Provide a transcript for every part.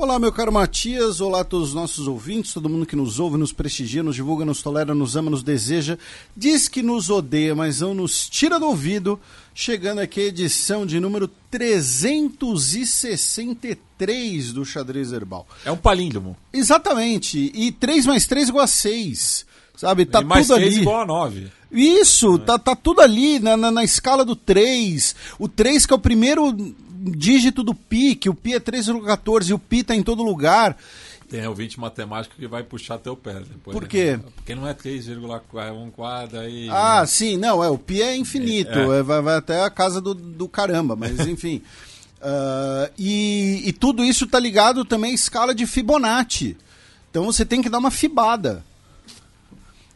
Olá, meu caro Matias, olá a todos os nossos ouvintes, todo mundo que nos ouve, nos prestigia, nos divulga, nos tolera, nos ama, nos deseja, diz que nos odeia, mas não nos tira do ouvido. Chegando aqui a edição de número 363 do Xadrez Herbal. É um palíndromo. Exatamente, e 3 mais 3 igual a 6, sabe? Tá e mais tudo 3 ali. igual a 9. Isso, tá, tá tudo ali na, na, na escala do 3. O 3 que é o primeiro dígito do pi, que o pi é 3,14 e o pi tá em todo lugar. Tem ouvinte matemático que vai puxar teu pé depois. Por quê? Né? Porque não é 3,1 quadro aí. Ah, sim, não, é, o pi é infinito, É, é. é, vai, vai até a casa do, do caramba, mas enfim. Ah, e, e tudo isso tá ligado também à escala de Fibonacci. Então você tem que dar uma fibada.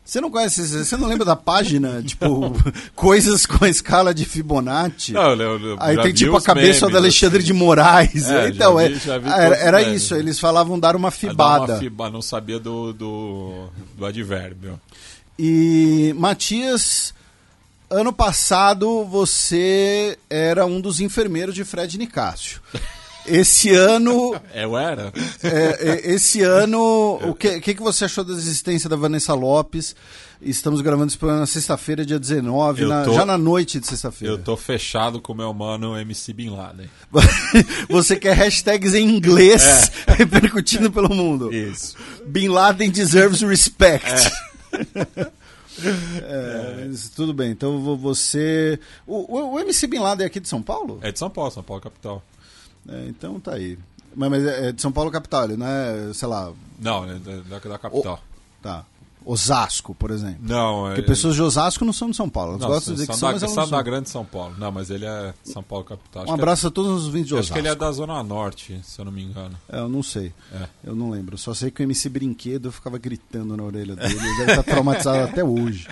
Você não conhece, você não lembra da página, tipo, coisas com a escala de Fibonacci? Não, eu- eu Aí tem tipo a cabeça memes, do Alexandre de Moraes. É, então, é, vi- já vi era, era isso, eles falavam dar uma Vai dar fibada. uma fiba- não sabia do, do, do advérbio. E Matias, ano passado você era um dos enfermeiros de Fred Nicásio. Esse ano, É, Eu era? é, é, esse ano, o que, que, que você achou da existência da Vanessa Lopes? Estamos gravando esse programa na sexta-feira, dia 19, Eu na- tô- já na noite de sexta-feira. Eu tô fechado com o meu mano MC Bin Laden. Você quer hashtags em inglês repercutindo pelo mundo. Isso. Bin Laden deserves respect. É, mas tudo bem, então vo- você. O, o- o MC Bin Laden é aqui de São Paulo? É de São Paulo, São Paulo capital. É, então tá aí. Mas, mas é de São Paulo capital, ele não é, sei lá, Não, é da, da capital. tá. Osasco, por exemplo. Não, é. Porque pessoas de Osasco não são de São Paulo. Elas não, gostam de dizer que são, da, mas elas são da grande São Paulo. Não, mas ele é São Paulo capital. Acho Um que abraço a todos os ouvintes de é, Osasco. Acho que ele é da Zona Norte, se eu não me engano. É, eu não sei. É. Eu não lembro. Só sei que o MC Brinquedo ficava gritando na orelha dele. Ele deve estar traumatizado até hoje.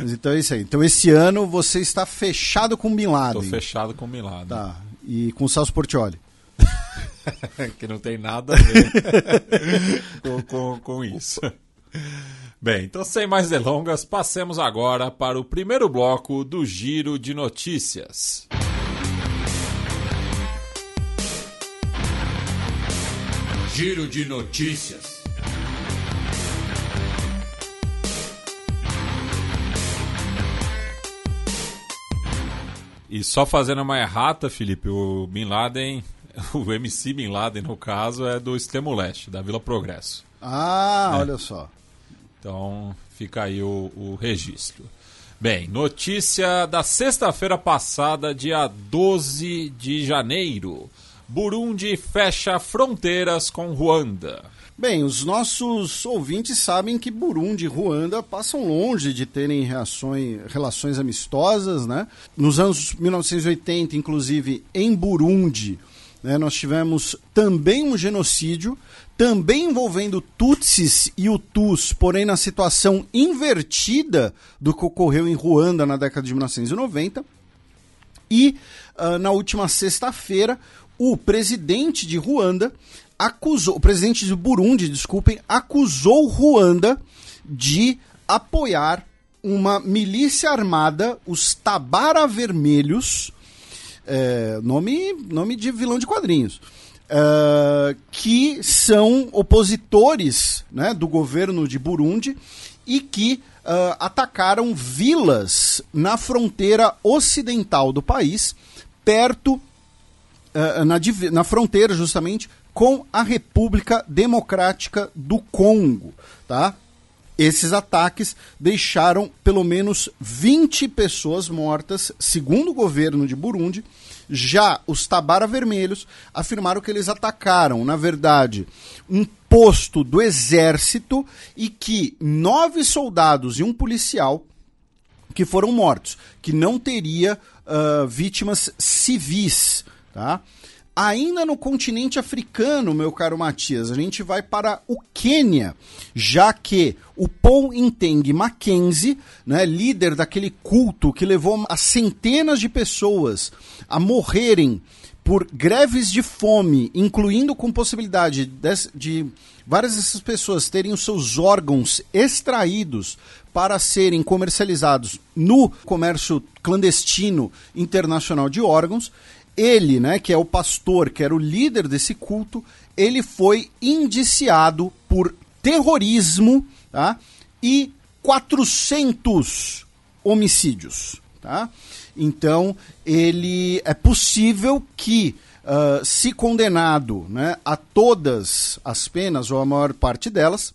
Mas então é isso aí. Então esse ano você está fechado com Bin Laden. Tô fechado com o Bin Laden. Tá. E com o Celso Portioli. que não tem nada a ver com, com, com isso. Bem, então sem mais delongas, passemos agora para o primeiro bloco do Giro de Notícias. Giro de Notícias. E só fazendo uma errata, Felipe, o Bin Laden, o MC Bin Laden, no caso, é do extremo leste, da Vila Progresso. Ah, É. olha só. Então fica aí o, o registro. Bem, notícia da sexta-feira passada, dia 12 de janeiro. Burundi fecha fronteiras com Ruanda. Bem, os nossos ouvintes sabem que Burundi e Ruanda passam longe de terem reações, relações amistosas, né? Nos anos 1980, inclusive, em Burundi, né, nós tivemos também um genocídio, também envolvendo Tutsis e Hutus, porém na situação invertida do que ocorreu em Ruanda na década de 1990. E ah, na última sexta-feira, o presidente de Ruanda acusou, o presidente de Burundi, desculpem, acusou Ruanda de apoiar uma milícia armada, os Tabara Vermelhos, é, nome, nome de vilão de quadrinhos, é, que são opositores né, do governo de Burundi e que ah, atacaram vilas na fronteira ocidental do país, perto eh, na, na fronteira justamente com a República Democrática do Congo, tá? Esses ataques deixaram pelo menos 20 pessoas mortas, segundo o governo de Burundi. Já os Tabara Vermelhos afirmaram que eles atacaram, na verdade, um posto do exército e que nove soldados e um policial que foram mortos, que não teria uh, vítimas civis, tá? Ainda no continente africano, meu caro Matias, a gente vai para o Quênia, já que o Paul Inteng Mackenzie, né, líder daquele culto que levou a centenas de pessoas a morrerem por greves de fome, incluindo com possibilidade de, de várias dessas pessoas terem os seus órgãos extraídos para serem comercializados no comércio clandestino internacional de órgãos ele, né, que é o pastor, que era o líder desse culto, ele foi indiciado por terrorismo tá? e 400 homicídios. Tá? Então, ele é possível que, uh, se condenado né, a todas as penas, ou a maior parte delas,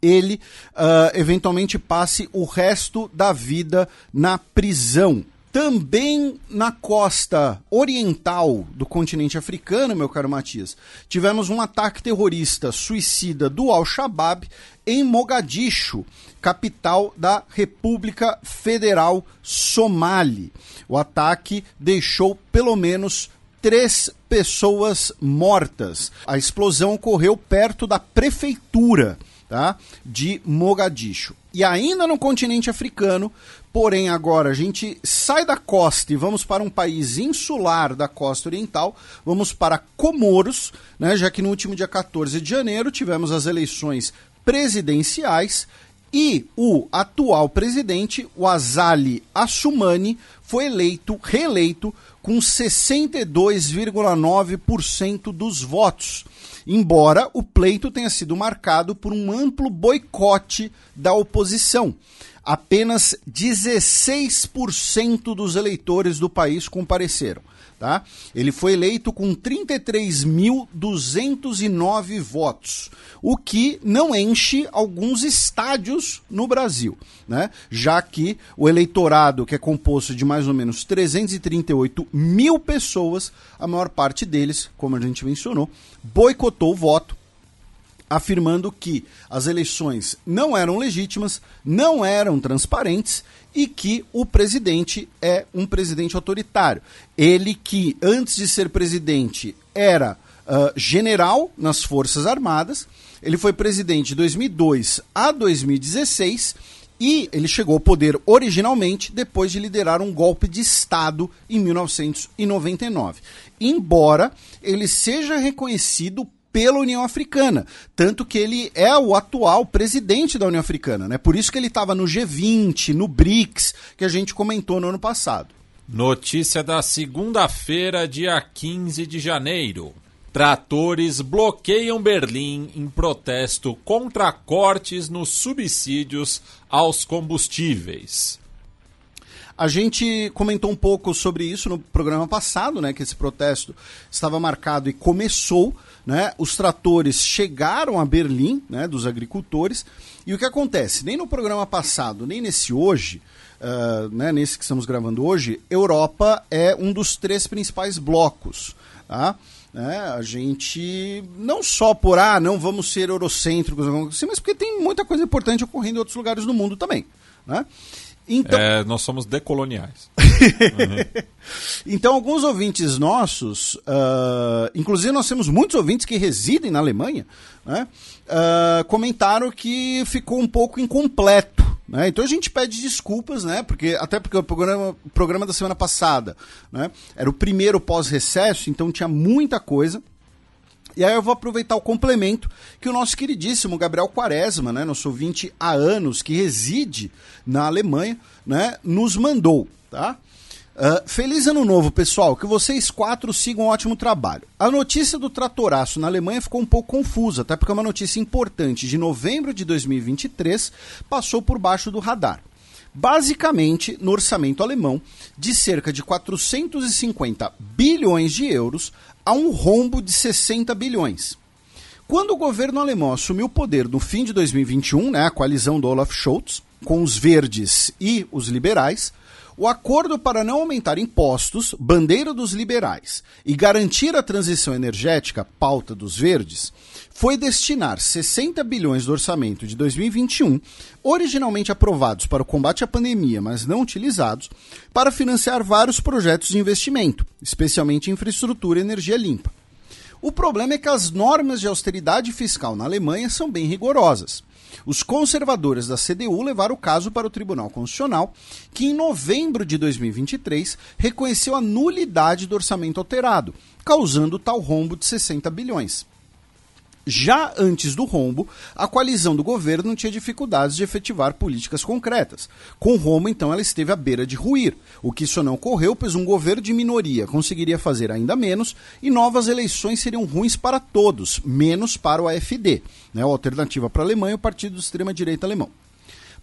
ele uh, eventualmente passe o resto da vida na prisão. Também na costa oriental do continente africano, meu caro Matias, tivemos um ataque terrorista suicida do Al-Shabaab em Mogadishu, capital da República Federal Somali. O ataque deixou pelo menos três pessoas mortas. A explosão ocorreu perto da prefeitura tá, de Mogadishu. E ainda no continente africano, Porém, agora a gente sai da costa e vamos para um país insular da costa oriental, vamos para Comoros, né, já que no último dia 14 de janeiro tivemos as eleições presidenciais e o atual presidente, o Azali Assumani, foi eleito, reeleito, com 62,9% dos votos. Embora o pleito tenha sido marcado por um amplo boicote da oposição apenas 16% dos eleitores do país compareceram. Tá? Ele foi eleito com 33.209 votos, o que não enche alguns estádios no Brasil, né? já que o eleitorado, que é composto de mais ou menos 338 mil pessoas, a maior parte deles, como a gente mencionou, boicotou o voto afirmando que as eleições não eram legítimas, não eram transparentes e que o presidente é um presidente autoritário. Ele que, antes de ser presidente, era uh, general nas Forças Armadas, ele foi presidente de 2002 a 2016 e ele chegou ao poder originalmente depois de liderar um golpe de Estado em 1999. Embora ele seja reconhecido pela União Africana. Tanto que ele é o atual presidente da União Africana. Né? Por isso que ele estava no G20, no BRICS, que a gente comentou no ano passado. Notícia da segunda-feira, dia 15 de janeiro. Tratores bloqueiam Berlim em protesto contra cortes nos subsídios aos combustíveis. A gente comentou um pouco sobre isso no programa passado, né? Que esse protesto estava marcado e começou, né? Os tratores chegaram a Berlim, né? Dos agricultores. E o que acontece? Nem no programa passado, nem nesse hoje, uh, né? Nesse que estamos gravando hoje, Europa é um dos três principais blocos, tá? É, a gente não só por ah, não vamos ser eurocêntricos, mas porque tem muita coisa importante ocorrendo em outros lugares do mundo também. Né? Então... É, nós somos decoloniais. uhum. Então, alguns ouvintes nossos, uh, inclusive nós temos muitos ouvintes que residem na Alemanha, né, uh, comentaram que ficou um pouco incompleto. Né? Então a gente pede desculpas, né? Porque, até porque o programa, programa da semana passada né, era o primeiro pós-recesso, então tinha muita coisa. E aí eu vou aproveitar o complemento que o nosso queridíssimo Gabriel Quaresma, né, nosso ouvinte há anos, que reside na Alemanha, né, nos mandou, tá? Uh, feliz ano novo, pessoal. Que vocês quatro sigam um ótimo trabalho. A notícia do tratoraço na Alemanha ficou um pouco confusa, até porque é uma notícia importante de novembro de 2023 passou por baixo do radar. Basicamente, no orçamento alemão, de cerca de 450 bilhões de euros, a um rombo de 60 bilhões. Quando o governo alemão assumiu o poder no fim de 2021, né, a coalizão do Olaf Scholz, com os verdes e os liberais, o acordo para não aumentar impostos, bandeira dos liberais, e garantir a transição energética, pauta dos verdes, foi destinar 60 bilhões do orçamento de 2021, originalmente aprovados para o combate à pandemia, mas não utilizados, para financiar vários projetos de investimento, especialmente infraestrutura e energia limpa. O problema é que as normas de austeridade fiscal na Alemanha são bem rigorosas. Os conservadores da CDU levaram o caso para o Tribunal Constitucional, que em novembro de 2023 reconheceu a nulidade do orçamento alterado, causando tal rombo de 60 bilhões. Já antes do rombo, a coalizão do governo tinha dificuldades de efetivar políticas concretas. Com o rombo, então, ela esteve à beira de ruir. O que isso não ocorreu, pois um governo de minoria conseguiria fazer ainda menos e novas eleições seriam ruins para todos, menos para o AFD, né, a alternativa para a Alemanha, o partido de extrema-direita alemão.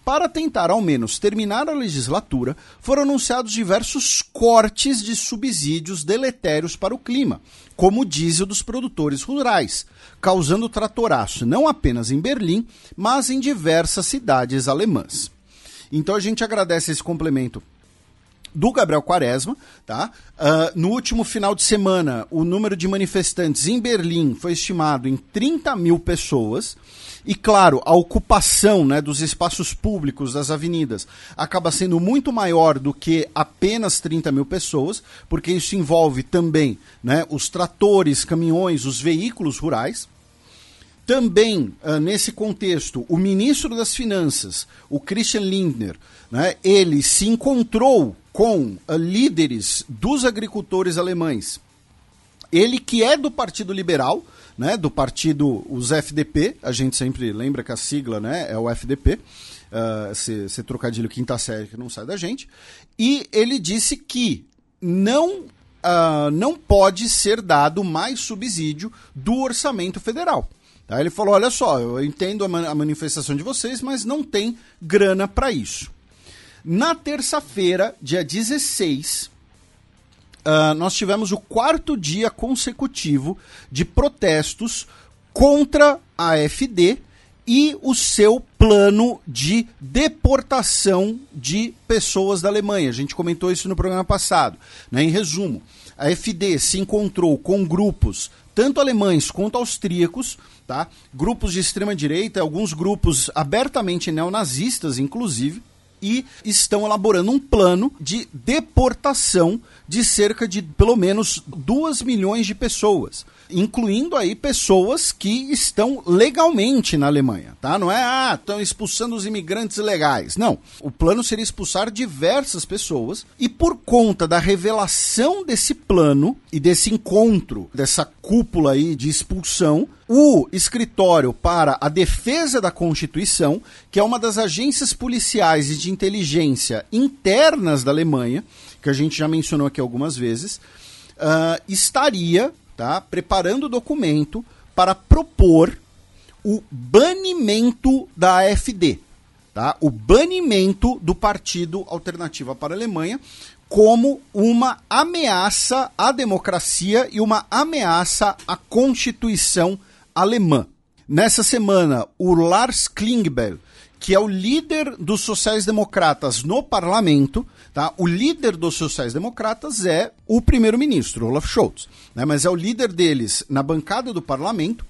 Para tentar ao menos terminar a legislatura, foram anunciados diversos cortes de subsídios deletérios para o clima, como o diesel dos produtores rurais, causando tratoraço não apenas em Berlim, mas em diversas cidades alemãs. Então a gente agradece esse complemento do Gabriel Quaresma, tá? Uh, no último final de semana, o número de manifestantes em Berlim foi estimado em 30 mil pessoas. E claro, a ocupação né, dos espaços públicos, das avenidas, acaba sendo muito maior do que apenas 30 mil pessoas, porque isso envolve também né, os tratores, caminhões, os veículos rurais. Também, uh, nesse contexto, o ministro das Finanças, o Christian Lindner, né, ele se encontrou com uh, líderes dos agricultores alemães. Ele que é do Partido Liberal, né, do partido, os FDP, a gente sempre lembra que a sigla né, é o FDP, uh, esse, esse trocadilho quinta série que não sai da gente, e ele disse que não, uh, não pode ser dado mais subsídio do orçamento federal. Tá? Ele falou: olha só, eu entendo a, man a manifestação de vocês, mas não tem grana para isso. Na terça-feira, dia 16, uh, nós tivemos o quarto dia consecutivo de protestos contra a AfD e o seu plano de deportação de pessoas da Alemanha. A gente comentou isso no programa passado. Né? Em resumo, a AfD se encontrou com grupos, tanto alemães quanto austríacos, tá? grupos de extrema-direita, alguns grupos abertamente neonazistas, inclusive, e estão elaborando um plano de deportação de cerca de pelo menos 2 milhões de pessoas, incluindo aí pessoas que estão legalmente na Alemanha, tá? Não é, ah, estão expulsando os imigrantes ilegais. Não. O plano seria expulsar diversas pessoas e por conta da revelação desse plano e desse encontro, dessa cúpula aí de expulsão, o Escritório para a Defesa da Constituição, que é uma das agências policiais e de inteligência internas da Alemanha, que a gente já mencionou aqui algumas vezes, uh, estaria tá, preparando o documento para propor o banimento da AfD. Tá? O banimento do Partido Alternativa para a Alemanha como uma ameaça à democracia e uma ameaça à Constituição alemã. Nessa semana, o Lars Klingbeil, que é o líder dos sociais-democratas no parlamento, tá? O líder dos sociais-democratas é o primeiro-ministro, Olaf Scholz, né? mas é o líder deles na bancada do parlamento,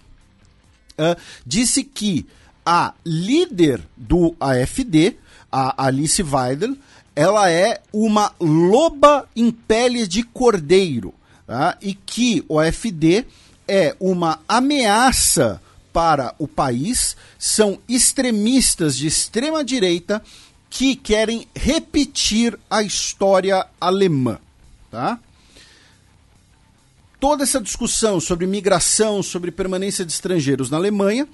uh, disse que a líder do AFD, a Alice Weidel, ela é uma loba em pele de cordeiro, tá? e que o AFD é uma ameaça para o país são extremistas de extrema direita que querem repetir a história alemã, tá? Toda essa discussão sobre migração, sobre permanência de estrangeiros na Alemanha,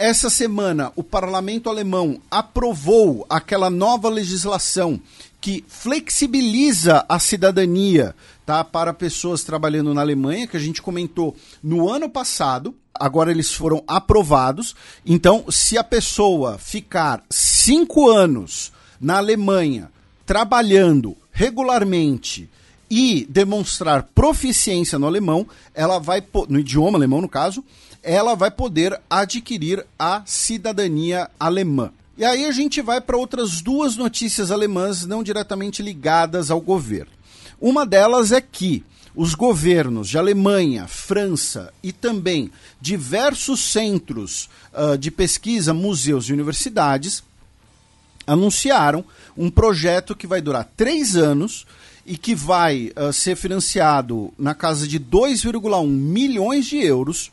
essa semana o parlamento alemão aprovou aquela nova legislação que flexibiliza a cidadania tá, para pessoas trabalhando na Alemanha, que a gente comentou no ano passado. Agora eles foram aprovados. Então, se a pessoa ficar cinco anos na Alemanha trabalhando regularmente e demonstrar proficiência no alemão, ela vai no idioma alemão no caso, ela vai poder adquirir a cidadania alemã. E aí a gente vai para outras duas notícias alemãs não diretamente ligadas ao governo. Uma delas é que os governos de Alemanha, França e também diversos centros uh, de pesquisa, museus e universidades anunciaram um projeto que vai durar três anos e que vai uh, ser financiado na casa de 2,1 milhões de euros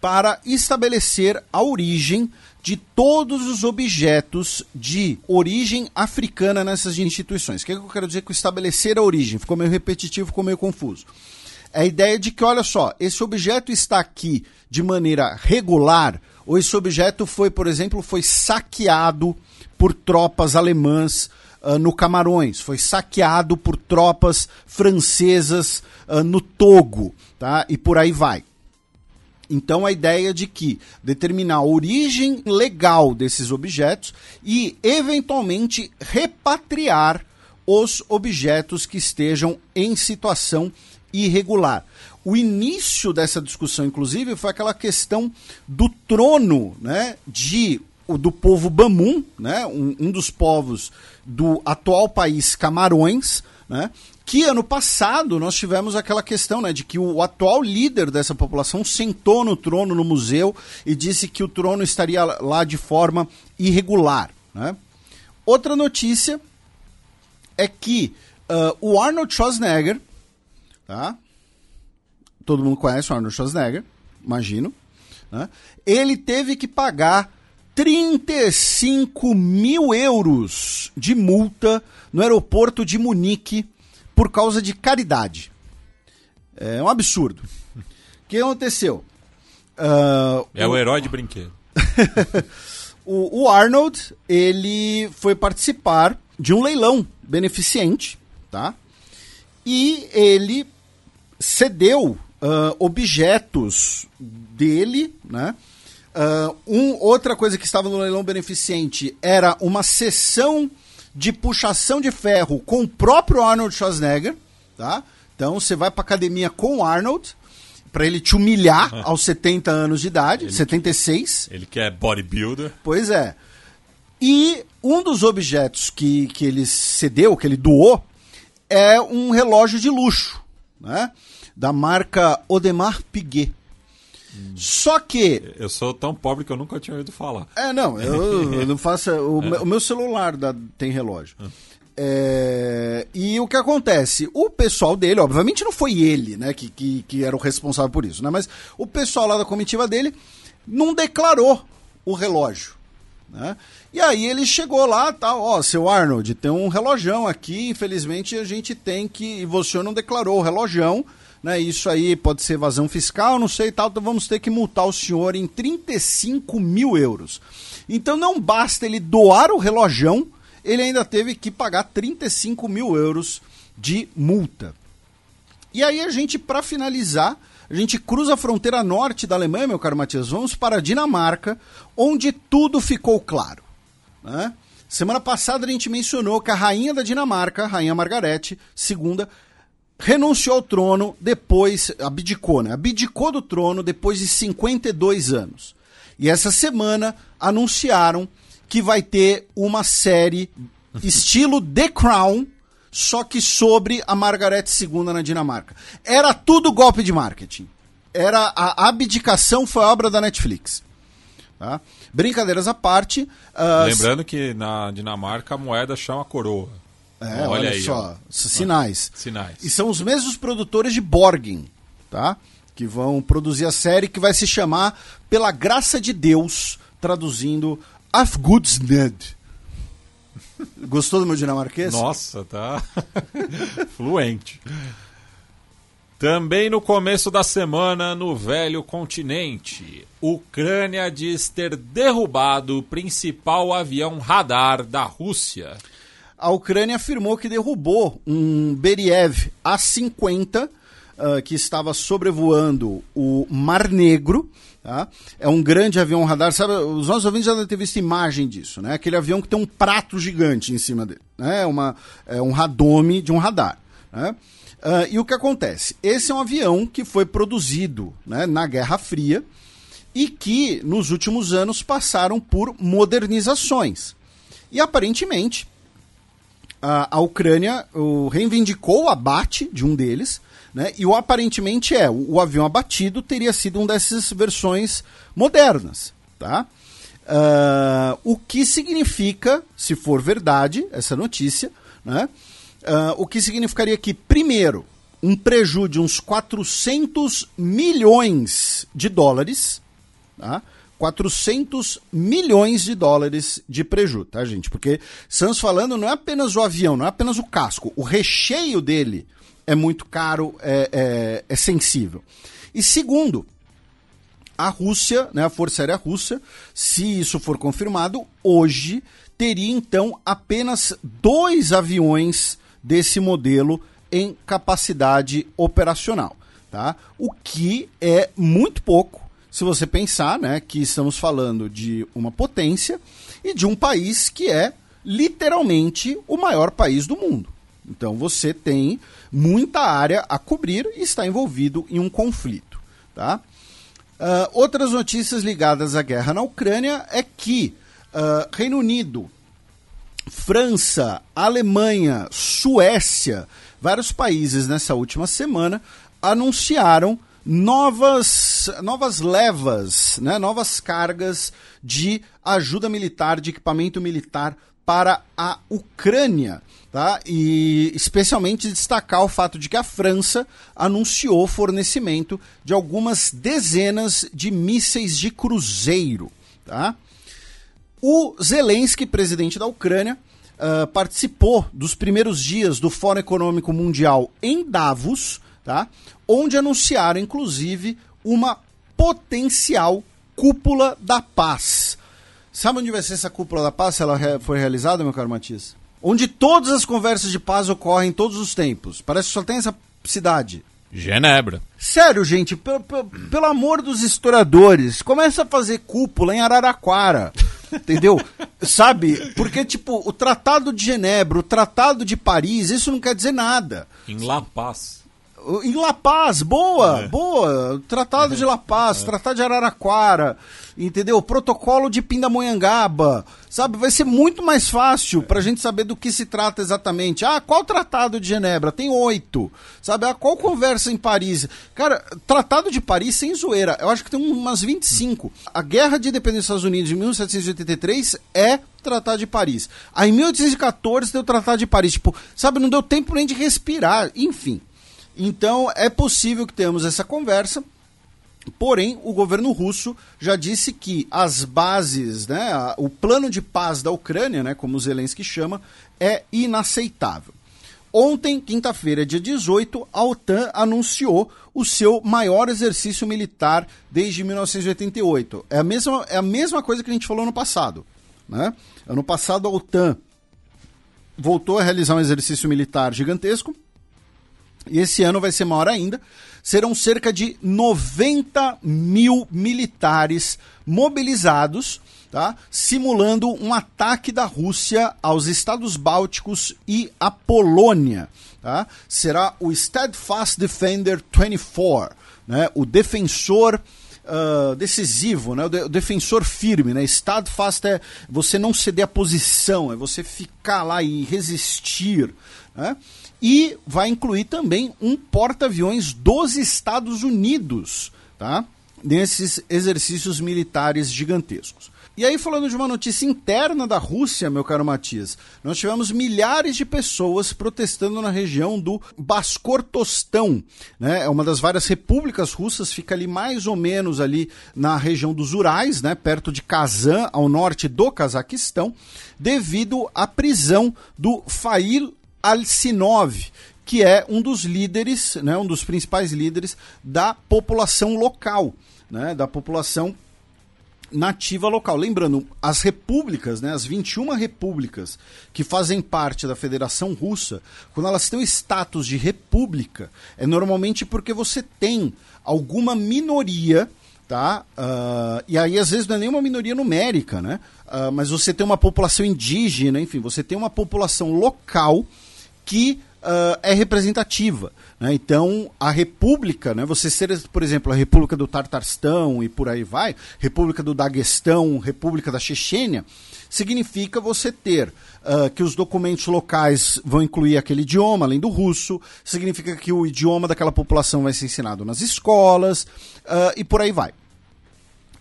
para estabelecer a origem de todos os objetos de origem africana nessas instituições. O que, é que eu quero dizer com estabelecer a origem? Ficou meio repetitivo, ficou meio confuso. É a ideia de que, olha só, esse objeto está aqui de maneira regular, ou esse objeto foi, por exemplo, foi saqueado por tropas alemãs uh, no Camarões, foi saqueado por tropas francesas uh, no Togo, tá? E por aí vai. Então a ideia de que determinar a origem legal desses objetos e eventualmente repatriar os objetos que estejam em situação irregular. O início dessa discussão, inclusive, foi aquela questão do trono né, de do povo Bamum, né, um, um dos povos do atual país Camarões, né, que ano passado nós tivemos aquela questão né, de que o atual líder dessa população sentou no trono no museu e disse que o trono estaria lá de forma irregular. Né? Outra notícia é que uh, o Arnold Schwarzenegger, tá? todo mundo conhece o Arnold Schwarzenegger, imagino, né? ele teve que pagar 35 mil euros de multa no aeroporto de Munique por causa de caridade. É um absurdo. O que aconteceu? Uh, é o, o herói de brinquedo. o, o Arnold, ele foi participar de um leilão beneficente, tá? E ele cedeu uh, objetos dele, né? Uh, um, outra coisa que estava no leilão beneficente era uma sessão de puxação de ferro com o próprio Arnold Schwarzenegger, tá? Então você vai pra academia com o Arnold para ele te humilhar aos 70 anos de idade, ele 76. ele que é bodybuilder. Pois é. E um dos objetos que, que ele cedeu, que ele doou, é um relógio de luxo, né? Da marca Audemars Piguet. Só que. Eu sou tão pobre que eu nunca tinha ouvido falar. É, não, eu, eu não faço. O, é. o, meu celular dá, tem relógio. É. É, e o que acontece? O pessoal dele, obviamente não foi ele, né, que, que, que, era o responsável por isso, né? Mas o pessoal lá da comitiva dele não declarou o relógio. Né? E aí ele chegou lá, tal, tá, ó, seu Arnold, tem um relojão aqui, infelizmente a gente tem que. E você não declarou o relojão né, isso aí pode ser evasão fiscal, não sei e tal, então vamos ter que multar o senhor em 35 mil euros. Então não basta ele doar o relojão, ele ainda teve que pagar 35 mil euros de multa. E aí a gente, para finalizar, a gente cruza a fronteira norte da Alemanha, meu caro Matias, vamos para a Dinamarca, onde tudo ficou claro. Né? Semana passada a gente mencionou que a rainha da Dinamarca, a rainha Margarete II, renunciou ao trono depois, abdicou, né? Abdicou do trono depois de 52 anos. E essa semana anunciaram que vai ter uma série estilo The Crown, só que sobre a Margaret II na Dinamarca. Era tudo golpe de marketing. Era a abdicação foi obra da Netflix. Tá? Brincadeiras à parte. Uh, Lembrando que na Dinamarca a moeda chama coroa. É, olha, olha aí, só, ó. sinais. Sinais. E são os mesmos produtores de Borgen, tá? Que vão produzir a série que vai se chamar Pela Graça de Deus, traduzindo Afgudsned. Gostou do meu dinamarquês? Nossa, tá fluente. Também no começo da semana, no velho continente, Ucrânia diz ter derrubado o principal avião radar da Rússia a Ucrânia afirmou que derrubou um Beriev A-50 uh, que estava sobrevoando o Mar Negro. Tá? É um grande avião radar. Sabe, os nossos ouvintes já devem ter visto imagem disso, né? Aquele avião que tem um prato gigante em cima dele. Né? Uma, é um radome de um radar. Né? Uh, e o que acontece? Esse é um avião que foi produzido né, na Guerra Fria e que nos últimos anos passaram por modernizações. E aparentemente a, a Ucrânia o, reivindicou o abate de um deles, né? E o aparentemente é o, o avião abatido teria sido uma dessas versões modernas, tá? Uh, o que significa, se for verdade essa notícia, né? Uh, o que significaria que, primeiro, um prejuízo de uns 400 milhões de dólares, tá? 400 milhões de dólares de prejuízo, tá, gente? Porque estamos falando não é apenas o avião, não é apenas o casco, o recheio dele é muito caro, é, é, é sensível. E segundo, a Rússia, né, a Força Aérea Russa, se isso for confirmado, hoje teria então apenas dois aviões desse modelo em capacidade operacional, tá? O que é muito pouco se você pensar né, que estamos falando de uma potência e de um país que é literalmente o maior país do mundo. Então você tem muita área a cobrir e está envolvido em um conflito. Tá? Uh, outras notícias ligadas à guerra na Ucrânia é que uh, Reino Unido, França, Alemanha, Suécia, vários países nessa última semana anunciaram novas, novas levas, né, novas cargas de ajuda militar, de equipamento militar para a Ucrânia. Tá? E especialmente destacar o fato de que a França anunciou fornecimento de algumas dezenas de mísseis de cruzeiro. Tá? O Zelensky, presidente da Ucrânia, uh, participou dos primeiros dias do Fórum Econômico Mundial em Davos, tá? onde anunciaram, inclusive, uma potencial cúpula da paz. Sabe onde vai ser essa cúpula da paz, se ela for realizada, meu caro Matias? Onde todas as conversas de paz ocorrem em todos os tempos. Parece que só tem essa cidade. Genebra. Sério, gente, pelo amor dos historiadores, começa a fazer cúpula em Araraquara. Entendeu? Sabe? Porque, tipo, o Tratado de Genebra, o Tratado de Paris, isso não quer dizer nada. Em La Paz. Em La Paz, boa, é. boa. Tratado de La Paz, é. Tratado de Araraquara, entendeu? Protocolo de Pindamonhangaba, sabe? Vai ser muito mais fácil pra gente saber do que se trata exatamente. Ah, qual Tratado de Genebra? Tem oito, sabe? Ah, qual conversa em Paris? Cara, Tratado de Paris sem zoeira, eu acho que tem umas 25. A Guerra de Independência dos Estados Unidos de 1783 é Tratado de Paris. Aí em 1814 tem o Tratado de Paris. Tipo, sabe, não deu tempo nem de respirar. Enfim. Então é possível que tenhamos essa conversa. Porém, o governo russo já disse que as bases, né, o plano de paz da Ucrânia, né, como Zelensky chama, é inaceitável. Ontem, quinta-feira, dia 18, a OTAN anunciou o seu maior exercício militar desde 1988. É a mesma, é a mesma coisa que a gente falou no passado. Né? Ano passado, a OTAN voltou a realizar um exercício militar gigantesco, e esse ano vai ser maior ainda. Serão cerca de 90 mil militares mobilizados, tá? simulando um ataque da Rússia aos Estados Bálticos e à Polônia. Tá? Será o Steadfast Defender 24, né? o defensor Uh, decisivo, né? o, de, o, defensor firme, né? Steadfast é você não ceder a posição, é você ficar lá e resistir. Né? e vai incluir também um porta-aviões dos Estados Unidos, tá? Nesses exercícios militares gigantescos. E aí, falando de uma notícia interna da Rússia, meu caro Matias, nós tivemos milhares de pessoas protestando na região do Baskortostão, né? É uma das várias repúblicas russas, fica ali mais ou menos ali na região dos Urais, né? Perto de Kazan, ao norte do Cazaquistão, devido à prisão do Fail Alcinov, que é um dos líderes, né, um dos principais líderes da população local, né, da população nativa local. Lembrando, as repúblicas, né, as 21 repúblicas que fazem parte da Federação Russa, quando elas têm o status de república, é normalmente porque você tem alguma minoria tá? Uh, e aí às vezes não é nenhuma minoria numérica, né? Uh, mas você tem uma população indígena, enfim, você tem uma população local que uh, é representativa. Né? Então, a República, né? você ser, por exemplo, a República do Tartarstão e por aí vai, República do Daguestão, República da Chechênia, significa você ter uh, que os documentos locais vão incluir aquele idioma, além do russo, significa que o idioma daquela população vai ser ensinado nas escolas uh, e por aí vai.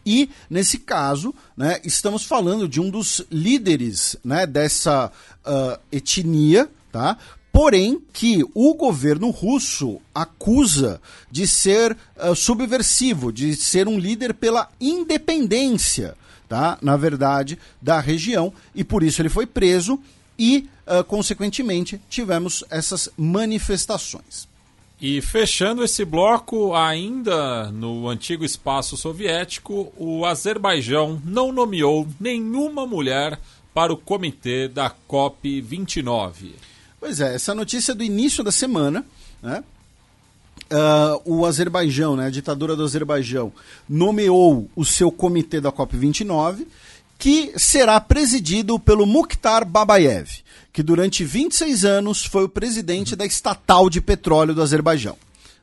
E, nesse caso, né, estamos falando de um dos líderes né, dessa uh, etnia, tá? Porém que o governo russo acusa de ser uh, subversivo, de ser um líder pela independência, tá? na verdade, da região, e por isso ele foi preso e, uh, consequentemente, tivemos essas manifestações. E fechando esse bloco, ainda no antigo espaço soviético, o Azerbaijão não nomeou nenhuma mulher para o comitê da COP 29. Pois é, essa notícia é do início da semana, né? Uh, o Azerbaijão, né, a ditadura do Azerbaijão, nomeou o seu comitê da COP29, que será presidido pelo Mukhtar Babayev, que durante 26 anos foi o presidente da estatal de petróleo do Azerbaijão.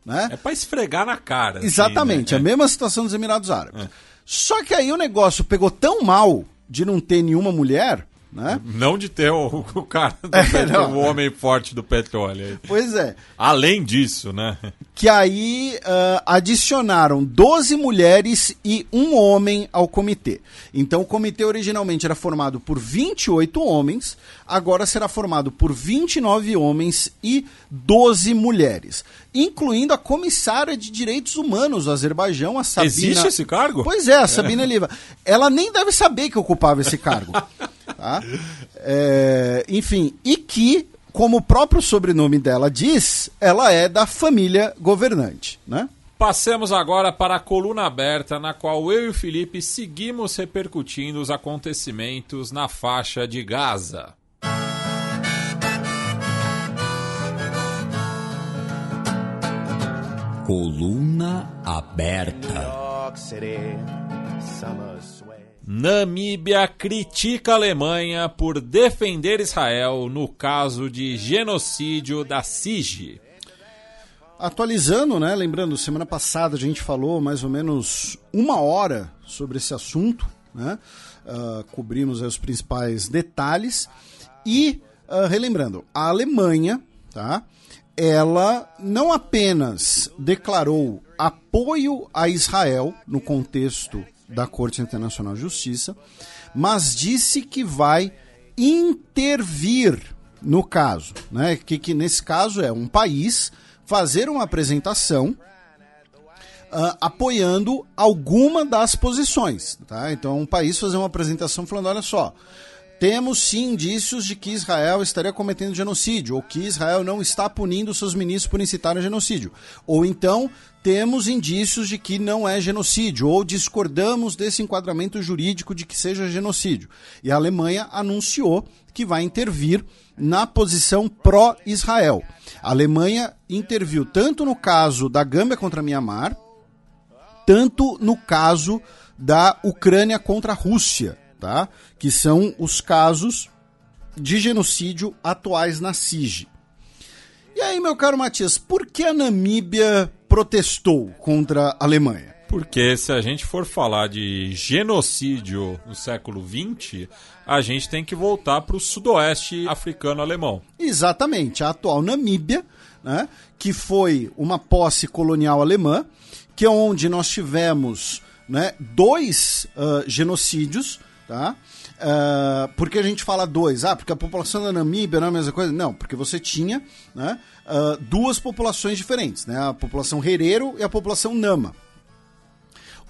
Né? É para esfregar na cara. Assim, Exatamente, assim, né? a mesma situação dos Emirados Árabes. É. Só que aí o negócio pegou tão mal de não ter nenhuma mulher né? Não de ter o, o cara, do é, o homem forte do petróleo. Pois é. Além disso, né? Que aí uh, adicionaram 12 mulheres e um homem ao comitê. Então o comitê originalmente era formado por 28 homens, agora será formado por 29 homens e 12 mulheres. Incluindo a comissária de direitos humanos do Azerbaijão, a Sabina. Existe esse cargo? Pois é, a Sabina é. Liva. Ela nem deve saber que ocupava esse cargo. Tá? É, enfim, e que, como o próprio sobrenome dela diz, ela é da família governante, né? Passemos agora para a coluna aberta, na qual eu e o Felipe seguimos repercutindo os acontecimentos na faixa de Gaza. Coluna aberta. Namíbia critica a Alemanha por defender Israel no caso de genocídio da SIG. Atualizando, né? Lembrando, semana passada a gente falou mais ou menos uma hora sobre esse assunto, né? Uh, cobrimos os principais detalhes e uh, relembrando, a Alemanha, tá? Ela não apenas declarou apoio a Israel no contexto da Corte Internacional de Justiça, mas disse que vai intervir no caso, né? Que, que nesse caso é um país fazer uma apresentação uh, apoiando alguma das posições, tá? Então um país fazer uma apresentação falando, olha só, temos sim indícios de que Israel estaria cometendo genocídio, ou que Israel não está punindo seus ministros por incitar a genocídio. Ou então temos indícios de que não é genocídio, ou discordamos desse enquadramento jurídico de que seja genocídio. E a Alemanha anunciou que vai intervir na posição pró-Israel. A Alemanha interviu tanto no caso da Gâmbia contra Mianmar, tanto no caso da Ucrânia contra a Rússia tá? que são os casos de genocídio atuais na SIG. E aí, meu caro Matias, por que a Namíbia protestou contra a Alemanha? Porque se a gente for falar de genocídio no século XX, a gente tem que voltar para o sudoeste africano-alemão. Exatamente, a atual Namíbia, né, que foi uma posse colonial alemã, que é onde nós tivemos né, dois uh, genocídios, tá? Uh, por que a gente fala dois? Ah, porque a população da Namíbia não é a mesma coisa? Não, porque você tinha né, uh, duas populações diferentes, né? A população Herero e a população Nama.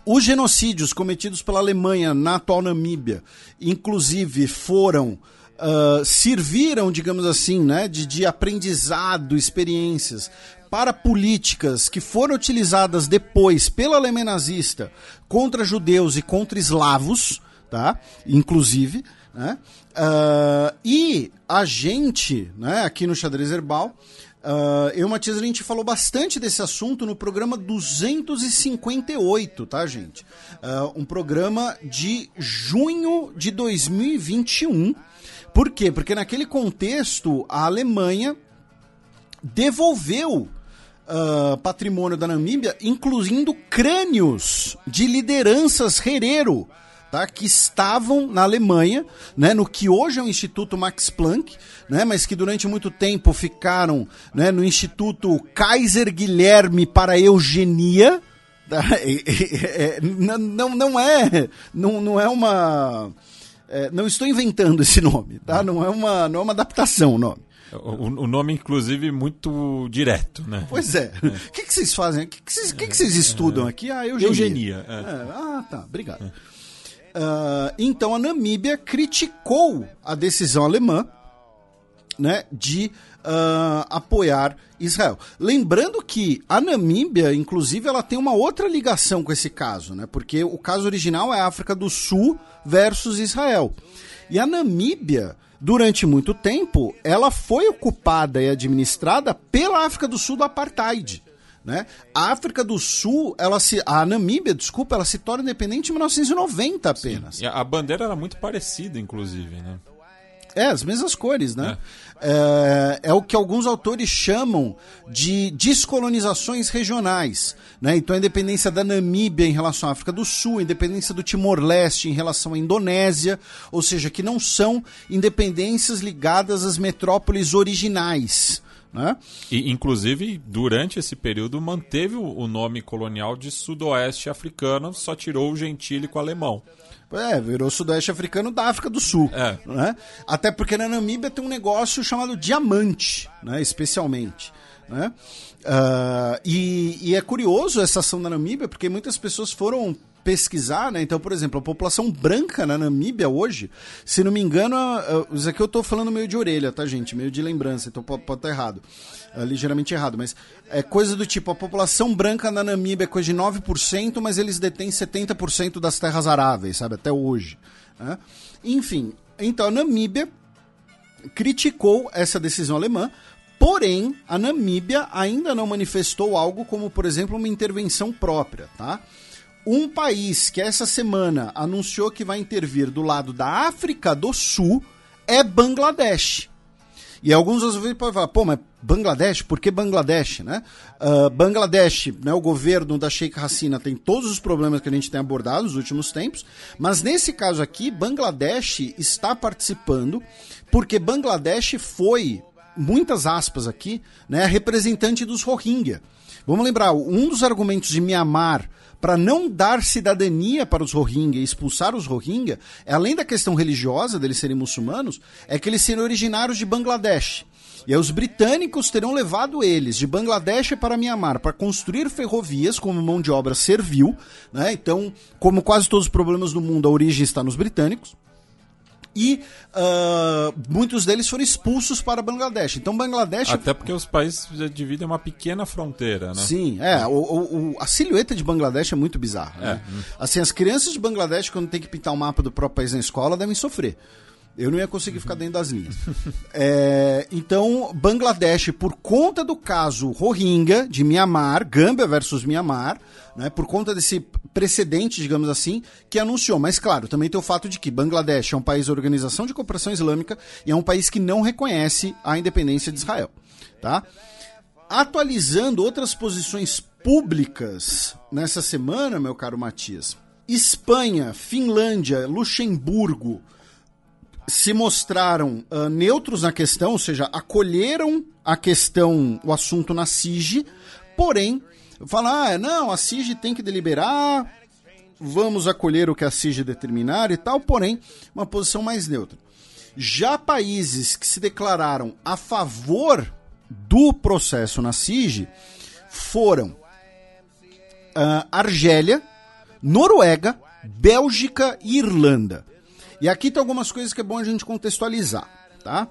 Os genocídios cometidos pela Alemanha na atual Namíbia, inclusive, foram Uh, serviram, digamos assim, né, de, de aprendizado, experiências para políticas que foram utilizadas depois pela Alemanha nazista contra judeus e contra eslavos, tá? Inclusive, né? Uh, e a gente, né, aqui no Xadrez Herbal, uh, eu e Matias, a gente falou bastante desse assunto no programa 258, tá, gente? Uh, um programa de junho de 2021. Por quê? Porque naquele contexto, a Alemanha devolveu uh, patrimônio da Namíbia, incluindo crânios de lideranças herero, tá, que estavam na Alemanha, né, no que hoje é o Instituto Max Planck, né, mas que durante muito tempo ficaram né, no Instituto Kaiser Guilherme para Eugenia. Tá? É, é, não, não é não, não é uma é, não estou inventando esse nome, tá? Não é uma, não é uma adaptação o nome. O, o, nome, inclusive, muito direto, né? Pois é. O é. que, que vocês fazem? O que, que, vocês, que, que vocês estudam aqui? Ah, eugenia. Eugenia. É. É. Ah, tá. Obrigado. Uh, então, a Namíbia criticou a decisão alemã né, de uh, apoiar Israel. Lembrando que a Namíbia, inclusive, ela tem uma outra ligação com esse caso, né? Porque o caso original é África do Sul versus Israel. E a Namíbia durante muito tempo, ela foi ocupada e administrada pela África do Sul do apartheid. Né? A África do Sul, ela se, a Namíbia, desculpa, ela se torna independente em 1990 apenas. A bandeira era muito parecida, inclusive, né? É, as mesmas cores, né? É. É, é. o que alguns autores chamam de descolonizações regionais. Né? Então, a independência da Namíbia em relação à África do Sul, a independência do Timor-Leste em relação à Indonésia, ou seja, que não são independências ligadas às metrópoles originais. Né? E, inclusive, durante esse período, manteve o nome colonial de Sudoeste Africano, só tirou o gentílico alemão. É, virou Sudoeste Africano da África do Sul. É. Né? Até porque na Namíbia tem um negócio chamado diamante, né? especialmente. Né? Uh, e, e, é curioso essa ação da Namíbia, porque muitas pessoas foram pesquisar, né? Então, por exemplo, a população branca na Namíbia hoje, se não me engano, isso aqui eu tô falando meio de orelha, tá, gente? Meio de lembrança, então pode, estar errado. É, ligeiramente errado, mas é coisa do tipo, a população branca na Namíbia é coisa de 9%, mas eles detêm 70% das terras aráveis, sabe? Até hoje. Né? Enfim, então a Namíbia criticou essa decisão alemã, Porém, a Namíbia ainda não manifestou algo como, por exemplo, uma intervenção própria, tá? Um país que essa semana anunciou que vai intervir do lado da África do Sul é Bangladesh. E alguns às vezes podem falar, pô, mas Bangladesh, por que Bangladesh, né? Uh, Bangladesh, né, o governo da Sheikh Hasina tem todos os problemas que a gente tem abordado nos últimos tempos, mas nesse caso aqui, Bangladesh está participando porque Bangladesh foi, muitas aspas aqui, né, representante dos Rohingya. Vamos lembrar, um dos argumentos de Mianmar para não dar cidadania para os Rohingya e expulsar os Rohingya, além da questão religiosa deles serem muçulmanos, é que eles serem originários de Bangladesh. E aí os britânicos terão levado eles de Bangladesh para Mianmar para construir ferrovias como mão de obra servil. Né? Então, como quase todos os problemas do mundo, a origem está nos britânicos e uh, muitos deles foram expulsos para Bangladesh. Então, Bangladesh. Até porque os países dividem uma pequena fronteira, né? Sim, é. O, o, a silhueta de Bangladesh é muito bizarra. É. Né? Assim, as crianças de Bangladesh, quando tem que pintar o um mapa do próprio país na escola, devem sofrer. Eu não ia conseguir ficar dentro das linhas. É, então, Bangladesh, por conta do caso Rohingya de Myanmar, Gâmbia versus Myanmar, né, por conta desse precedente, digamos assim, que anunciou. Mas, claro, também tem o fato de que Bangladesh é um país Organização de Cooperação Islâmica e é um país que não reconhece a independência de Israel. Tá? Atualizando outras posições públicas nessa semana, meu caro Matias. Espanha, Finlândia, Luxemburgo, se mostraram uh, neutros na questão, ou seja, acolheram a questão, o assunto na SIG, porém, falar, ah, não, a SIG tem que deliberar, vamos acolher o que a SIG determinar e tal, porém, uma posição mais neutra. Já países que se declararam a favor do processo na SIG foram uh, Argélia, Noruega, Bélgica e Irlanda. E aqui tem algumas coisas que é bom a gente contextualizar, tá?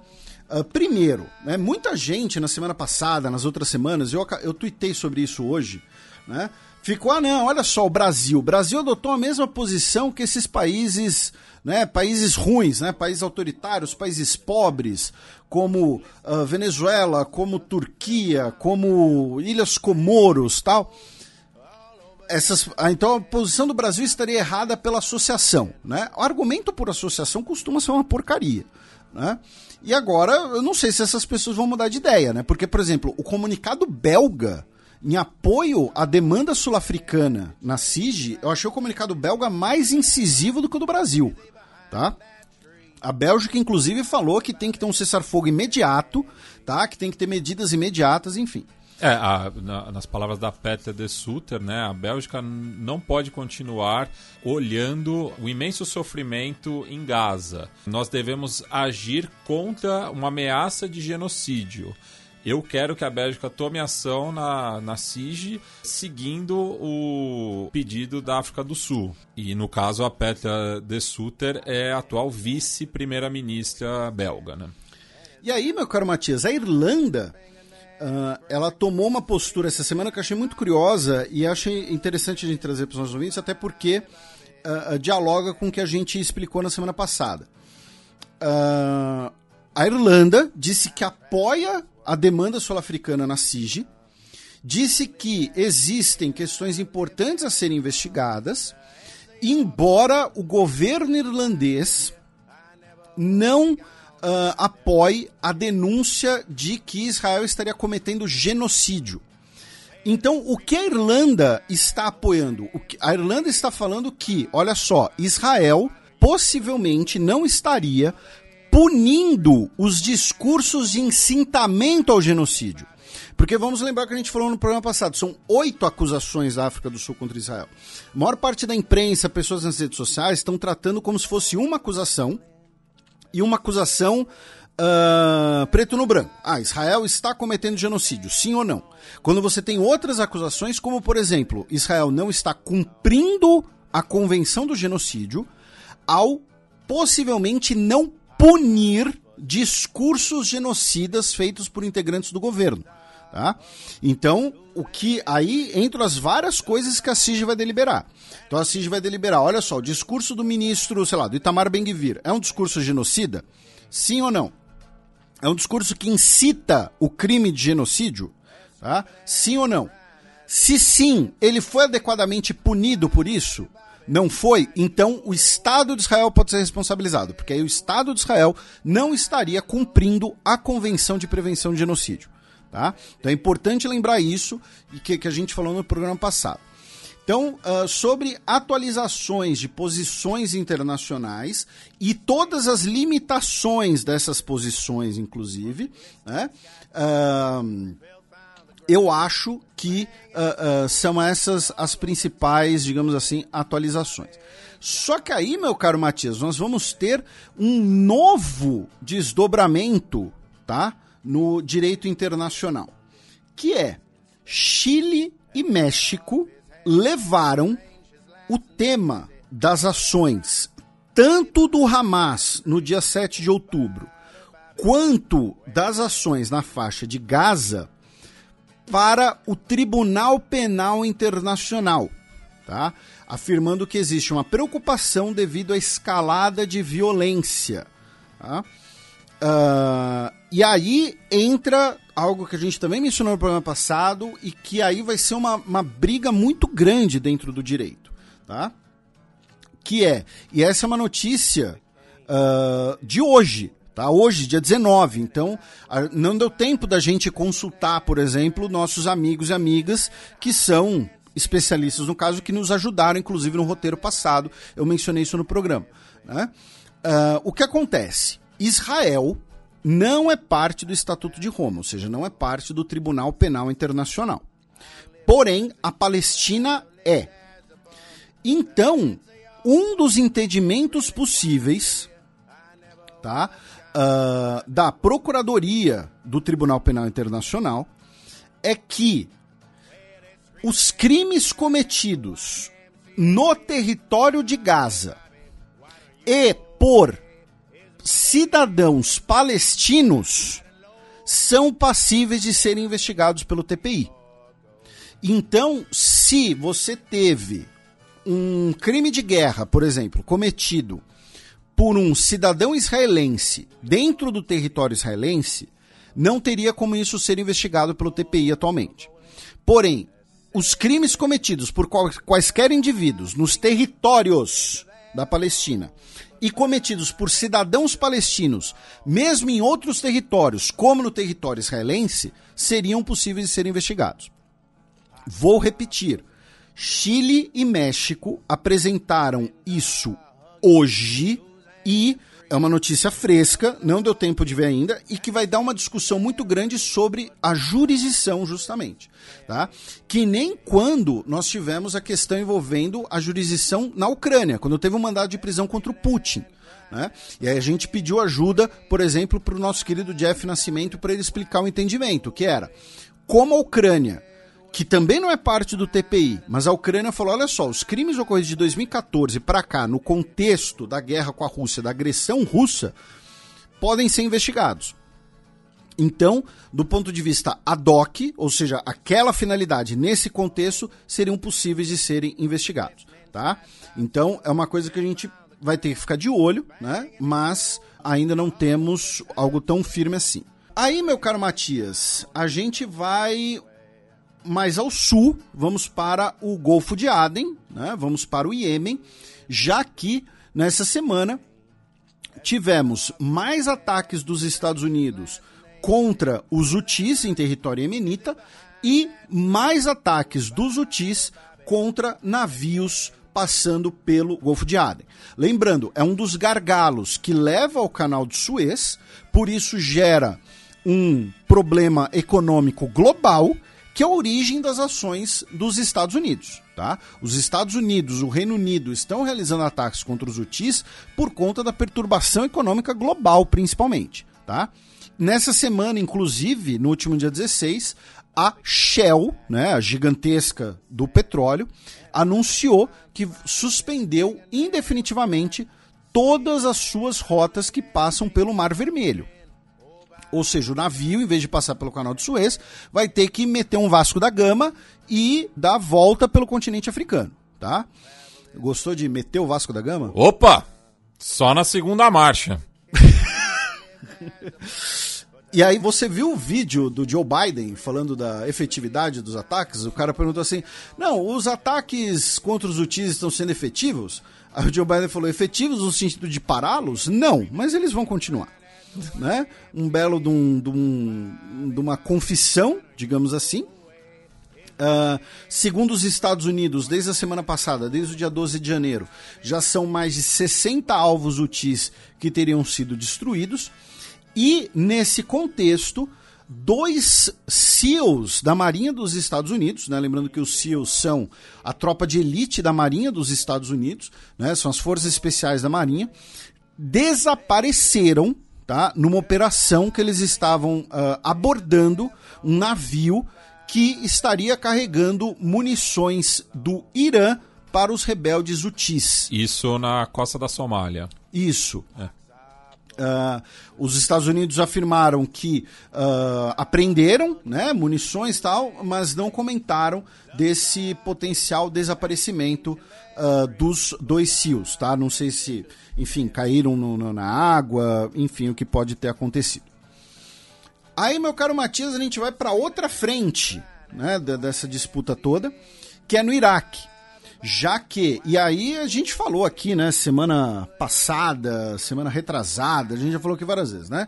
Uh, primeiro, né, muita gente na semana passada, nas outras semanas, eu, eu tuitei sobre isso hoje, né? Ficou, ah não, olha só, o Brasil. O Brasil adotou a mesma posição que esses países, né, países ruins, né, países autoritários, países pobres, como uh, Venezuela, como Turquia, como Ilhas Comoros, tal. Essas, ah, então a posição do Brasil estaria errada pela associação. Né? O argumento por associação costuma ser uma porcaria. Né? E agora, eu não sei se essas pessoas vão mudar de ideia, né? Porque, por exemplo, o comunicado belga em apoio à demanda sul-africana na SIG, eu achei o comunicado belga mais incisivo do que o do Brasil, tá? A Bélgica, inclusive, falou que tem que ter um cessar-fogo imediato, tá? Que tem que ter medidas imediatas, enfim. É, a, na, nas palavras da Peter de Sutter, né, a Bélgica não pode continuar olhando o imenso sofrimento em Gaza. Nós devemos agir contra uma ameaça de genocídio. Eu quero que a Bélgica tome ação na, na SIG seguindo o pedido da África do Sul. E no caso, a Petra de Sutter é a atual vice-primeira-ministra belga. Né? E aí, meu caro Matias, a Irlanda Uh, ela tomou uma postura essa semana que eu achei muito curiosa e achei interessante gente trazer para os nossos ouvintes, até porque uh, uh, dialoga com o que a gente explicou na semana passada. a Irlanda disse que apoia a demanda sul-africana na SIG, disse que existem questões importantes a serem investigadas, embora o governo irlandês não uh, apoie a denúncia de que Israel estaria cometendo genocídio. Então, o que a Irlanda está apoiando? a Irlanda está falando que, olha só, Israel possivelmente não estaria punindo os discursos de incitamento ao genocídio. Porque vamos lembrar que a gente falou no programa passado, são oito acusações da África do Sul contra Israel. A maior parte da imprensa, pessoas nas redes sociais, estão tratando como se fosse uma acusação, e uma acusação uh, preto no branco. Ah, Israel está cometendo genocídio, sim ou não? Quando você tem outras acusações, como por exemplo, Israel não está cumprindo a convenção do genocídio ao possivelmente não punir discursos genocidas feitos por integrantes do governo. Tá? Então, o que aí entre as várias coisas que a CIG vai deliberar. Então a CIG vai deliberar, olha só, o discurso do ministro, sei lá, do Itamar Ben-Gvir, é um discurso genocida? Sim ou não? É um discurso que incita o crime de genocídio? Tá? Sim ou não? Se sim, ele foi adequadamente punido por isso? Não foi? Então o Estado de Israel pode ser responsabilizado, porque aí o Estado de Israel não estaria cumprindo a Convenção de Prevenção de Genocídio. Tá? Então é importante lembrar isso que, que a gente falou no programa passado. Então, uh, sobre atualizações de posições internacionais e todas as limitações dessas posições, inclusive, né? Uh, eu acho que uh, são essas as principais, digamos assim, atualizações. Só que aí, meu caro Matias, nós vamos ter um novo desdobramento, tá? No direito internacional, que é Chile e México levaram o tema das ações tanto do Hamas no dia 7 de outubro, quanto das ações na faixa de Gaza para o Tribunal Penal Internacional, tá? afirmando que existe uma preocupação devido à escalada de violência. Tá? Uh, e aí entra algo que a gente também mencionou no programa passado e que aí vai ser uma, uma briga muito grande dentro do direito, tá? Que é, e essa é uma notícia uh, de hoje, tá? Hoje, dia 19. Então, não deu tempo da gente consultar, por exemplo, nossos amigos e amigas que são especialistas no caso, que nos ajudaram, inclusive, no roteiro passado. Eu mencionei isso no programa. Né? Uh, o que acontece? Israel não é parte do Estatuto de Roma, ou seja, não é parte do Tribunal Penal Internacional. Porém, a Palestina é. Então, um dos entendimentos possíveis tá, uh, da Procuradoria do Tribunal Penal Internacional é que os crimes cometidos no território de Gaza e por cidadãos palestinos são passíveis de serem investigados pelo TPI. Então, se você teve um crime de guerra, por exemplo, cometido por um cidadão israelense dentro do território israelense, não teria como isso ser investigado pelo TPI atualmente. Porém, os crimes cometidos por quaisquer indivíduos nos territórios da Palestina e cometidos por cidadãos palestinos, mesmo em outros territórios, como no território israelense, seriam possíveis de serem investigados. Vou repetir. Chile e México apresentaram isso hoje e é uma notícia fresca, não deu tempo de ver ainda, e que vai dar uma discussão muito grande sobre a jurisdição, justamente. Tá? Que nem quando nós tivemos a questão envolvendo a jurisdição na Ucrânia, quando teve um mandado de prisão contra o Putin. Né? E aí a gente pediu ajuda, por exemplo, para o nosso querido Jeff Nascimento para ele explicar o entendimento, que era como a Ucrânia que também não é parte do TPI, mas a Ucrânia falou: olha só, os crimes ocorridos de 2014 para cá, no contexto da guerra com a Rússia, da agressão russa, podem ser investigados. Então, do ponto de vista ad hoc, ou seja, aquela finalidade nesse contexto, seriam possíveis de serem investigados, tá? Então, é uma coisa que a gente vai ter que ficar de olho, né? Mas ainda não temos algo tão firme assim. Aí, meu caro Matias, a gente vai mais ao sul, vamos para o Golfo de Aden, né? vamos para o Iêmen, já que nessa semana tivemos mais ataques dos Estados Unidos contra os Houthis em território iemenita e mais ataques dos Houthis contra navios passando pelo Golfo de Aden. Lembrando, é um dos gargalos que leva ao canal de Suez, por isso gera um problema econômico global que é a origem das ações dos Estados Unidos. Tá? Os Estados Unidos, o Reino Unido estão realizando ataques contra os Houthis por conta da perturbação econômica global, principalmente. Tá? Nessa semana, inclusive, no último dia 16, a Shell, né, a gigantesca do petróleo, anunciou que suspendeu indefinitivamente todas as suas rotas que passam pelo Mar Vermelho. Ou seja, o navio, em vez de passar pelo canal de Suez, vai ter que meter um Vasco da Gama e dar a volta pelo continente africano, tá? Gostou de meter o Vasco da Gama? Opa! Só na segunda marcha. E aí você viu o vídeo do Joe Biden falando da efetividade dos ataques? O cara perguntou assim: "Não, os ataques contra os UTIs estão sendo efetivos?" Aí o Joe Biden falou: "Efetivos no sentido de pará-los? Não, mas eles vão continuar." Né? Um belo de, um, de, um, de uma confissão, digamos assim. Uh, segundo os Estados Unidos, desde a semana passada, desde o dia 12 de janeiro, já são mais de 60 alvos UTIs que teriam sido destruídos. E nesse contexto, dois SEALs da Marinha dos Estados Unidos, né? lembrando que os SEALs são a tropa de elite da Marinha dos Estados Unidos, né? são as forças especiais da Marinha, desapareceram tá? numa operação que eles estavam uh, abordando um navio que estaria carregando munições do Irã para os rebeldes Houthis. Isso na costa da Somália. Isso. É. Uh, os Estados Unidos afirmaram que uh, apreenderam né, munições e tal, mas não comentaram desse potencial desaparecimento uh, dos dois SEALs, tá? Não sei se, enfim, caíram no, no, na água, enfim, o que pode ter acontecido. Aí, meu caro Matias, a gente vai para outra frente né, dessa disputa toda, que é no Iraque já que, e aí a gente falou aqui, né, semana passada, semana retrasada, a gente já falou aqui várias vezes, né?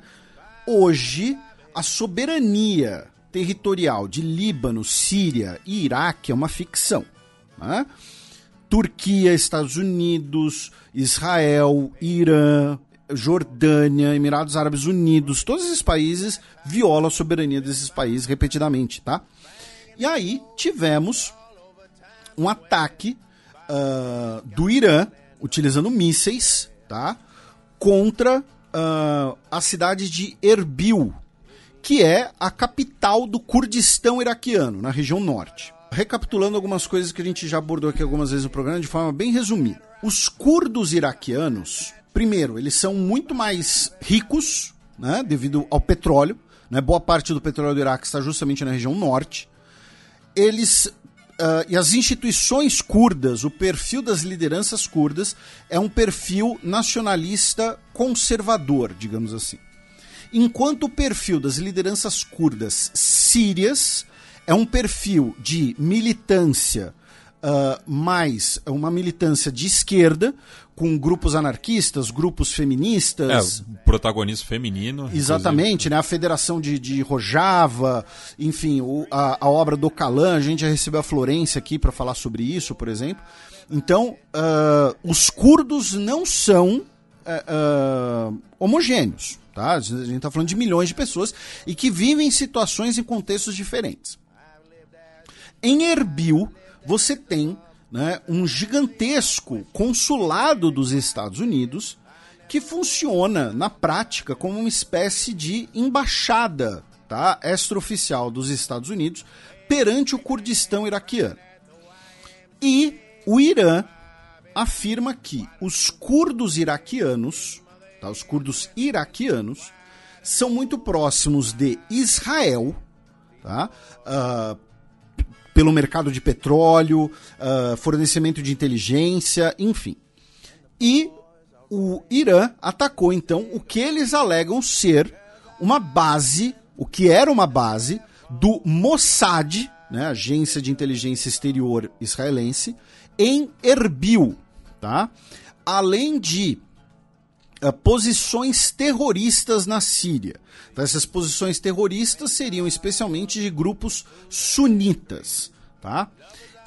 Hoje, a soberania territorial de Líbano, Síria e Iraque é uma ficção. Né? Turquia, Estados Unidos, Israel, Irã, Jordânia, Emirados Árabes Unidos, todos esses países violam a soberania desses países repetidamente, tá? E aí tivemos um ataque uh, do Irã, utilizando mísseis, tá? Contra uh, a cidade de Erbil, que é a capital do Kurdistão iraquiano, na região norte. Recapitulando algumas coisas que a gente já abordou aqui algumas vezes no programa de forma bem resumida. Os curdos iraquianos, primeiro, eles são muito mais ricos, né, devido ao petróleo. Né, boa parte do petróleo do Iraque está justamente na região norte. Eles Uh, e as instituições curdas, o perfil das lideranças curdas é um perfil nacionalista conservador, digamos assim. Enquanto o perfil das lideranças curdas sírias é um perfil de militância uh, mais uma militância de esquerda, com grupos anarquistas, grupos feministas. É, protagonismo feminino. Exatamente, né? A Federação de, de Rojava, enfim, o, a, a, obra do Calan, a gente já recebeu a Florência aqui para falar sobre isso, por exemplo. Então, uh, os curdos não são uh, uh, homogêneos. Tá? A gente está falando de milhões de pessoas e que vivem em situações em contextos diferentes. Em Erbil, você tem né, um gigantesco consulado dos Estados Unidos que funciona na prática como uma espécie de embaixada tá, extraoficial dos Estados Unidos perante o Kurdistão iraquiano. E o Irã afirma que os curdos iraquianos, tá, os curdos iraquianos, são muito próximos de Israel, tá, uh, pelo mercado de petróleo, uh, fornecimento de inteligência, enfim. E o Irã atacou então o que eles alegam ser uma base, o que era uma base do Mossad, né, agência de inteligência exterior israelense, em Erbil, tá? Além de uh, posições terroristas na Síria. Então, essas posições terroristas seriam especialmente de grupos sunitas, tá?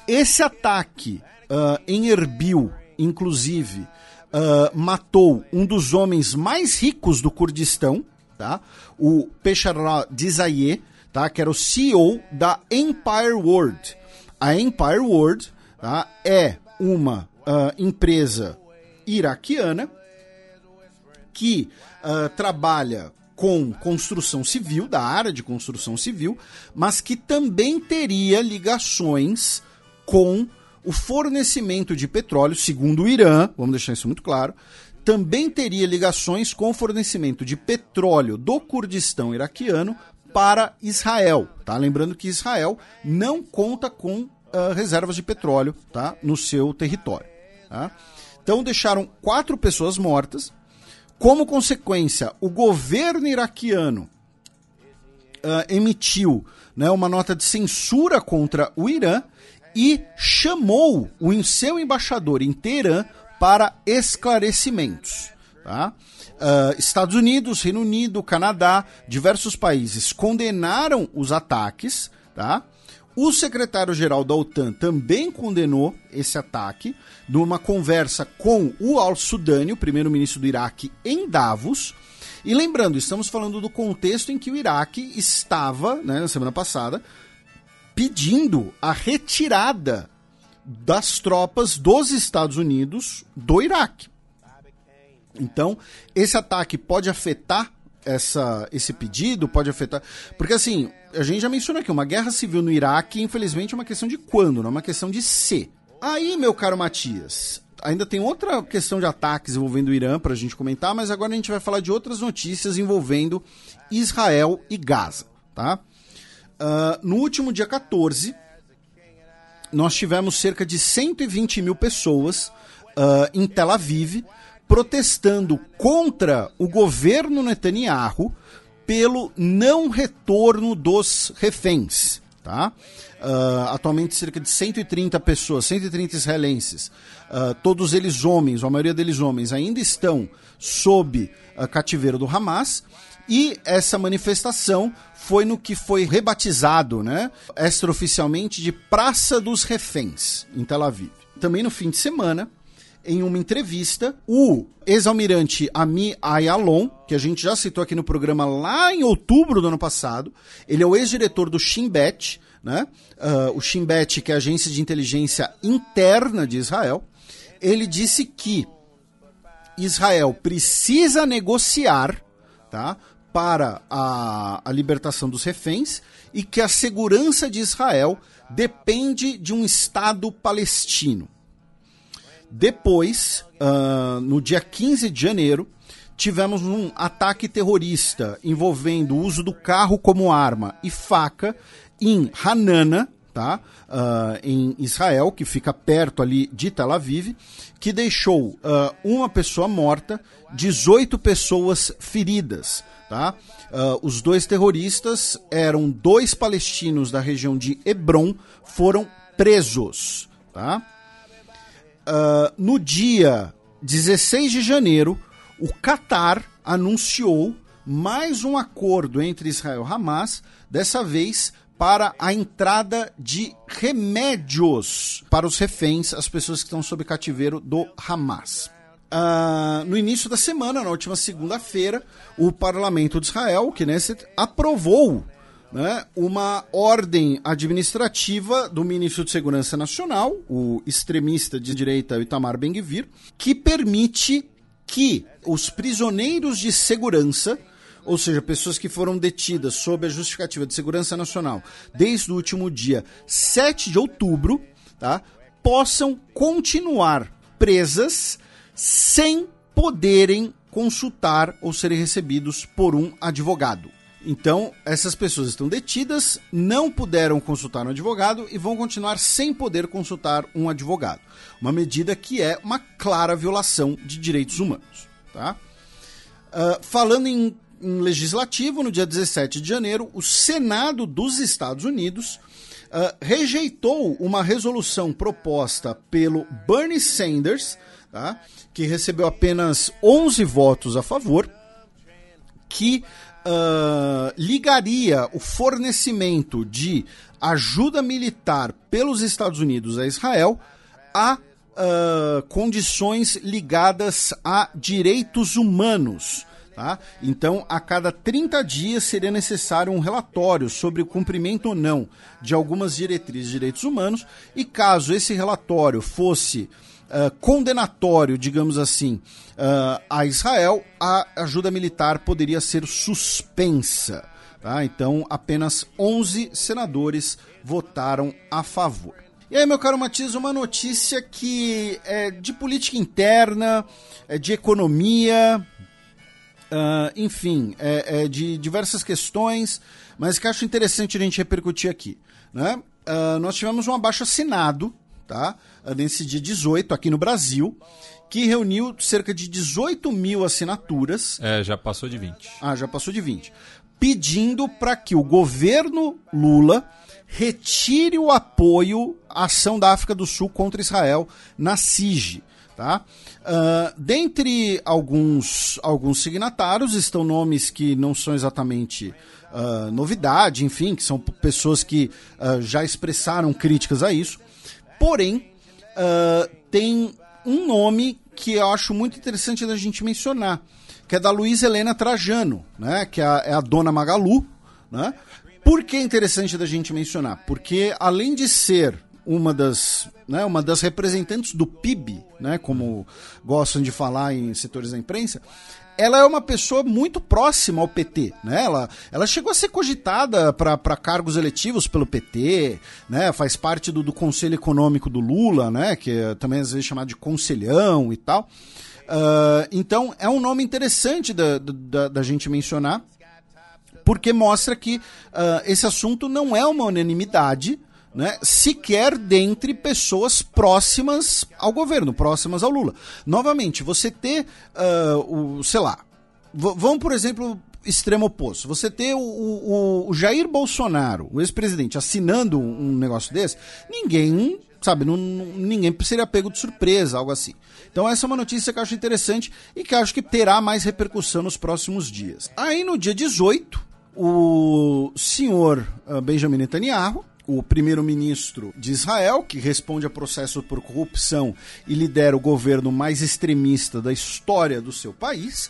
Esse ataque uh, em Erbil, inclusive, uh, matou um dos homens mais ricos do Kurdistão, tá? O Peshara Dizaye, tá? Que era o CEO da Empire World. A Empire World tá? é uma uh, empresa iraquiana que uh, trabalha com construção civil, da área de construção civil, mas que também teria ligações com o fornecimento de petróleo, segundo o Irã, vamos deixar isso muito claro, também teria ligações com o fornecimento de petróleo do Kurdistão iraquiano para Israel. Tá? Lembrando que Israel não conta com uh, reservas de petróleo tá? no seu território. Tá? Então deixaram quatro pessoas mortas. Como consequência, o governo iraquiano uh, emitiu né, uma nota de censura contra o Irã e chamou o seu embaixador em Teherã para esclarecimentos. Tá? Uh, Estados Unidos, Reino Unido, Canadá, diversos países condenaram os ataques, tá? O secretário-geral da OTAN também condenou esse ataque numa conversa com o Al-Sudani, o primeiro-ministro do Iraque, em Davos. E lembrando, estamos falando do contexto em que o Iraque estava, né, na semana passada, pedindo a retirada das tropas dos Estados Unidos do Iraque. Então, esse ataque pode afetar essa, esse pedido, pode afetar. Porque assim, a gente já mencionou aqui, uma guerra civil no Iraque, infelizmente, é uma questão de quando, não é uma questão de se. Aí, meu caro Matias, ainda tem outra questão de ataques envolvendo o Irã para a gente comentar, mas agora a gente vai falar de outras notícias envolvendo Israel e Gaza, tá? Uh, no último dia 14, nós tivemos cerca de 120 mil pessoas uh, em Tel Aviv protestando contra o governo Netanyahu pelo não retorno dos reféns. Tá? Uh, atualmente cerca de 130 pessoas, 130 israelenses, uh, todos eles homens, a maioria deles homens, ainda estão sob uh, cativeiro do Hamas. E essa manifestação foi no que foi rebatizado, né, extraoficialmente, de Praça dos Reféns, em Tel Aviv. Também no fim de semana, em uma entrevista, o ex-almirante Ami Ayalon, que a gente já citou aqui no programa lá em outubro do ano passado, ele é o ex-diretor do Shin Bet, né? Uh, o Shin Bet, que é a agência de inteligência interna de Israel, ele disse que Israel precisa negociar, tá? Para a, a libertação dos reféns e que a segurança de Israel depende de um Estado palestino. Depois, uh, no dia 15 de janeiro, tivemos um ataque terrorista envolvendo o uso do carro como arma e faca em Hanana, tá? Uh, em Israel, que fica perto ali de Tel Aviv, que deixou uh, uma pessoa morta, 18 pessoas feridas. Tá? Uh, os dois terroristas eram dois palestinos da região de Hebron, foram presos. Tá? No dia 16 de janeiro, o Qatar anunciou mais um acordo entre Israel e Hamas, dessa vez para a entrada de remédios para os reféns, as pessoas que estão sob cativeiro do Hamas. Uh, no início da semana, na última segunda-feira, o parlamento de Israel, o Knesset, aprovou né, uma ordem administrativa do ministro de Segurança Nacional, o extremista de direita Itamar Ben-Gvir, que permite que os prisioneiros de segurança ou seja, pessoas que foram detidas sob a justificativa de segurança nacional desde o último dia 7 de outubro, tá, possam continuar presas sem poderem consultar ou serem recebidos por um advogado. Então, essas pessoas estão detidas, não puderam consultar um advogado e vão continuar sem poder consultar um advogado. Uma medida que é uma clara violação de direitos humanos. Tá? Uh, falando em em legislativo, no dia 17 de janeiro, o Senado dos Estados Unidos uh, rejeitou uma resolução proposta pelo Bernie Sanders, tá? que recebeu apenas 11 votos a favor, que uh, ligaria o fornecimento de ajuda militar pelos Estados Unidos a Israel a uh, condições ligadas a direitos humanos. Tá? Então, a cada 30 dias seria necessário um relatório sobre o cumprimento ou não de algumas diretrizes de direitos humanos, e caso esse relatório fosse uh, condenatório, digamos assim, uh, a Israel, a ajuda militar poderia ser suspensa. Tá? Então, apenas 11 senadores votaram a favor. E aí, meu caro Matias, uma notícia que é de política interna, é de economia, Uh, enfim, é, é, de diversas questões, mas que acho interessante a gente repercutir aqui. Né? Uh, nós tivemos um abaixo assinado, tá? Uh, nesse dia 18, aqui no Brasil, que reuniu cerca de 18 mil assinaturas. É, já passou de 20. Ah, já passou de 20. Pedindo para que o governo Lula retire o apoio à ação da África do Sul contra Israel na SIG. Tá? Uh, dentre alguns, alguns signatários estão nomes que não são exatamente uh, novidade, enfim, que são pessoas que uh, já expressaram críticas a isso. Porém, tem um nome que eu acho muito interessante da gente mencionar, que é da Luiz Helena Trajano, né? que é a, é a dona Magalu. Né? Por que é interessante da gente mencionar? Porque além de ser uma das, né, uma das representantes do PIB, né, como gostam de falar em setores da imprensa, ela é uma pessoa muito próxima ao PT, né? Ela, ela chegou a ser cogitada para cargos eletivos pelo PT, né? Faz parte do, do Conselho Econômico do Lula, né? Que é também às vezes chamado de conselhão e tal. Uh, então é um nome interessante da, da, da gente mencionar, porque mostra que uh, esse assunto não é uma unanimidade, né, sequer dentre pessoas próximas ao governo, próximas ao Lula. Novamente, você ter, uh, o, sei lá, vamos por exemplo, extremo oposto. Você ter o, o, o Jair Bolsonaro, o ex-presidente, assinando um negócio desse, ninguém, sabe, não, ninguém seria pego de surpresa, algo assim. Então essa é uma notícia que eu acho interessante e que acho que terá mais repercussão nos próximos dias. Aí no dia 18, o senhor ah, Benjamin Netanyahu o primeiro-ministro de Israel, que responde a processo por corrupção e lidera o governo mais extremista da história do seu país,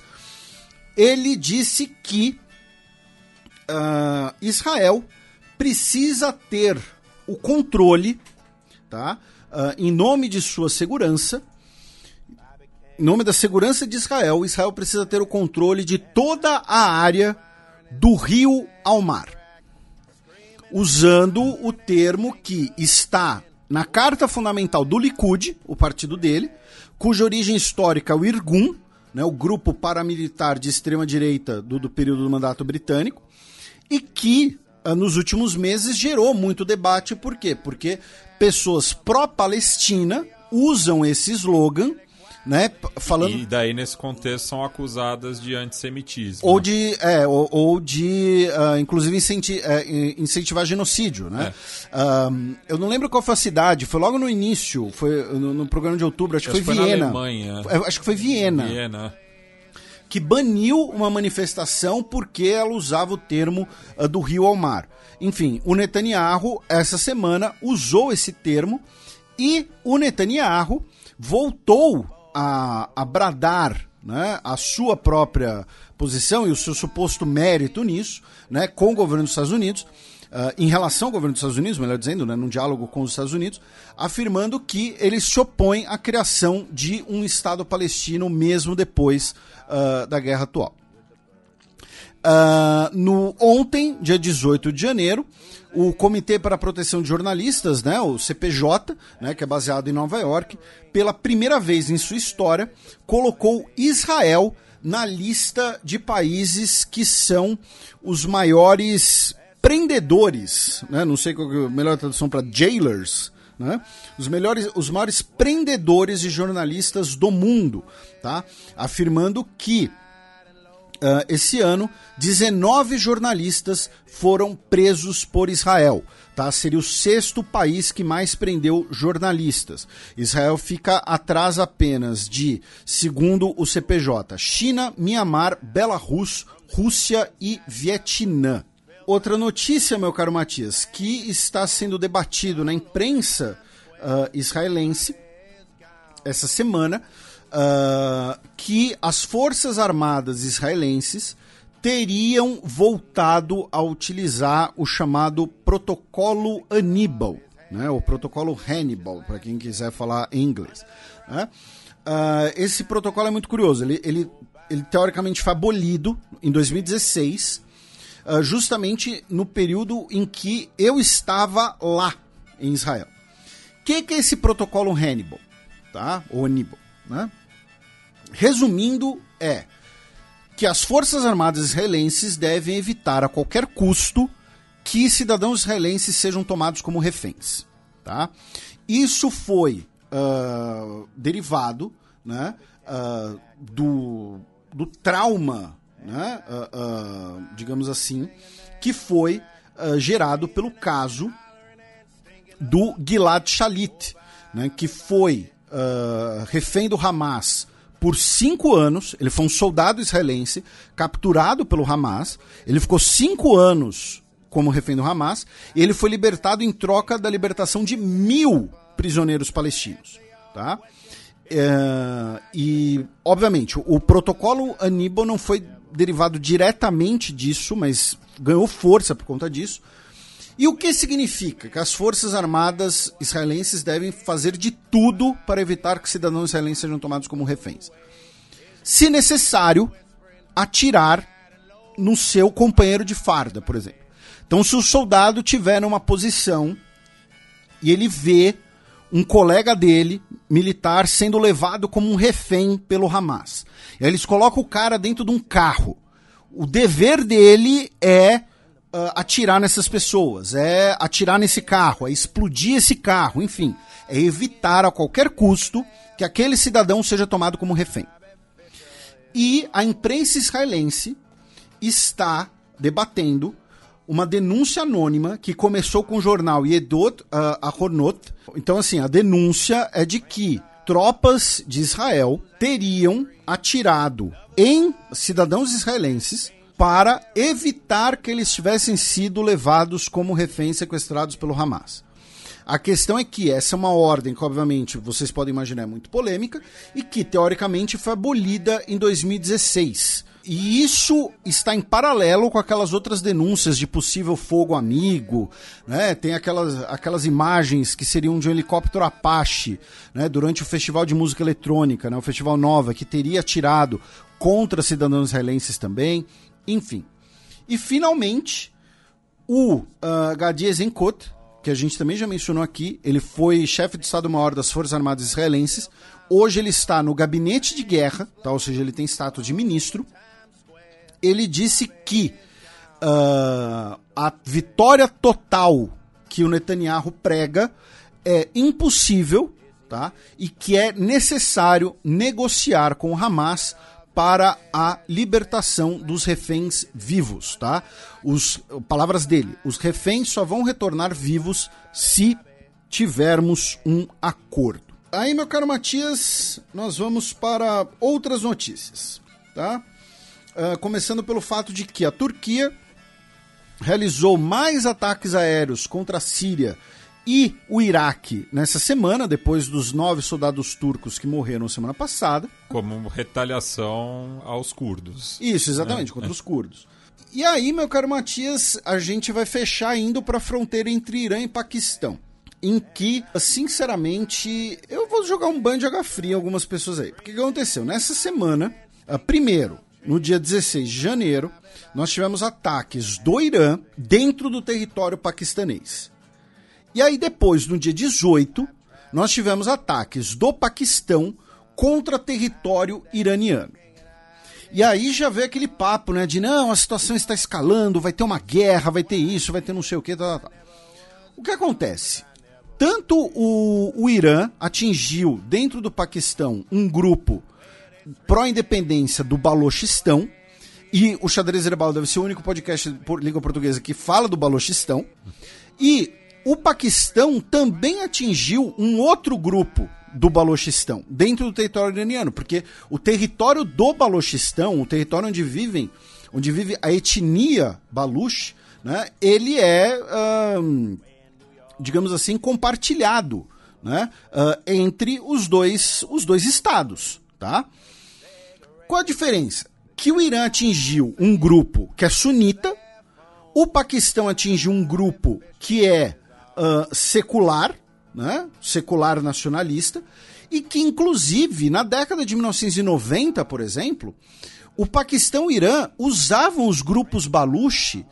ele disse que uh, Israel precisa ter o controle, tá? Uh, em nome de sua segurança, em nome da segurança de Israel, Israel precisa ter o controle de toda a área do rio ao mar usando o termo que está na Carta Fundamental do Likud, o partido dele, cuja origem histórica é o Irgun, né, o grupo paramilitar de extrema-direita do, do período do mandato britânico, e que uh, nos últimos meses gerou muito debate. Por quê? Porque pessoas pró-Palestina usam esse slogan né? Falando... E daí, nesse contexto, são acusadas de antissemitismo. Ou de, é, ou, ou de uh, inclusive, incenti uh, incentivar genocídio, né? É. Uh, eu não lembro qual foi a cidade, foi logo no início, foi no, no programa de outubro, acho, que foi, foi Viena. Alemanha. É, acho que foi Viena. Viena. Que baniu uma manifestação porque ela usava o termo ah, do rio ao mar. Enfim, o Netanyahu, essa semana, usou esse termo e o Netanyahu voltou a, a bradar né, a sua própria posição e o seu suposto mérito nisso, né, com o governo dos Estados Unidos, uh, em relação ao governo dos Estados Unidos, melhor dizendo, né, num diálogo com os Estados Unidos, afirmando que ele se opõe à criação de um Estado palestino mesmo depois uh, da guerra atual. Uh, no ontem, dia 18 de janeiro, o Comitê para a Proteção de Jornalistas, né, o CPJ, né, que é baseado em Nova York, pela primeira vez em sua história, colocou Israel na lista de países que são os maiores prendedores, né, não sei qual é a melhor tradução para jailers, né, os, melhores, os maiores prendedores de jornalistas do mundo, tá, afirmando que uh, esse ano, 19 jornalistas foram presos por Israel. Tá? Seria o sexto país que mais prendeu jornalistas. Israel fica atrás apenas de, segundo o CPJ, China, Mianmar, Belarus, Rússia e Vietnã. Outra notícia, meu caro Matias, que está sendo debatido na imprensa uh, israelense essa semana, uh, que as forças armadas israelenses teriam voltado a utilizar o chamado protocolo Aníbal, né, o protocolo Hannibal, para quem quiser falar em inglês. Né? Uh, esse protocolo é muito curioso. Ele, ele, ele teoricamente foi abolido em 2016, uh, ah, justamente no período em que eu estava lá em Israel. O que, que é esse protocolo Hannibal? Tá? Ou Aníbal, né? Resumindo, é que as Forças Armadas israelenses devem evitar a qualquer custo que cidadãos israelenses sejam tomados como reféns. Tá? Isso foi uh, derivado né, uh, do, do trauma, né, uh, digamos assim, que foi gerado pelo caso do Gilad Shalit, né, que foi refém do Hamas por cinco anos. Ele foi um soldado israelense capturado pelo Hamas. Ele ficou cinco anos como refém do Hamas. E ele foi libertado em troca da libertação de mil prisioneiros palestinos. Tá? É, e, obviamente, o, o protocolo Aníbal não foi derivado diretamente disso, mas ganhou força por conta disso. E o que significa? Que as forças armadas israelenses devem fazer de tudo para evitar que cidadãos israelenses sejam tomados como reféns. Se necessário, atirar no seu companheiro de farda, por exemplo. Então, se o soldado tiver numa posição e ele vê um colega dele, militar, sendo levado como um refém pelo Hamas. E aí eles colocam o cara dentro de um carro. O dever dele é uh, atirar nessas pessoas, é atirar nesse carro, é explodir esse carro, enfim, é evitar a qualquer custo que aquele cidadão seja tomado como refém. E a imprensa israelense está debatendo uma denúncia anônima que começou com o jornal Yedot uh, Ahornot. Então, assim, a denúncia é de que tropas de Israel teriam atirado em cidadãos israelenses para evitar que eles tivessem sido levados como reféns sequestrados pelo Hamas. A questão é que essa é uma ordem que, obviamente, vocês podem imaginar é muito polêmica e que, teoricamente, foi abolida em 2016. E isso está em paralelo com aquelas outras denúncias de possível fogo amigo, né? Tem aquelas, aquelas imagens que seriam de um helicóptero Apache, né? Durante o Festival de Música Eletrônica, né? O Festival Nova, que teria atirado contra cidadãos israelenses também. Enfim. E finalmente, o uh, Gadi Ezenkot, que a gente também já mencionou aqui, ele foi chefe de Estado-Maior das Forças Armadas Israelenses. Hoje ele está no gabinete de guerra, tá? ou seja, ele tem status de ministro. Ele disse que uh, a vitória total que o Netanyahu prega é impossível, tá? E que é necessário negociar com o Hamas para a libertação dos reféns vivos, tá? Os palavras dele, os reféns só vão retornar vivos se tivermos um acordo. Aí, meu caro Matias, nós vamos para outras notícias, tá? Uh, começando pelo fato de que a Turquia realizou mais ataques aéreos contra a Síria e o Iraque nessa semana, depois dos nove soldados turcos que morreram semana passada. Como retaliação aos curdos. Isso, exatamente, é, contra é. os curdos. E aí, meu caro Matias, a gente vai fechar indo para a fronteira entre Irã e Paquistão. Em que, sinceramente, eu vou jogar um banho de água fria em algumas pessoas aí. Porque o que aconteceu? Nessa semana, ah, primeiro, no dia 16 de janeiro, nós tivemos ataques do Irã dentro do território paquistanês. E aí depois, no dia 18, nós tivemos ataques do Paquistão contra território iraniano. E aí já veio aquele papo, né, de não, a situação está escalando, vai ter uma guerra, vai ter isso, vai ter não sei o que, tá, tá, tá. O que acontece? Tanto o, o Irã atingiu dentro do Paquistão um grupo pró-independência do Balochistão, e o Xadrez Herbal deve ser o único podcast por língua portuguesa que fala do Balochistão, e o Paquistão também atingiu um outro grupo do Balochistão, dentro do território iraniano, porque o território do Balochistão, o território onde vivem, onde vive a etnia Baluch, né, ele é, digamos assim, compartilhado né, uh, entre os dois, os dois estados, tá? Qual a diferença? Que o Irã atingiu um grupo que é sunita, o Paquistão atingiu um grupo que é uh, secular, né? secular nacionalista, e que, inclusive, na década de 1990, por exemplo, o Paquistão e o Irã usavam os grupos Baluchi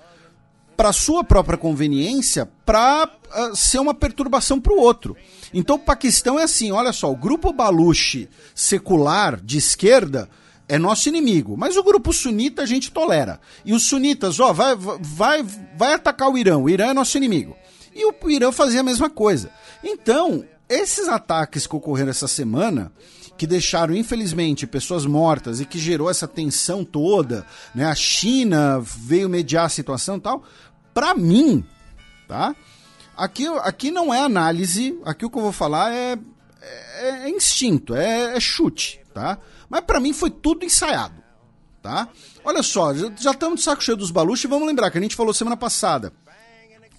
para sua própria conveniência para uh, ser uma perturbação para o outro. Então o Paquistão é assim, olha só, o grupo Baluchi secular de esquerda é nosso inimigo. Mas o grupo sunita a gente tolera. E os sunitas, ó, vai, vai, vai atacar o Irã. O Irã é nosso inimigo. E o Irã fazia a mesma coisa. Então, esses ataques que ocorreram essa semana, que deixaram, infelizmente, pessoas mortas e que gerou essa tensão toda, né? A China veio mediar a situação e tal. Para mim, tá? Aqui, aqui não é análise, aqui o que eu vou falar é, é, é instinto, é, é chute, tá? Mas para mim foi tudo ensaiado, tá? Olha só, já estamos de saco cheio dos Baluchi e vamos lembrar que a gente falou semana passada.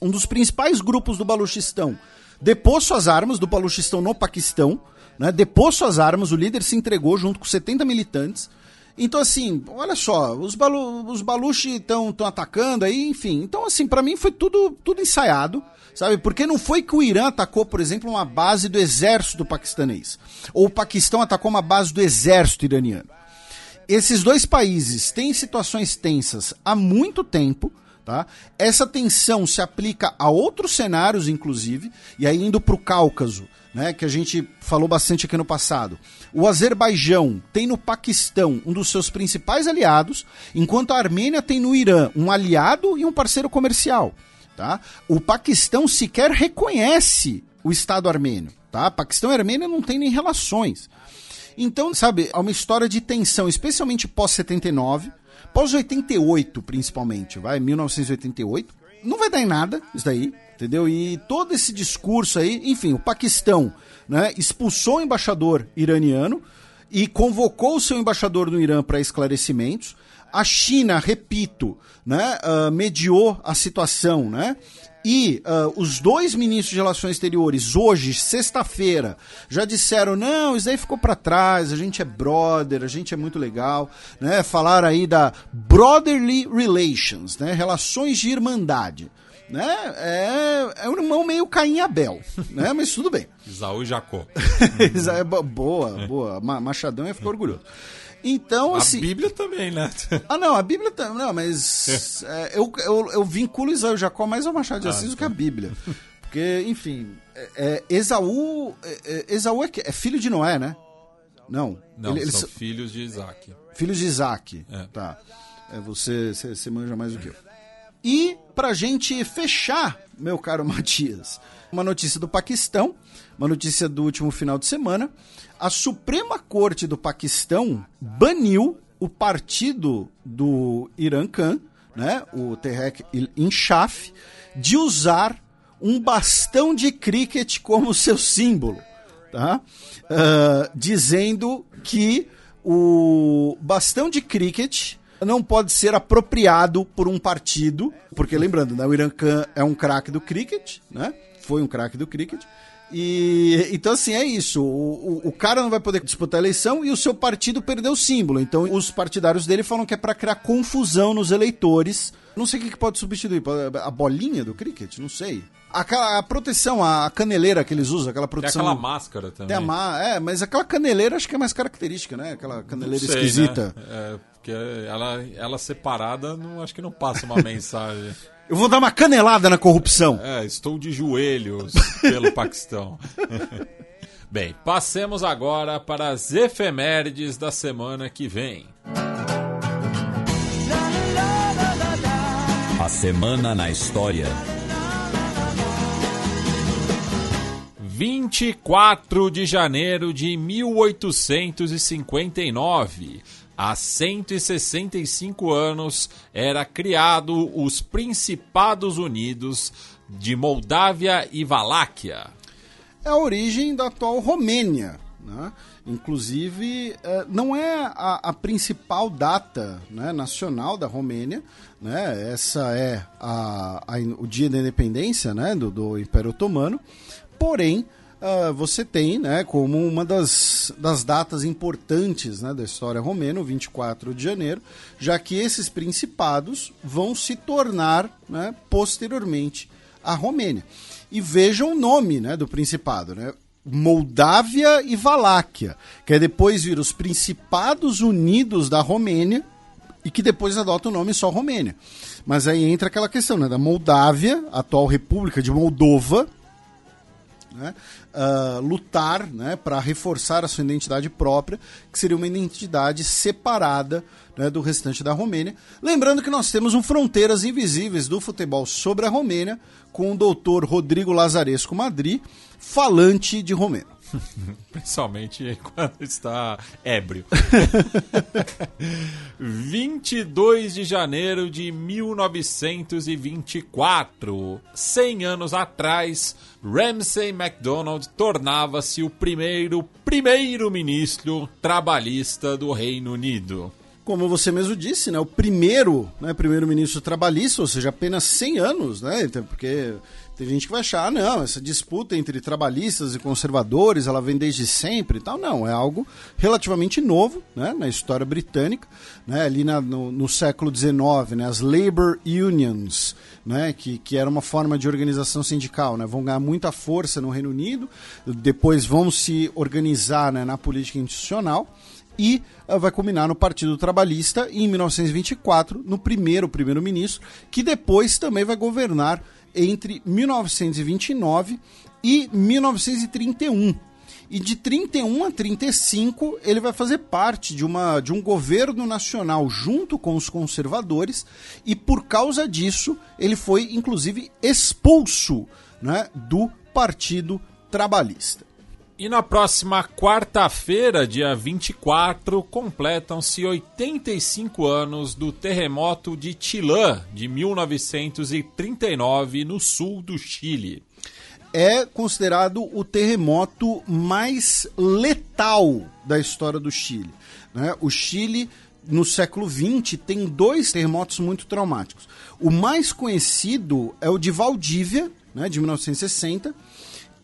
Um dos principais grupos do Baluchistão depôs suas armas, do Baluchistão no Paquistão, né? Depôs suas armas, o líder se entregou junto com 70 militantes. Então, assim, olha só, os, balu, os Baluchi estão atacando aí, enfim. Então, assim, para mim foi tudo, tudo ensaiado, sabe? Porque não foi que o Irã atacou, por exemplo, uma base do exército paquistanês. Ou o Paquistão atacou uma base do exército iraniano. Esses dois países têm situações tensas há muito tempo, Tá? Essa tensão se aplica a outros cenários, inclusive, e aí indo para o Cáucaso, né, que a gente falou bastante aqui no passado. O Azerbaijão tem no Paquistão um dos seus principais aliados, enquanto a Armênia tem no Irã um aliado e um parceiro comercial. Tá? O Paquistão sequer reconhece o Estado armênio. Tá? Paquistão e Armênia não têm nem relações. Então, sabe, é uma história de tensão, especialmente pós-79, pós-88 principalmente, vai, 1988. Não vai dar em nada isso daí, entendeu? E todo esse discurso aí, enfim, o Paquistão né, expulsou o embaixador iraniano e convocou o seu embaixador no Irã para esclarecimentos. A China, repito, né, uh, mediou a situação, né? E uh, os dois ministros de Relações Exteriores, hoje, sexta-feira, já disseram: não, isso aí ficou para trás, a gente é brother, a gente é muito legal. Né? Falaram aí da Brotherly Relations, né? relações de irmandade. Né? É, é um irmão meio Caim e Abel, né? mas tudo bem. Isaú e Jacó. boa, boa. Machadão ia ficar orgulhoso. Então, assim. A Bíblia também, né? ah, não, a Bíblia também. Não, mas. É, eu, eu, eu vinculo Isaú e Jacó mais ao Machado de ah, Assis ah, do que a tá. Bíblia. Porque, enfim, é, é, Esaú. É, é, Esaú é, é, filho de Noé, né? Não. Não, ele, são eles... filhos de Isaac. Filhos de Isaac. Tá. É, você, você, você manja mais do que eu. E pra gente fechar, meu caro Matias, uma notícia do Paquistão, uma notícia do último final de semana. A Suprema Corte do Paquistão baniu o partido do Irã Khan, né, o Tehreek Inshaf, de usar um bastão de cricket como seu símbolo, tá? Uh, dizendo que o bastão de cricket não pode ser apropriado por um partido, porque lembrando, né, o Irã Khan é um craque do cricket, né? Foi um craque do cricket. E então assim é isso. O, o, o, cara não vai poder disputar a eleição e o seu partido perdeu o símbolo. Então os partidários dele falam que é para criar confusão nos eleitores. Não sei o que, que pode substituir. A bolinha do cricket? Não sei. Aquela a proteção, a caneleira que eles usam, aquela proteção. Tem aquela máscara também. Tem a ma é, mas aquela caneleira acho que é mais característica, né? Aquela caneleira sei, esquisita. Né? É, porque ela, ela separada, não, acho que não passa uma mensagem. Eu vou dar uma canelada na corrupção. É, estou de joelhos pelo Paquistão. Bem, passemos agora para as efemérides da semana que vem. A semana na história. 24 de janeiro de 1859 há 165 anos era criado os Principados Unidos de Moldávia e Valáquia. É a origem da atual Romênia. Né? Inclusive, é, não é a, a principal data né, nacional da Romênia, né? essa é a, a, o dia da independência né, do, do Império Otomano, porém, uh, você tem né, como uma das, das datas importantes né, da história romena, o 24 de janeiro, já que esses principados vão se tornar né, posteriormente a Romênia. E vejam o nome né, do principado, né? Moldávia e Valáquia, que é depois vir os Principados Unidos da Romênia e que depois adota o nome só Romênia. Mas aí entra aquela questão né, da Moldávia, atual República de Moldova, né, uh, lutar né, para reforçar a sua identidade própria, que seria uma identidade separada né, do restante da Romênia. Lembrando que nós temos um Fronteiras Invisíveis do futebol sobre a Romênia, com o doutor Rodrigo Lazaresco Madri, falante de romeno. Principalmente quando está ébrio. 22 de janeiro de 1924, 100 anos atrás, Ramsay MacDonald tornava-se o primeiro primeiro-ministro trabalhista do Reino Unido como você mesmo disse, né, o primeiro né, primeiro-ministro trabalhista, ou seja, apenas 100 anos, né, porque tem gente que vai achar, ah, não, essa disputa entre trabalhistas e conservadores, ela vem desde sempre e tal. Não, é algo relativamente novo né, na história britânica. Né, ali na, no, no, século XIX, né, as labor unions, né, que, que era uma forma de organização sindical, né, vão ganhar muita força no Reino Unido, depois vão se organizar né, na política institucional e uh, vai culminar no Partido Trabalhista em 1924 no primeiro primeiro-ministro, que depois também vai governar entre 1929 e 1931. E de 31 a 35 ele vai fazer parte de, uma, de um governo nacional junto com os conservadores e por causa disso ele foi inclusive expulso né, do Partido Trabalhista. E na próxima quarta-feira, dia 24, completam-se 85 anos do terremoto de Chilã, de 1939, no sul do Chile. É considerado o terremoto mais letal da história do Chile. Né? O Chile, no século XX, tem dois terremotos muito traumáticos. O mais conhecido é o de Valdívia, né, de 1960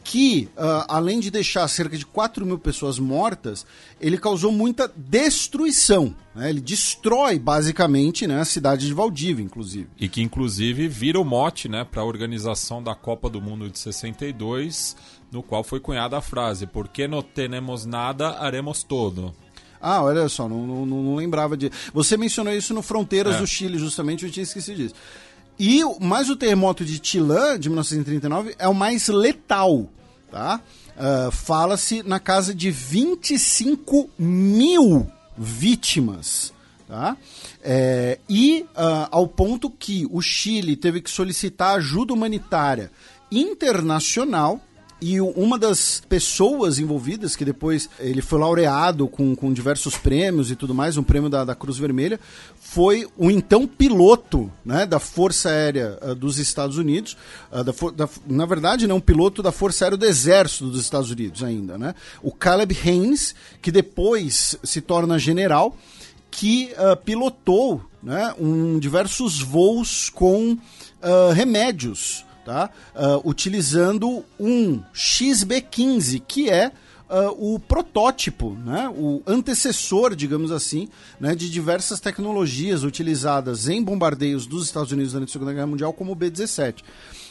que, uh, além de deixar cerca de 4 mil pessoas mortas, ele causou muita destruição. Né? Ele destrói, basicamente, né, a cidade de Valdívia, inclusive. E que, inclusive, vira o mote né, para a organização da Copa do Mundo de 62, no qual foi cunhada a frase: Por que não temos nada, haremos todo. Ah, olha só, não, não, não lembrava de. Você mencionou isso no Fronteiras é. do Chile, justamente, eu tinha esquecido disso. E mais o terremoto de Tilã, de 1939, é o mais letal tá? Uh, Fala-se na casa de 25 mil vítimas Tá? É, e uh, ao ponto que o Chile teve que solicitar ajuda humanitária internacional e uma das pessoas envolvidas, que depois ele foi laureado com, com diversos prêmios e tudo mais, um prêmio da, da Cruz Vermelha, foi o então piloto né, da Força Aérea uh, dos Estados Unidos. Uh, da, da, na verdade, não, um piloto da Força Aérea do Exército dos Estados Unidos ainda. Né? O Caleb Haynes, que depois se torna general, que uh, pilotou né, um, diversos voos com remédios tá? Utilizando um XB15, que é uh, o protótipo, né? o antecessor, digamos assim, né? de diversas tecnologias utilizadas em bombardeios dos Estados Unidos durante a Segunda Guerra Mundial, como o B-17.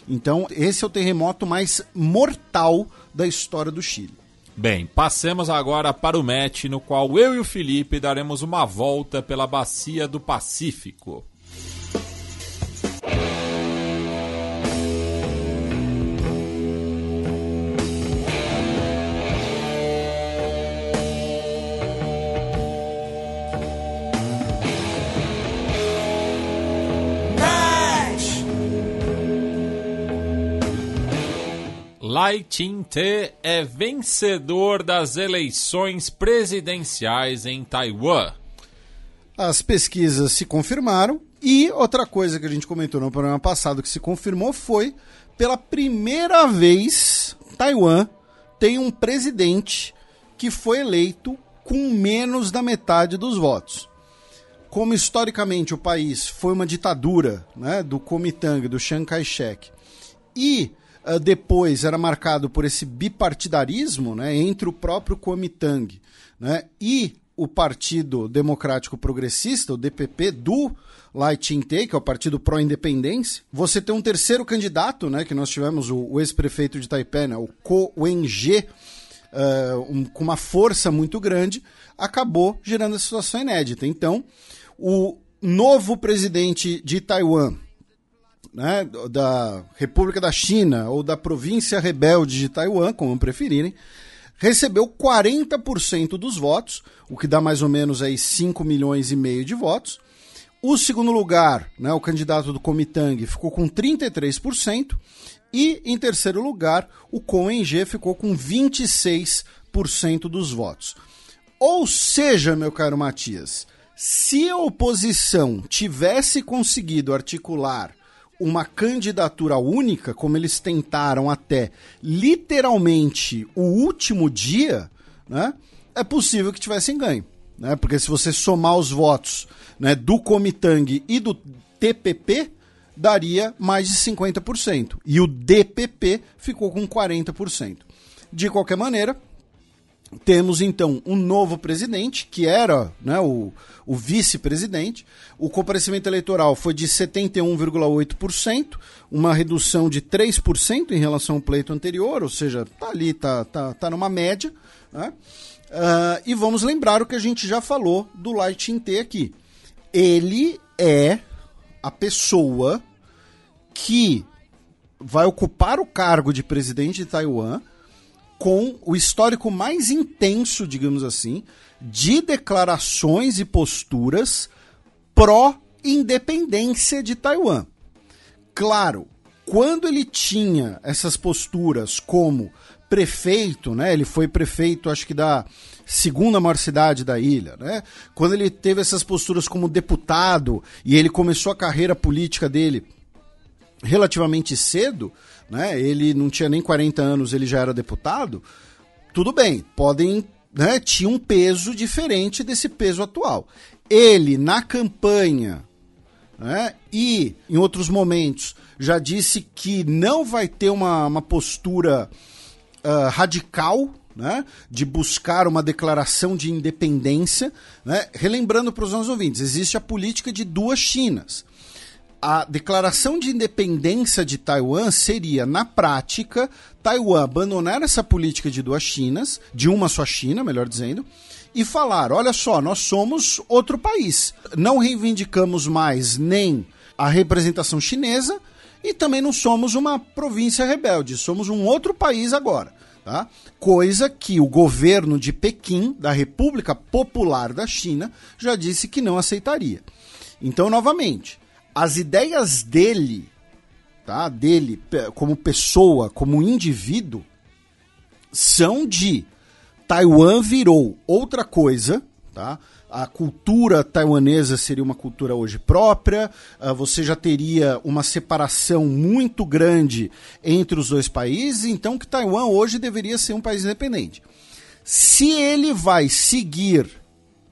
Então, esse é o terremoto mais mortal da história do Chile. Bem, passemos agora para o match no qual eu e o Felipe daremos uma volta pela bacia do Pacífico. Lai Ching-te é vencedor das eleições presidenciais em Taiwan. As pesquisas se confirmaram e outra coisa que a gente comentou no programa passado que se confirmou foi pela primeira vez Taiwan tem um presidente que foi eleito com menos da metade dos votos. Como historicamente o país foi uma ditadura né, do Kuomintang, do Chiang Kai-shek, e uh, depois era marcado por esse bipartidarismo né, entre o próprio Kuomintang né, e o Partido Democrático Progressista, o DPP, do Lai Ching-te, que é o Partido Pró-Independência. Você tem um terceiro candidato, né, que nós tivemos, o, o ex-prefeito de Taipei, né, o Ko Wen-je, uh, um, com uma força muito grande, acabou gerando essa situação inédita. Então, o novo presidente de Taiwan, né, da República da China ou da província rebelde de Taiwan, como preferirem, recebeu 40% dos votos, o que dá mais ou menos aí 5 milhões e meio de votos. O segundo lugar, né, o candidato do Komitang, ficou com 33%. E em terceiro lugar, o Coen-G ficou com 26% dos votos. Ou seja, meu caro Matias, se a oposição tivesse conseguido articular uma candidatura única, como eles tentaram até literalmente o último dia, né, é possível que tivessem ganho. Né? Porque se você somar os votos né, do Comitang e do TPP, daria mais de 50%. E o DPP ficou com 40%. De qualquer maneira, temos então um novo presidente, que era né, o, o vice-presidente. O comparecimento eleitoral foi de 71,8%, uma redução de 3% em relação ao pleito anterior, ou seja, tá ali, tá, tá, tá numa média. Né? Uh, e vamos lembrar o que a gente já falou do Lai Ching-te aqui. Ele é a pessoa que vai ocupar o cargo de presidente de Taiwan com o histórico mais intenso, digamos assim, de declarações e posturas pró-independência de Taiwan. Claro, quando ele tinha essas posturas como prefeito, né? Ele foi prefeito, acho que da segunda maior cidade da ilha, né? Quando ele teve essas posturas como deputado e ele começou a carreira política dele relativamente cedo, né? Ele não tinha nem 40 anos, ele já era deputado. Tudo bem, podem, né? Tinha um peso diferente desse peso atual. Ele na campanha, né? E em outros momentos já disse que não vai ter uma, uma postura uh, radical né, de buscar uma declaração de independência. Né, relembrando para os nossos ouvintes, existe a política de duas Chinas a declaração de independência de Taiwan seria, na prática, Taiwan abandonar essa política de duas Chinas, de uma só China, melhor dizendo, e falar: olha só, nós somos outro país. Não reivindicamos mais nem a representação chinesa e também não somos uma província rebelde, somos um outro país agora. Tá? Coisa que o governo de Pequim, da República Popular da China, já disse que não aceitaria. Então, novamente, as ideias dele, tá? dele como pessoa, como indivíduo, são de Taiwan virou outra coisa, tá? a cultura taiwanesa seria uma cultura hoje própria, uh, você já teria uma separação muito grande entre os dois países, então que Taiwan hoje deveria ser um país independente. Se ele vai seguir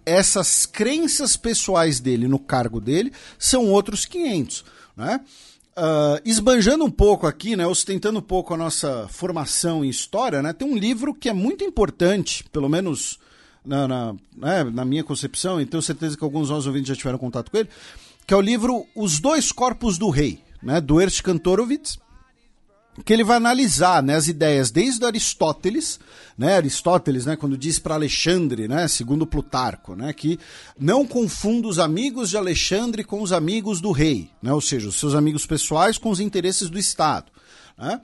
essas crenças pessoais dele no cargo dele, são outros 500, né? Uh, esbanjando um pouco aqui, né, ostentando um pouco a nossa formação em história, né, tem um livro que é muito importante, pelo menos na, na, né, na minha concepção, e tenho certeza que alguns nossos ouvintes já tiveram contato com ele, que é o livro Os Dois Corpos do Rei, né, do Ernst Kantorowicz, que ele vai analisar né, as ideias desde Aristóteles, né, Aristóteles, né, quando diz para Alexandre, né, segundo Plutarco, né, que não confunda os amigos de Alexandre com os amigos do rei, né, ou seja, os seus amigos pessoais com os interesses do Estado. Né?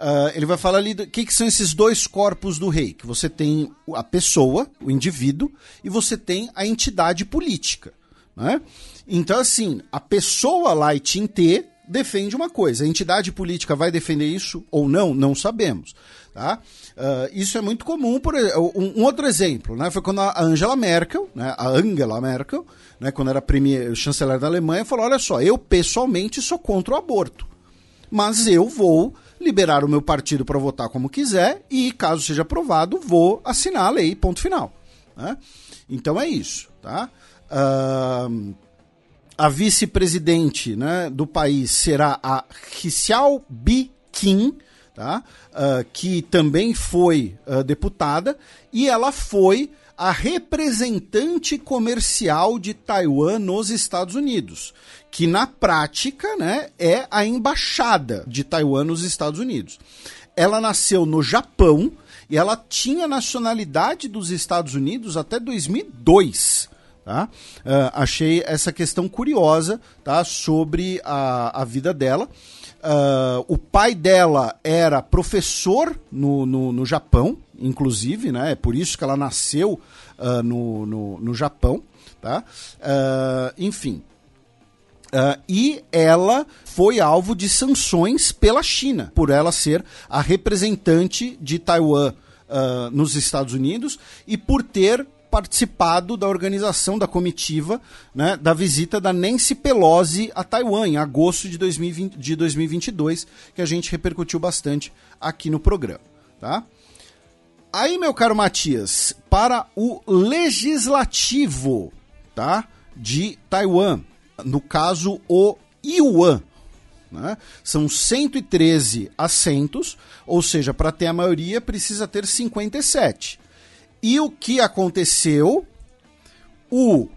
Uh, ele vai falar ali o que, que, são esses dois corpos do rei, que você tem a pessoa, o indivíduo, e você tem a entidade política. Né? Então, assim, a pessoa lá em Tintê defende uma coisa, a entidade política vai defender isso ou não, não sabemos. Tá? Uh, isso é muito comum. Por um, um, outro exemplo, né, foi quando a Angela Merkel, né, a Angela Merkel, né, quando era premier, chanceler da Alemanha, falou: olha só, eu pessoalmente sou contra o aborto, mas eu vou liberar o meu partido para votar como quiser e, caso seja aprovado, vou assinar a lei, ponto final. Né? Então é isso. Tá? Uh, a vice-presidente né, do país será a Xiao Bi Kim, tá? Uh, que também foi uh, deputada, e ela foi a representante comercial de Taiwan nos Estados Unidos, que na prática né, é a embaixada de Taiwan nos Estados Unidos. Ela nasceu no Japão e ela tinha nacionalidade dos Estados Unidos até 2002. Tá? Uh, achei essa questão curiosa tá? sobre a, a vida dela. Uh, o pai dela era professor no, no, no, Japão, inclusive, né? É por isso que ela nasceu uh, no, no, no, Japão, tá? Uh, enfim. e ela foi alvo de sanções pela China, por ela ser a representante de Taiwan nos Estados Unidos e por ter participado da organização da comitiva né, da visita da Nancy Pelosi a Taiwan em agosto de, 2020, de 2022, que a gente repercutiu bastante aqui no programa. Tá? Aí, meu caro Matias, para o legislativo tá, de Taiwan, no caso o Yuan, né? São 113 assentos, ou seja, para ter a maioria precisa ter 57. E o que aconteceu? O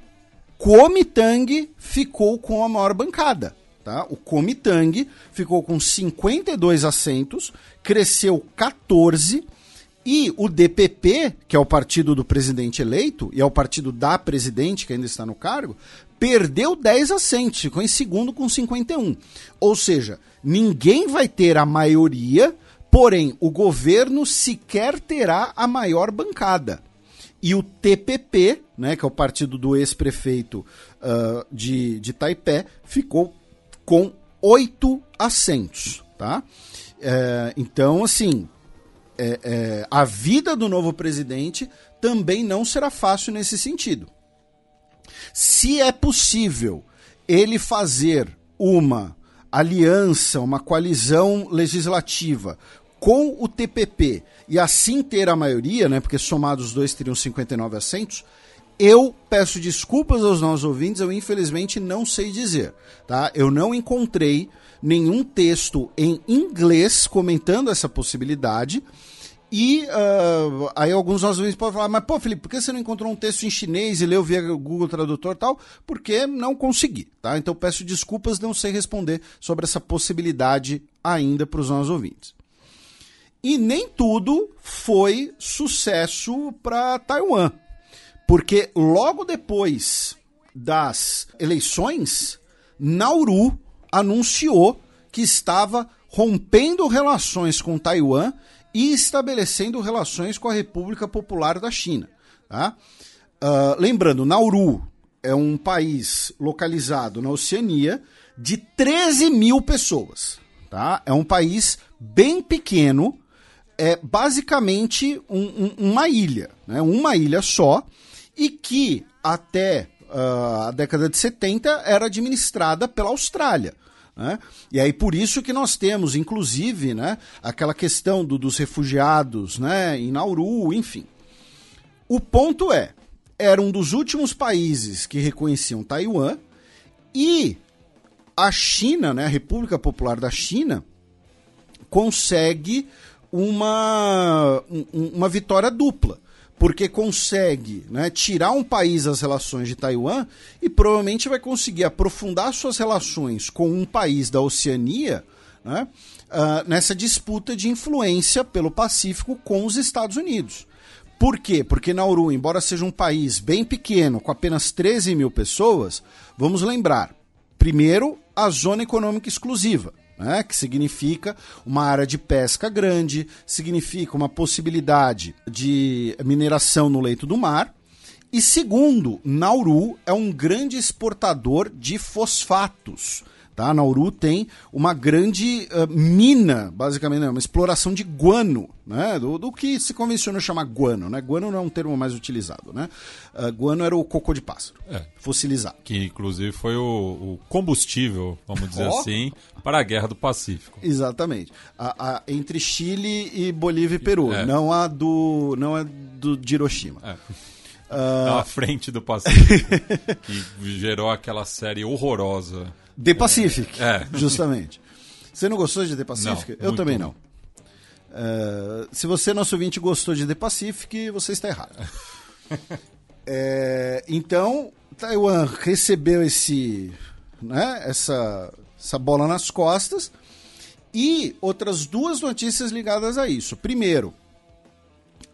Kuomintang ficou com a maior bancada. Tá? O Kuomintang ficou com 52 assentos, cresceu 14 e o DPP, que é o partido do presidente eleito e é o partido da presidente que ainda está no cargo, perdeu 10 assentos, ficou em segundo com 51. Ou seja, ninguém vai ter a maioria Porém, o governo sequer terá a maior bancada. E o TPP, né, que é o partido do ex-prefeito uh, de, de Taipei, ficou com oito assentos. Tá? É, então, assim, é, é, a vida do novo presidente também não será fácil nesse sentido. Se é possível ele fazer uma aliança, uma coalizão legislativa com o TPP e assim ter a maioria, né, porque somados os dois teriam 59 assentos, eu peço desculpas aos nossos ouvintes, eu infelizmente não sei dizer, tá? Eu não encontrei nenhum texto em inglês comentando essa possibilidade. E uh, aí alguns nossos ouvintes podem falar, mas pô, Felipe, por que você não encontrou um texto em chinês e leu via Google Tradutor e tal? Porque não consegui, tá? Então peço desculpas, não sei responder sobre essa possibilidade ainda para os nossos ouvintes. E nem tudo foi sucesso para Taiwan, porque logo depois das eleições, Nauru anunciou que estava rompendo relações com Taiwan e estabelecendo relações com a República Popular da China. Tá? Uh, lembrando, Nauru é um país localizado na Oceania de 13 mil pessoas. Tá? É um país bem pequeno, é basicamente um, um, uma ilha, né? uma ilha só, e que até uh, a década de 70 era administrada pela Austrália. Né? E aí por isso que nós temos, inclusive, né, aquela questão do, dos refugiados né, em Nauru, enfim. O ponto é, era um dos últimos países que reconheciam Taiwan e a China, né, a República Popular da China, consegue uma, uma vitória dupla porque consegue né, tirar um país das relações de Taiwan e provavelmente vai conseguir aprofundar suas relações com um país da Oceania né, uh, nessa disputa de influência pelo Pacífico com os Estados Unidos. Por quê? Porque Nauru, embora seja um país bem pequeno, com apenas 13 mil pessoas, vamos lembrar: primeiro, a zona econômica exclusiva né, que significa uma área de pesca grande, significa uma possibilidade de mineração no leito do mar. E segundo, Nauru é um grande exportador de fosfatos. Tá? Nauru tem uma grande uh, mina, basicamente, né? uma exploração de guano, né? do, do, que se convenciona chamar guano. Né? Guano não é um termo mais utilizado. Né? Uh, guano era o cocô de pássaro, é. fossilizado. Que inclusive foi o, o combustível, vamos dizer oh. assim, para a Guerra do Pacífico. Exatamente. A, a, entre Chile e Bolívia e Peru, é. não a do, não a do de Hiroshima. É. Uh... Na frente do Pacífico, que gerou aquela série horrorosa The Pacific, é. justamente. Você não gostou de The Pacific? Não, Eu também não. Uh, se você, nosso ouvinte, gostou de The Pacific, você está errado. é, então, Taiwan recebeu esse, né, essa, essa bola nas costas e outras duas notícias ligadas a isso. Primeiro,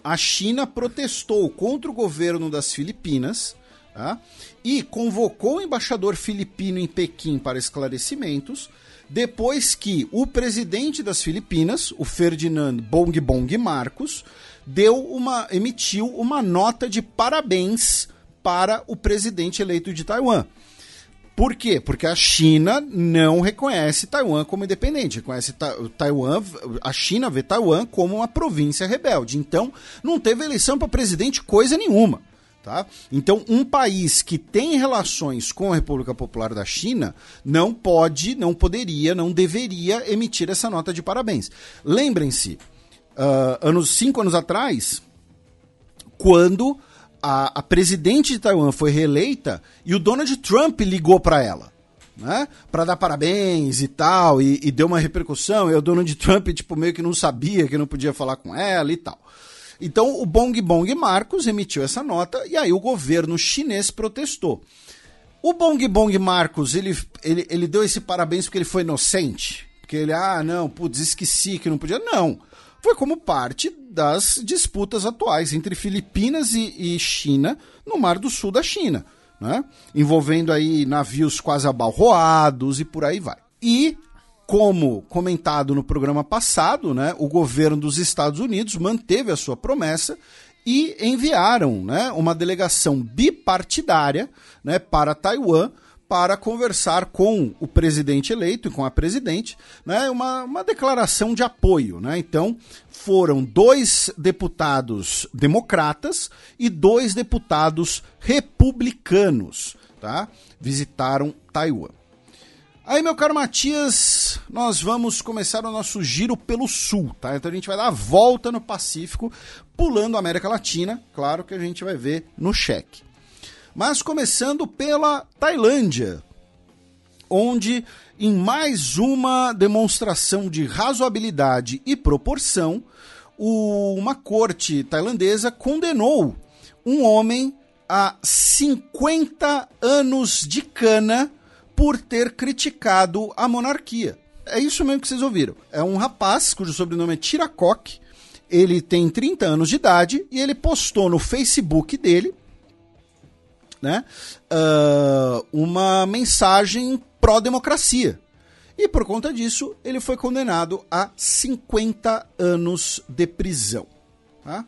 a China protestou contra o governo das Filipinas Tá? E convocou o embaixador filipino em Pequim para esclarecimentos, depois que o presidente das Filipinas, o Ferdinand Bong Bong Marcos, deu uma, emitiu uma nota de parabéns para o presidente eleito de Taiwan. Por quê? Porque a China não reconhece Taiwan como independente, reconhece Ta Taiwan, a China vê Taiwan como uma província rebelde. Então, não teve eleição para presidente coisa nenhuma. Tá? Então, um país que tem relações com a República Popular da China não pode, não poderia, não deveria emitir essa nota de parabéns. Lembrem-se, uh, anos, cinco anos atrás, quando a, a, presidente de Taiwan foi reeleita e o Donald Trump ligou para ela. Né? Para dar parabéns e tal, e, e deu uma repercussão, e o Donald Trump, tipo, meio que não sabia que não podia falar com ela e tal. Então o Bong Bong Marcos emitiu essa nota e aí o governo chinês protestou. O Bong Bong Marcos, ele, ele, ele deu esse parabéns porque ele foi inocente? Porque ele, ah, não, putz, esqueci que não podia. Não. Foi como parte das disputas atuais entre Filipinas e, e China no Mar do Sul da China, né? Envolvendo aí navios quase abalroados e por aí vai. E como comentado no programa passado, né, o governo dos Estados Unidos manteve a sua promessa e enviaram né, uma delegação bipartidária né, para Taiwan para conversar com o presidente eleito e com a presidente, né, uma, uma declaração de apoio. Né? Então, foram dois deputados democratas e dois deputados republicanos tá? visitaram Taiwan. Aí, meu caro Matias, nós vamos começar o nosso giro pelo sul, tá? Então a gente vai dar a volta no Pacífico, pulando a América Latina, claro que a gente vai ver no cheque. Mas começando pela Tailândia, onde em mais uma demonstração de razoabilidade e proporção, uma corte tailandesa condenou um homem a 50 anos de cana por ter criticado a monarquia. É isso mesmo que vocês ouviram. É um rapaz cujo sobrenome é Tiracoque. Ele tem 30 anos de idade e ele postou no Facebook dele né, uh, uma mensagem pró-democracia. e por conta disso ele foi condenado a 50 anos de prisão. Tá?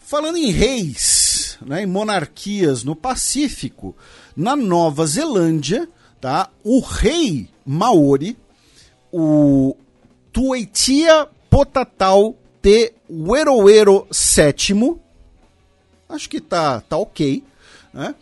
Falando em reis, né, em monarquias no Pacífico, na Nova Zelândia, tá, o rei Maori, o Tuitia Potatau Te Weroero VII, acho que tá, tá ok, né?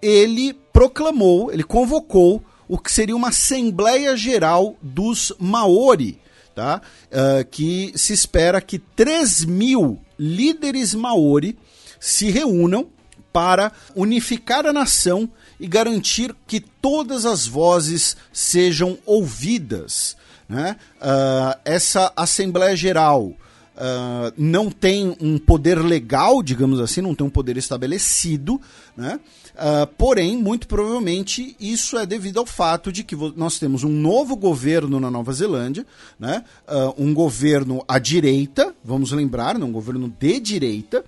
ele proclamou, ele convocou o que seria uma Assembleia Geral dos Maori, tá? Uh, que se espera que 3 mil líderes Maori se reúnam para unificar a nação e garantir que todas as vozes sejam ouvidas. Né? Uh, essa Assembleia Geral uh, não tem um poder legal, digamos assim, não tem um poder estabelecido, né? Uh, porém, muito provavelmente isso é devido ao fato de que nós temos um novo governo na Nova Zelândia, né? Uh, um governo à direita, vamos lembrar, né? um governo de direita,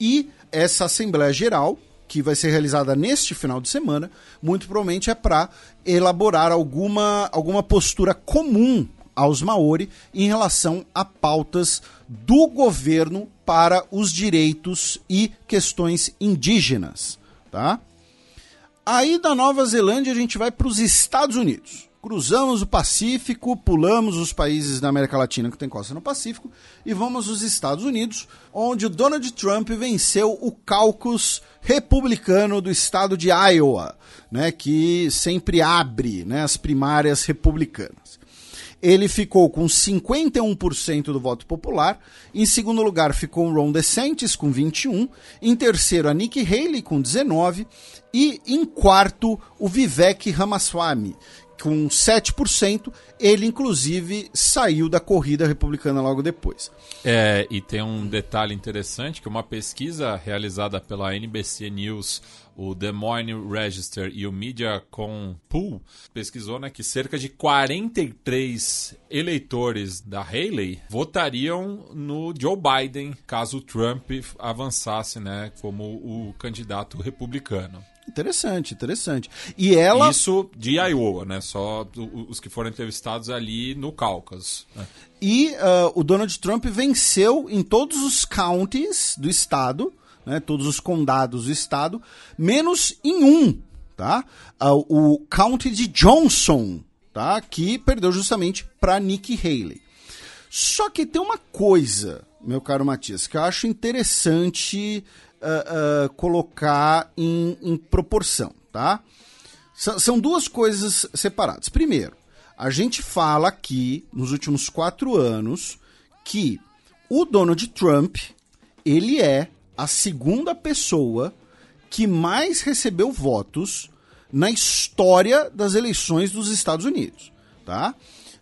e essa Assembleia Geral, que vai ser realizada neste final de semana, muito provavelmente é para elaborar alguma, alguma postura comum aos Maori em relação a pautas do governo para os direitos e questões indígenas tá? Aí da Nova Zelândia a gente vai para os Estados Unidos. Cruzamos o Pacífico, pulamos os países da América Latina que tem costa no Pacífico e vamos aos Estados Unidos, onde o Donald Trump venceu o caucus republicano do estado de Iowa, né, que sempre abre né, as primárias republicanas. Ele ficou com 51% do voto popular. Em segundo lugar ficou Ron DeSantis com 21. Em terceiro a Nikki Haley com 19 e em quarto o Vivek Ramaswamy com 7%. Ele, inclusive, saiu da corrida republicana logo depois. É, e tem um detalhe interessante, que uma pesquisa realizada pela NBC News o Des Moines Register e o Media Pool pesquisou né, que cerca de 43 eleitores da Haley votariam no Joe Biden caso Trump avançasse né, como o candidato republicano. Interessante, interessante. E ela. Isso de Iowa, né? Só os que foram entrevistados ali no Cáucaso. Né? E uh, o Donald Trump venceu em todos os counties do estado né, todos os condados do estado, menos em um, tá? o County de Johnson, tá? Que perdeu justamente para Nikki Haley. Só que tem uma coisa, meu caro Matias, que eu acho interessante uh, uh, colocar em, em, proporção, tá? S são duas coisas separadas. Primeiro, a gente fala aqui nos últimos quatro anos que o Donald Trump ele é a segunda pessoa que mais recebeu votos na história das eleições dos Estados Unidos. Tá?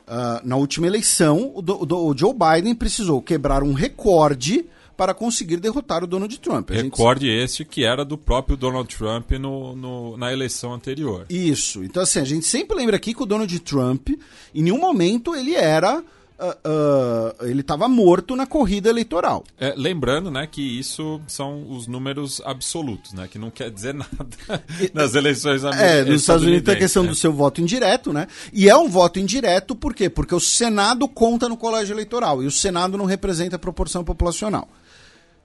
Uh, na última eleição, o, do, o, Joe Biden precisou quebrar um recorde para conseguir derrotar o Donald Trump. A recorde gente... esse que era do próprio Donald Trump no, no, na eleição anterior. Isso. Então, assim, a gente sempre lembra aqui que o Donald Trump, em nenhum momento, ele era uh, uh, ele estava morto na corrida eleitoral. É, lembrando, né, que isso são os números absolutos, né, que não quer dizer nada nas eleições americanas. É, nos Estados Unidos tem a questão né? do seu voto indireto, né? E é um voto indireto por quê? Porque o Senado conta no colégio eleitoral e o Senado não representa a proporção populacional.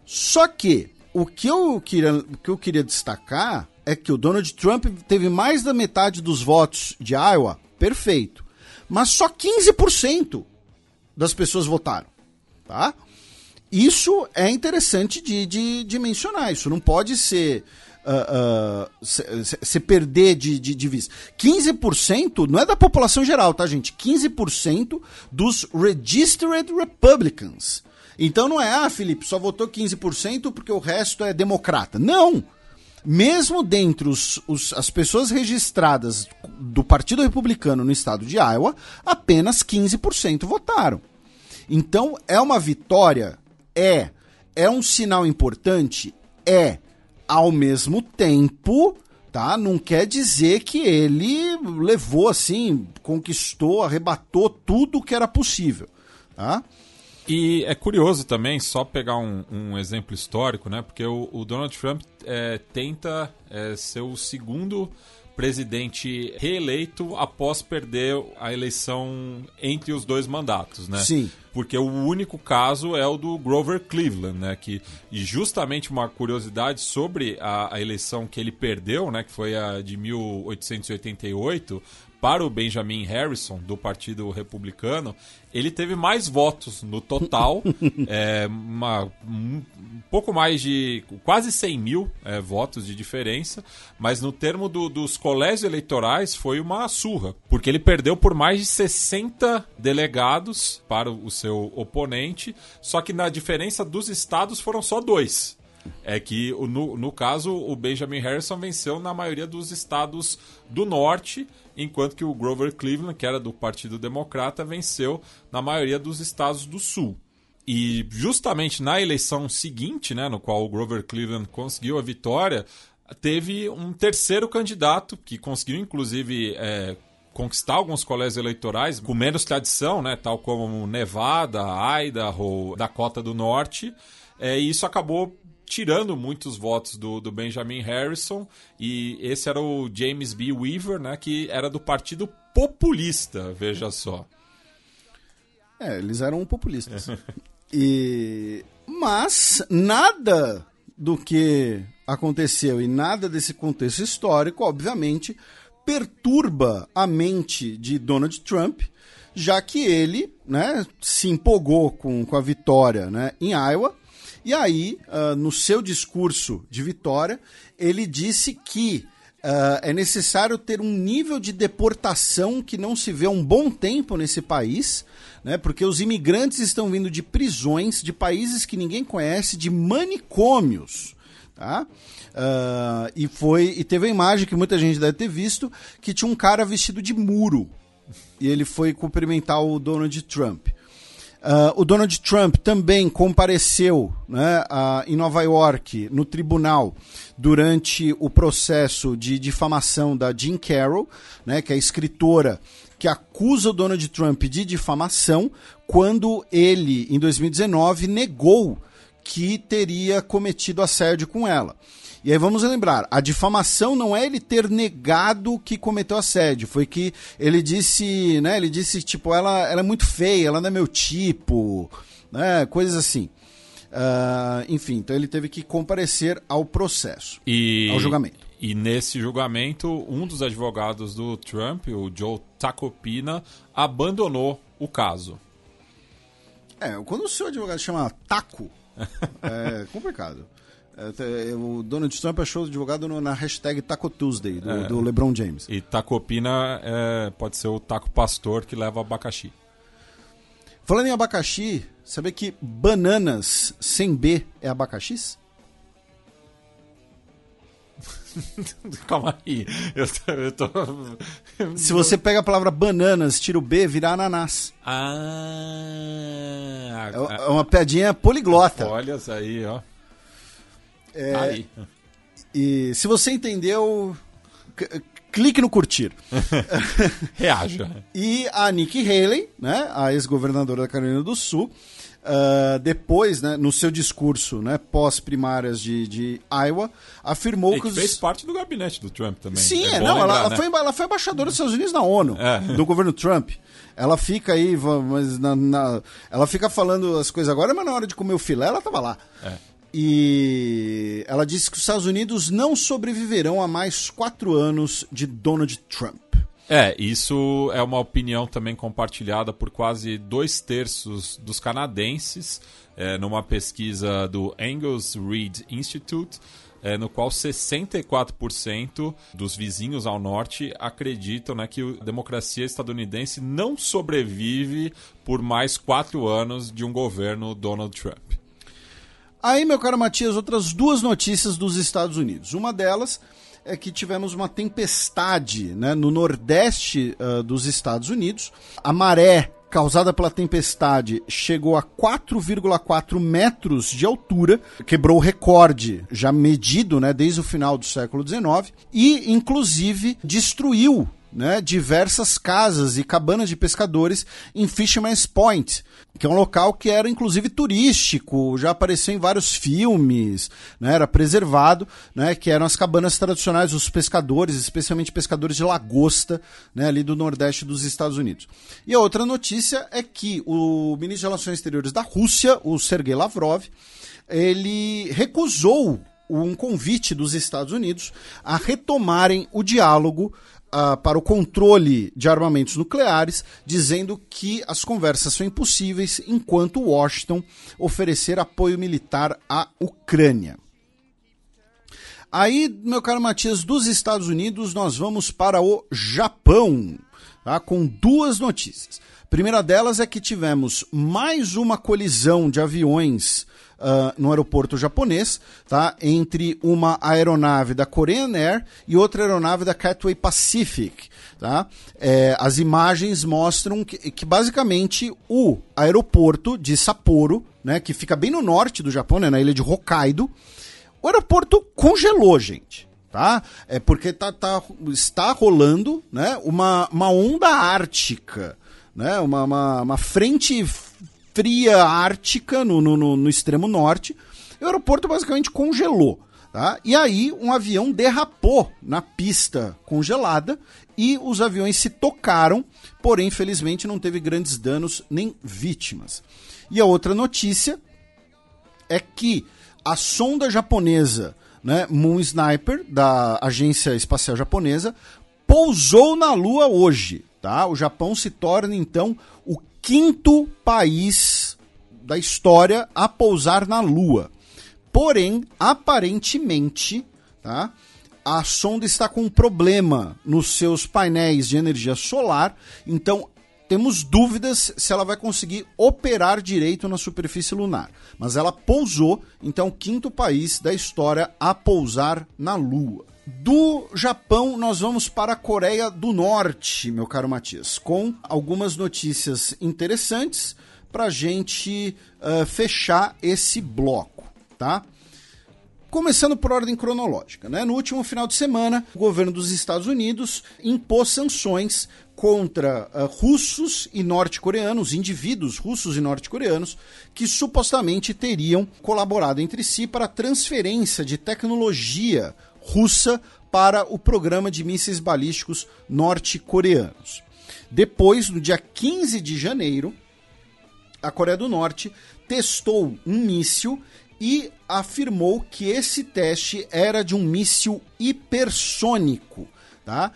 Só que o que eu queria, o que eu queria destacar é que o Donald Trump teve mais da metade dos votos de Iowa, perfeito. Mas só 15% das pessoas votaram, tá? Isso é interessante de, de, de mencionar. Isso não pode ser uh, uh, se, se, perder de, de, de vista. 15% não é da população geral, tá, gente? 15% dos Registered Republicans. Então não é, ah, Felipe, só votou 15% porque o resto é democrata. Não! Mesmo dentre os, os, as pessoas registradas do Partido Republicano no estado de Iowa, apenas 15% votaram. Então, é uma vitória? É. É um sinal importante? É. Ao mesmo tempo, tá? Não quer dizer que ele levou assim, conquistou, arrebatou tudo que era possível, tá? E é curioso também, só pegar um, um exemplo histórico, né? Porque o, o Donald Trump é, tenta é, ser o segundo presidente reeleito após perder a eleição entre os dois mandatos, né? Sim. Porque o único caso é o do Grover Cleveland, né? Que, e justamente uma curiosidade sobre a, a eleição que ele perdeu, né? Que foi a de 1888, para o Benjamin Harrison, do Partido Republicano, ele teve mais votos no total, é, uma, um pouco mais de quase 100 mil é, votos de diferença, mas no termo do, dos colégios eleitorais foi uma surra, porque ele perdeu por mais de 60 delegados para o seu oponente, só que na diferença dos estados foram só dois. É que no, no caso o Benjamin Harrison venceu na maioria dos estados do norte, enquanto que o Grover Cleveland, que era do Partido Democrata, venceu na maioria dos estados do sul. E justamente na eleição seguinte, né, no qual o Grover Cleveland conseguiu a vitória, teve um terceiro candidato que conseguiu inclusive é, conquistar alguns colégios eleitorais com menos tradição, né, tal como Nevada, Idaho, Dakota do Norte. É, e isso acabou tirando muitos votos do, do Benjamin Harrison e esse era o James B. Weaver, né, que era do Partido Populista, veja só. É, eles eram populistas. e mas nada do que aconteceu e nada desse contexto histórico, obviamente, perturba a mente de Donald Trump, já que ele, né, se empolgou com, com a vitória, né, em Iowa e aí, uh, no seu discurso de vitória, ele disse que uh, é necessário ter um nível de deportação que não se vê há um bom tempo nesse país, né? Porque os imigrantes estão vindo de prisões, de países que ninguém conhece, de manicômios. Tá? Uh, e foi e teve a imagem que muita gente deve ter visto que tinha um cara vestido de muro e ele foi cumprimentar o Donald Trump. Uh, o Donald Trump também compareceu né, uh, em Nova York, no tribunal, durante o processo de difamação da Jean Carroll, né, que é a escritora que acusa o Donald Trump de difamação, quando ele, em 2019, negou que teria cometido assédio com ela. E aí vamos lembrar, a difamação não é ele ter negado que cometeu assédio, foi que ele disse, né, ele disse, tipo, ela, ela é muito feia, ela não é meu tipo, né, coisas assim. Uh, enfim, então ele teve que comparecer ao processo, e, ao julgamento. E nesse julgamento, um dos advogados do Trump, o Joe Tacopina, abandonou o caso. É, quando o seu advogado chama Taco, é complicado. O Donald Trump achou o advogado no, na hashtag Taco Tuesday, do, é. do LeBron James. E tacopina é, pode ser o taco pastor que leva abacaxi. Falando em abacaxi, sabe que bananas sem B é abacaxis? Calma aí. Eu tô, eu tô... Se você pega a palavra bananas, tira o B, vira ananás. Ah. É, uma piadinha poliglota. Olha aí, ó. É, Aí. E se você entendeu, clique no curtir. Reaja. e a Nikki Haley, né, a ex-governadora da Carolina do Sul, uh, depois, né, no seu discurso né, pós-primárias de, de Iowa, afirmou e que, os... fez parte do gabinete do Trump também. Sim, é, não, lembrar, ela, né? foi, ela foi embaixadora dos Estados Unidos na ONU, é. do governo Trump. Ela fica aí, mas na, na, ela fica falando as coisas agora, mas na hora de comer o filé, ela tava lá. É. E ela disse que os Estados Unidos não sobreviverão a mais quatro anos de Donald Trump. É, isso é uma opinião também compartilhada por quase dois terços dos canadenses, é, numa pesquisa do Angus Reid Institute, é, no qual 64% dos vizinhos ao norte acreditam né, que a democracia estadunidense não sobrevive por mais quatro anos de um governo Donald Trump. Aí, meu caro Matias, outras duas notícias dos Estados Unidos. Uma delas é que tivemos uma tempestade né, no nordeste uh, dos Estados Unidos. A maré causada pela tempestade chegou a 4,4 metros de altura, quebrou o recorde já medido né, desde o final do século XIX e, inclusive, destruiu né, diversas casas e cabanas de pescadores em Fisherman's Point, que é um local que era inclusive turístico, já apareceu em vários filmes, né, era preservado, né, que eram as cabanas tradicionais dos pescadores, especialmente pescadores de lagosta, né, ali do nordeste dos Estados Unidos. E a outra notícia é que o ministro de Relações Exteriores da Rússia, o Sergei Lavrov, ele recusou um convite dos Estados Unidos a retomarem o diálogo uh, para o controle de armamentos nucleares, dizendo que as conversas são impossíveis enquanto Washington oferecer apoio militar à Ucrânia. Aí, meu caro Matias, dos Estados Unidos nós vamos para o Japão, tá? com duas notícias. A primeira delas é que tivemos mais uma colisão de aviões uh, no aeroporto japonês, tá? Entre uma aeronave da Korean Air e outra aeronave da Cathay Pacific, tá? É, as imagens mostram que, que, basicamente o aeroporto de Sapporo, né, que fica bem no norte do Japão, né, na ilha de Hokkaido, o aeroporto congelou, gente. Tá? É porque tá, tá, está rolando né, uma, uma onda ártica, né, uma, uma, uma frente fria ártica no, no, no, extremo norte. O aeroporto basicamente congelou. Tá? E aí um avião derrapou na pista congelada e os aviões se tocaram, porém, felizmente, não teve grandes danos nem vítimas. E a outra notícia é que a sonda japonesa, né, Moon Sniper, da Agência Espacial Japonesa, pousou na Lua hoje. Tá? O Japão se torna, então, o quinto país da história a pousar na Lua. Porém, aparentemente, tá? a sonda está com um problema nos seus painéis de energia solar, então temos dúvidas se ela vai conseguir operar direito na superfície lunar. Mas ela pousou, então, quinto país da história a pousar na Lua. Do Japão, nós vamos para a Coreia do Norte, meu caro Matias, com algumas notícias interessantes para a gente uh, fechar esse bloco, tá? Começando por ordem cronológica, né? No último final de semana, o governo dos Estados Unidos impôs sanções contra uh, russos e norte-coreanos, indivíduos russos e norte-coreanos, que supostamente teriam colaborado entre si para a transferência de tecnologia russa para o programa de mísseis balísticos norte-coreanos. Depois, no dia 15 de janeiro, a Coreia do Norte testou um míssil e afirmou que esse teste era de um míssil hipersônico. Tá?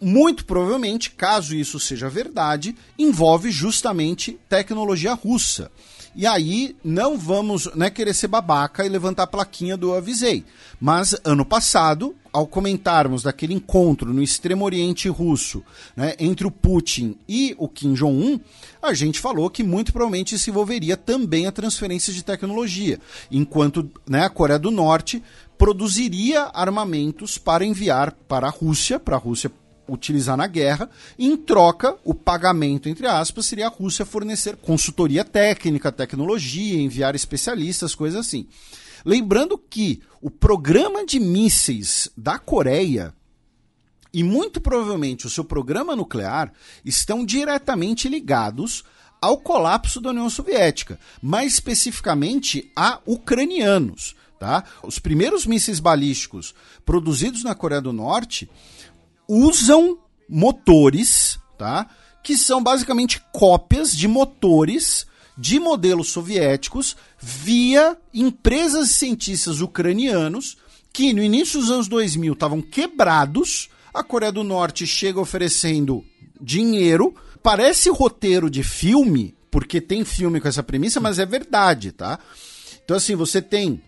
Muito provavelmente, caso isso seja verdade, envolve justamente tecnologia russa. E aí não vamos né, querer ser babaca e levantar a plaquinha do avisei. Mas ano passado, ao comentarmos daquele encontro no extremo oriente russo né, entre o Putin e o Kim Jong-un, a gente falou que muito provavelmente se envolveria também a transferência de tecnologia, enquanto né, a Coreia do Norte produziria armamentos para enviar para a Rússia, para a Rússia utilizar na guerra. Em troca, o pagamento, entre aspas, seria a Rússia fornecer consultoria técnica, tecnologia, enviar especialistas, coisas assim. Lembrando que o programa de mísseis da Coreia e muito provavelmente o seu programa nuclear estão diretamente ligados ao colapso da União Soviética, mais especificamente a ucranianos. Tá? Os primeiros mísseis balísticos produzidos na Coreia do Norte usam motores, tá? Que são basicamente cópias de motores de modelos soviéticos via empresas e cientistas ucranianos que no início dos anos 2000 estavam quebrados. A Coreia do Norte chega oferecendo dinheiro. Parece roteiro de filme, porque tem filme com essa premissa, mas é verdade, tá? Então, assim, você tem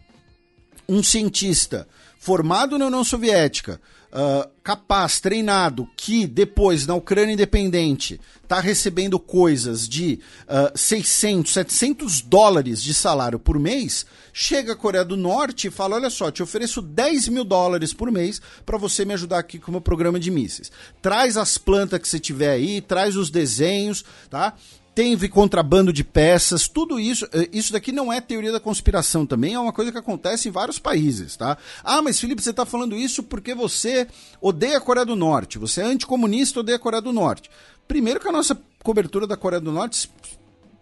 um cientista formado na União Soviética, uh, capaz, treinado, que depois, na Ucrânia independente, está recebendo coisas de uh, 600, 700 dólares de salário por mês, chega a Coreia do Norte e fala: Olha só, te ofereço 10 mil dólares por mês para você me ajudar aqui com o meu programa de mísseis. Traz as plantas que você tiver aí, traz os desenhos, tá? Teve contrabando de peças, tudo isso. eh, Isso daqui não é teoria da conspiração também, é uma coisa que acontece em vários países, tá? Ah, mas Felipe, você está falando isso porque você odeia a Coreia do Norte, você é anticomunista odeia a Coreia do Norte. Primeiro que a nossa cobertura da Coreia do Norte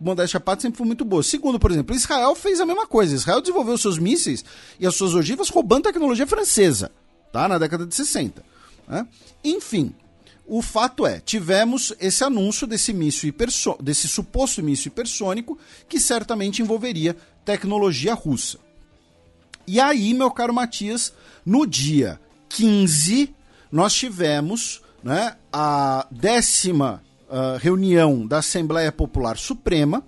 modéstia à parte, sempre foi muito boa. Segundo, por exemplo, Israel fez a mesma coisa. Israel desenvolveu seus mísseis e as suas ogivas roubando tecnologia francesa, tá? Na década de 60. né? Enfim, o fato é, tivemos esse anúncio desse míssil desse suposto míssil hipersônico que certamente envolveria tecnologia russa. E aí, meu caro Matias, no dia 15, nós tivemos né, a décima ah, reunião da Assembleia Popular Suprema,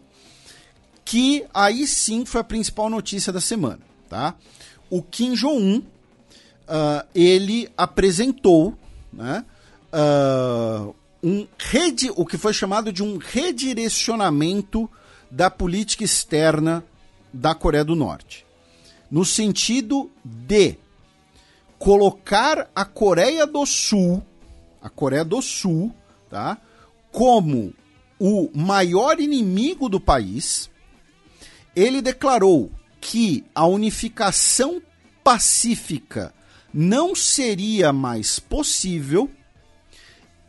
que aí sim foi a principal notícia da semana. Tá? O Kim Jong-un, ah, ele apresentou né, ah, um redi o que foi chamado de um redirecionamento da política externa da Coreia do Norte no sentido de colocar a Coreia do Sul, a Coreia do Sul, tá, como o maior inimigo do país. Ele declarou que a unificação pacífica não seria mais possível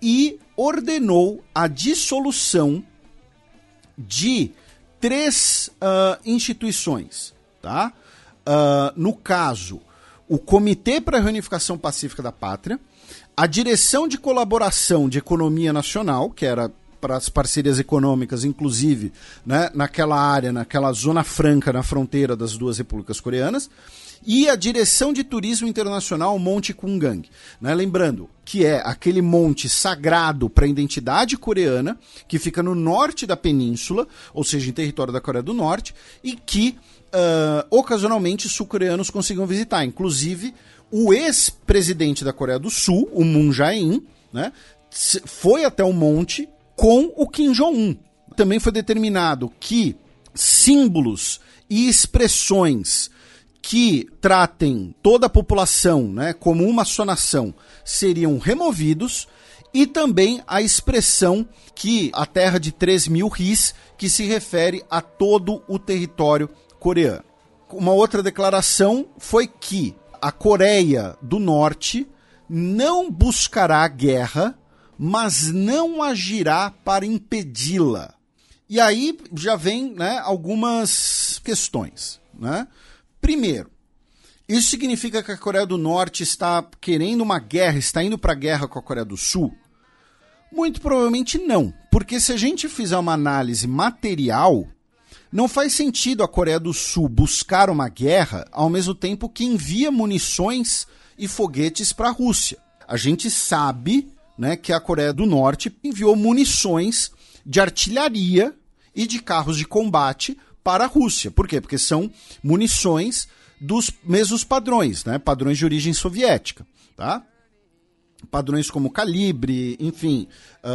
e ordenou a dissolução de três ah, instituições, tá? Ah, no caso, o Comitê para a Reunificação Pacífica da Pátria, a Direção de Colaboração de Economia Nacional, que era para as parcerias econômicas, inclusive né, naquela área, naquela zona franca na fronteira das duas repúblicas coreanas, e a Direção de Turismo Internacional Monte Kungang. Né? Lembrando que é aquele monte sagrado para a identidade coreana, que fica no norte da península, ou seja, em território da Coreia do Norte, e que ah, ocasionalmente sul-coreanos consigam visitar. Inclusive, o ex-presidente da Coreia do Sul, o Moon Jae-in, né, foi até o monte com o Kim Jong-un. Também foi determinado que símbolos e expressões que tratem toda a população né, como uma só nação seriam removidos e também a expressão que a terra de 3 mil ris, que se refere a todo o território coreano. Uma outra declaração foi que a Coreia do Norte não buscará guerra, mas não agirá para impedi-la. E aí já vem né, algumas questões. Né? Primeiro, isso significa que a Coreia do Norte está querendo uma guerra, está indo para a guerra com a Coreia do Sul? Muito provavelmente não, porque se a gente fizer uma análise material, não faz sentido a Coreia do Sul buscar uma guerra ao mesmo tempo que envia munições e foguetes para a Rússia. A gente sabe né, que a Coreia do Norte enviou munições de artilharia e de carros de combate para a Rússia. Por quê? Porque são munições dos mesmos padrões, né? padrões de origem soviética. Tá? padrões como calibre, enfim, ah,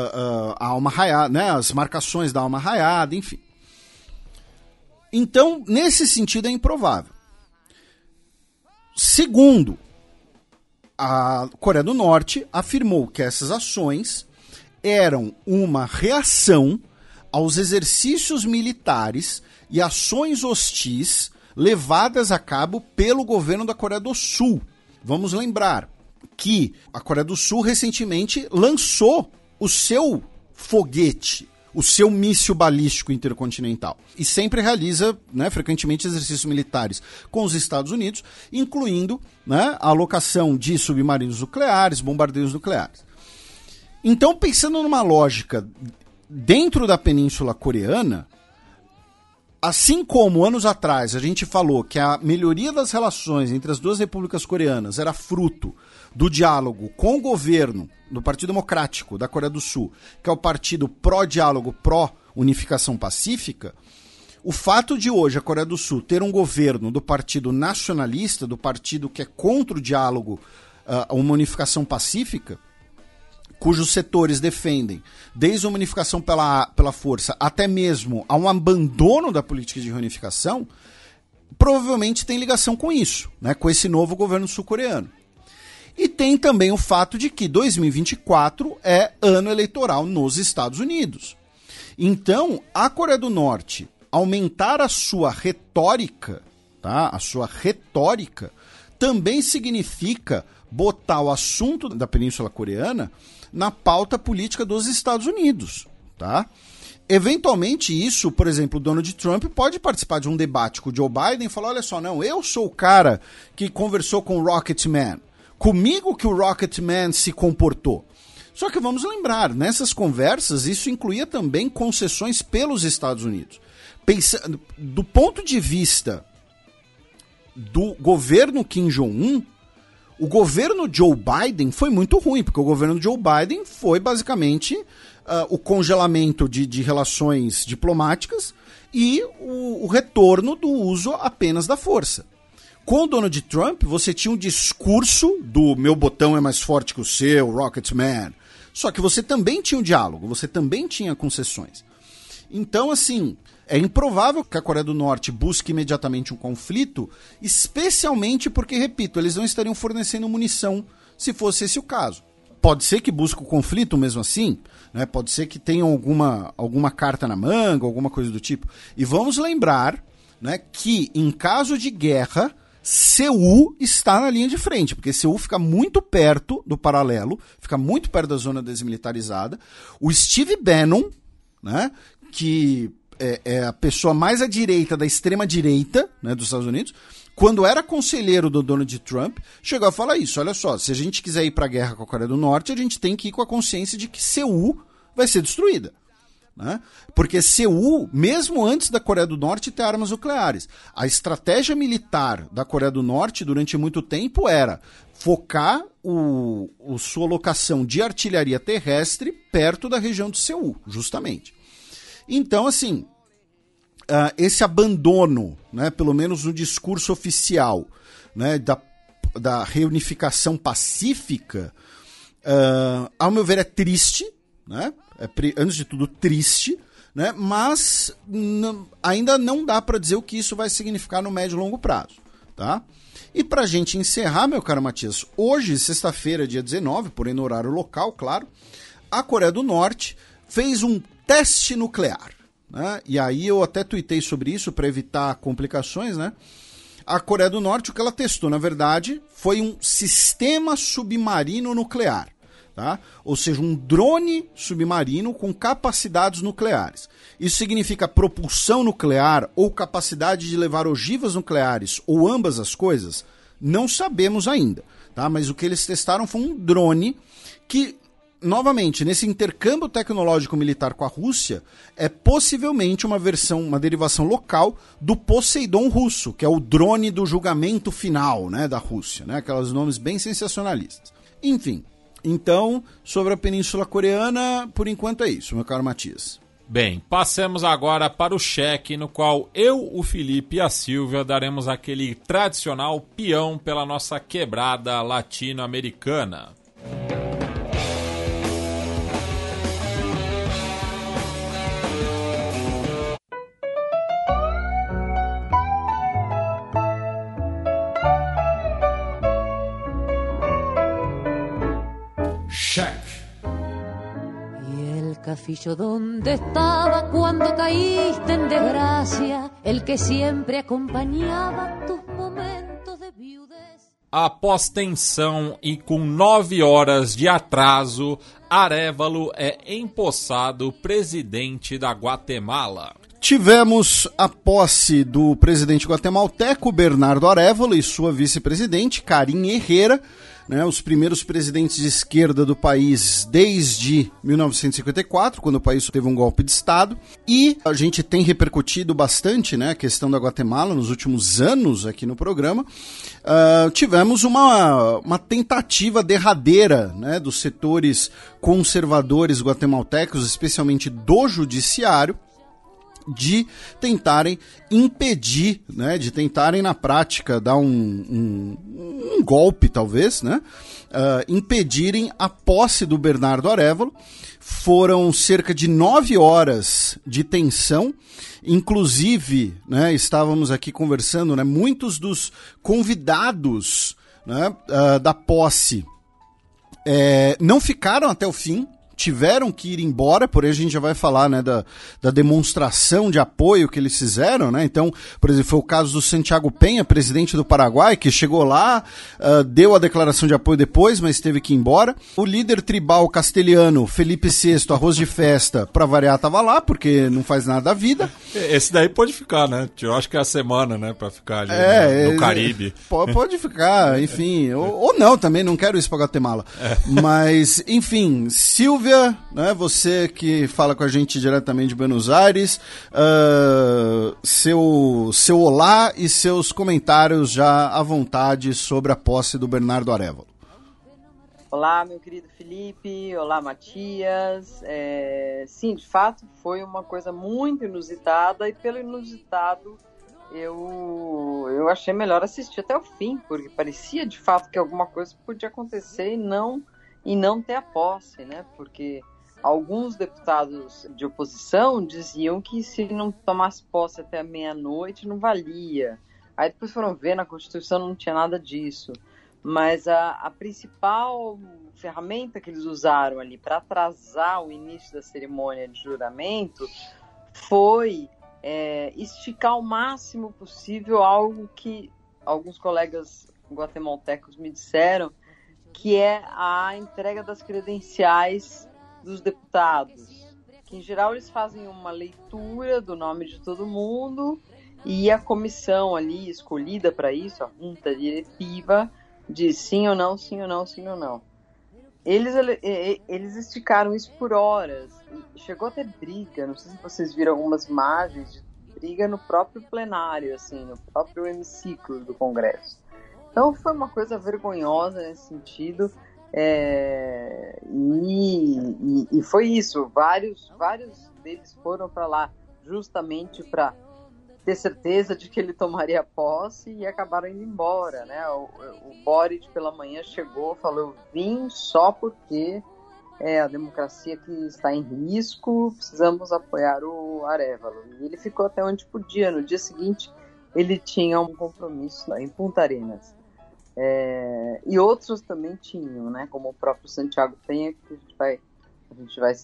ah, a alma raiada, né, as marcações da alma raiada, enfim. Então, nesse sentido, é improvável. Segundo, a Coreia do Norte afirmou que essas ações eram uma reação aos exercícios militares e ações hostis levadas a cabo pelo governo da Coreia do Sul. Vamos lembrar que a Coreia do Sul recentemente lançou o seu foguete, o seu míssil balístico intercontinental. E sempre realiza, né, frequentemente, exercícios militares com os Estados Unidos, incluindo né, a alocação de submarinos nucleares, bombardeios nucleares. Então, pensando numa lógica dentro da Península Coreana, assim como anos atrás a gente falou que a melhoria das relações entre as duas repúblicas coreanas era fruto do diálogo com o governo do Partido Democrático da Coreia do Sul, que é o partido pró-diálogo, pró-unificação pacífica, o fato de hoje a Coreia do Sul ter um governo do partido nacionalista, do partido que é contra o diálogo, uh, uma unificação pacífica, cujos setores defendem, desde a unificação pela, pela força até mesmo a um abandono da política de reunificação, provavelmente tem ligação com isso, né, com esse novo governo sul-coreano. E tem também o fato de que 2024 é ano eleitoral nos Estados Unidos. Então, a Coreia do Norte aumentar a sua retórica, tá? A sua retórica também significa botar o assunto da Península Coreana na pauta política dos Estados Unidos, tá? Eventualmente isso, por exemplo, o Donald Trump pode participar de um debate com o Joe Biden e falar, olha só, não, eu sou o cara que conversou com o Rocketman. Comigo que o Rocketman se comportou. Só que vamos lembrar, nessas conversas isso incluía também concessões pelos Estados Unidos. Pensando, do ponto de vista do governo Kim Jong-un, o governo Joe Biden foi muito ruim, porque o governo Joe Biden foi basicamente uh, o congelamento de, de, relações diplomáticas e o, o, retorno do uso apenas da força. Com o Donald Trump, você tinha um discurso do meu botão é mais forte que o seu, Rocketman. Só que você também tinha um diálogo, você também tinha concessões. Então, assim, é improvável que a Coreia do Norte busque imediatamente um conflito, especialmente porque, repito, eles não estariam fornecendo munição se fosse esse o caso. Pode ser que busque o conflito mesmo assim, né? pode ser que tenham alguma, alguma carta na manga, alguma coisa do tipo. E vamos lembrar né, que, em caso de guerra, Seul está na linha de frente, porque Seul fica muito perto do paralelo, fica muito perto da zona desmilitarizada. O Steve Bannon, né, que é, é, a pessoa mais à direita da extrema direita né, dos Estados Unidos, quando era conselheiro do Donald Trump, chegou a falar isso: olha só, se a gente quiser ir para a guerra com a Coreia do Norte, a gente tem que ir com a consciência de que Seul vai ser destruída. Né? Porque Seul, mesmo antes da Coreia do Norte ter armas nucleares, a estratégia militar da Coreia do Norte durante muito tempo era focar o, o sua locação de artilharia terrestre perto da região de Seul, justamente. Então, assim, uh, esse abandono, né, pelo menos no discurso oficial, né, da, da reunificação pacífica, uh, ao meu ver, é triste, né? É, antes de tudo, triste, né? mas ainda não dá para dizer o que isso vai significar no médio e longo prazo. Tá? E para a gente encerrar, meu caro Matias, hoje, sexta-feira, dia 19, porém no horário local, claro, a Coreia do Norte fez um teste nuclear. Né? E aí eu até tuitei sobre isso para evitar complicações, né? A Coreia do Norte, o que ela testou, na verdade, foi um sistema submarino nuclear. Tá? Ou seja, um drone submarino com capacidades nucleares. Isso significa propulsão nuclear ou capacidade de levar ogivas nucleares ou ambas as coisas? Não sabemos ainda, tá? Mas o que eles testaram foi um drone que novamente, nesse intercâmbio tecnológico militar com a Rússia, é possivelmente uma versão, uma derivação local do Poseidon russo, que é o drone do julgamento final, né, da Rússia, né, aqueles nomes bem sensacionalistas. Enfim, então, sobre a Península Coreana, por enquanto é isso, meu caro Matias. Bem, passemos agora para o cheque, no qual eu, o Felipe e a Silvia daremos aquele tradicional peão pela nossa quebrada latino-americana. Castillo donde estaba cuando caíste en desgracia, el que siempre acompañaba tus momentos de viudez. Após tensão e com nove horas de atraso, Arevalo é empossado presidente da Guatemala. Tivemos a posse do presidente guatemalteco Bernardo Arevalo e sua vice-presidente Karim Herrera né, os primeiros presidentes de esquerda do país desde 1954, quando o país teve um golpe de Estado. E a gente tem repercutido bastante né, a questão da Guatemala nos últimos anos aqui no programa. Uh, tivemos uma, uma tentativa derradeira né, dos setores conservadores guatemaltecos, especialmente do judiciário, de tentarem impedir, né, de tentarem na prática dar um, um, um golpe, talvez, né, uh, impedirem a posse do Bernardo Arevalo. Foram cerca de nove horas de tensão, inclusive, né, estávamos aqui conversando, né, muitos dos convidados né, uh, da posse é, não ficaram até o fim, tiveram que ir embora, porém a gente já vai falar né, da, da demonstração de apoio que eles fizeram, né? Então, por exemplo, foi o caso do Santiago Penha, presidente do Paraguai, que chegou lá, uh, deu a declaração de apoio depois, mas teve que ir embora. O líder tribal castelhano, Felipe VI, arroz de festa, pra variar, tava lá, porque não faz nada da vida. Esse daí pode ficar, né? Eu acho que é a semana, né, pra ficar ali é, no, no Caribe. Pode, pode ficar, enfim. ou, ou, não, também, não quero isso pra Guatemala. É. Mas, enfim, Silvia, né, você que fala com a gente diretamente de Buenos Aires, uh, seu, seu olá e seus comentários já à vontade sobre a posse do Bernardo Arevalo. Olá, meu querido Felipe. Olá, Matias. É, sim, de fato, foi uma coisa muito inusitada e pelo inusitado eu, eu achei melhor assistir até o fim, porque parecia de fato que alguma coisa podia acontecer e não e não ter a posse, né? Porque alguns deputados de oposição diziam que se não tomasse posse até meia-noite não valia. Aí depois foram ver na Constituição não tinha nada disso mas a, a principal ferramenta que eles usaram ali para atrasar o início da cerimônia de juramento foi é, esticar ao máximo possível algo que alguns colegas guatemaltecos me disseram, que é a entrega das credenciais dos deputados. Que em geral eles fazem uma leitura do nome de todo mundo e a comissão ali escolhida para isso, a junta diretiva, de sim ou não, sim ou não, sim ou não. Eles, eles esticaram isso por horas. Chegou a ter briga, não sei se vocês viram algumas imagens de briga no próprio plenário, assim, no próprio hemiciclo do Congresso. Então foi uma coisa vergonhosa nesse sentido. É, e, e, e, foi isso. Vários, vários deles foram para lá justamente para ter certeza de que ele tomaria posse e acabaram indo embora, né? O, o Boric pela manhã chegou, falou: vim só porque é a democracia que está em risco, precisamos apoiar o Arevalo. E ele ficou até onde podia. No dia seguinte, ele tinha um compromisso em Punta Arenas. É, e outros também tinham, né? Como o próprio Santiago Penha, que a gente vai, a gente vai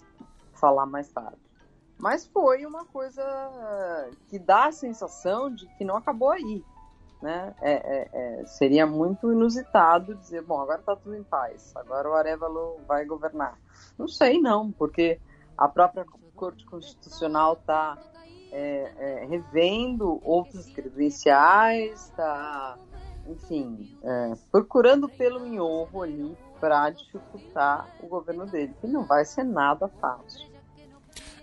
falar mais tarde. Mas foi uma coisa que dá a sensação de que não acabou aí. Né? É, é, é, seria muito inusitado dizer, bom, agora está tudo em paz, agora o Arevalo vai governar. Não sei não, porque a própria Corte Constitucional está é, é, revendo outras credenciais, está, enfim, é, procurando pelo minhovo ali para dificultar o governo dele, que não vai ser nada fácil.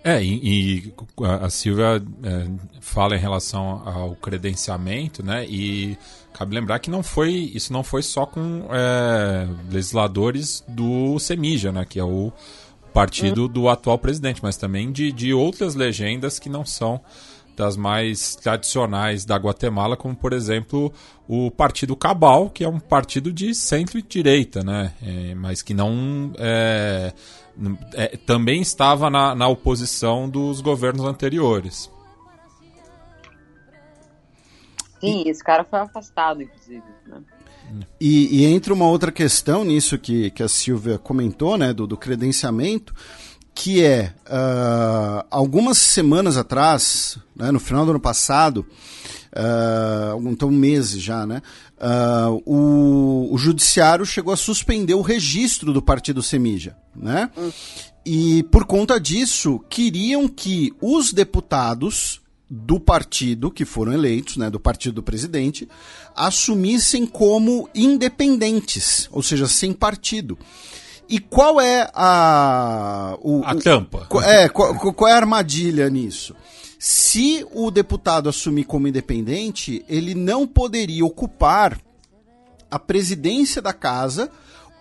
É, e, e a Silvia é, fala em relação ao credenciamento, né? E cabe lembrar que não foi isso não foi só com é, legisladores do Semija, né? Que é o partido do atual presidente, mas também de, de outras legendas que não são das mais tradicionais da Guatemala, como por exemplo o Partido Cabal, que é um partido de centro-direita, né? É, mas que não é, é, também estava na, na oposição dos governos anteriores. Sim, esse cara foi afastado, inclusive. Né? E, e entra uma outra questão nisso que, que a Silvia comentou, né, do, do credenciamento, que é uh, algumas semanas atrás, né, no final do ano passado, uh, então meses já, né, uh, o, o judiciário chegou a suspender o registro do partido Semija, né? E por conta disso, queriam que os deputados do partido que foram eleitos, né, do partido do presidente, assumissem como independentes, ou seja, sem partido. E qual é a. O, a tampa. O, é, qual, qual é a armadilha nisso? Se o deputado assumir como independente, ele não poderia ocupar a presidência da casa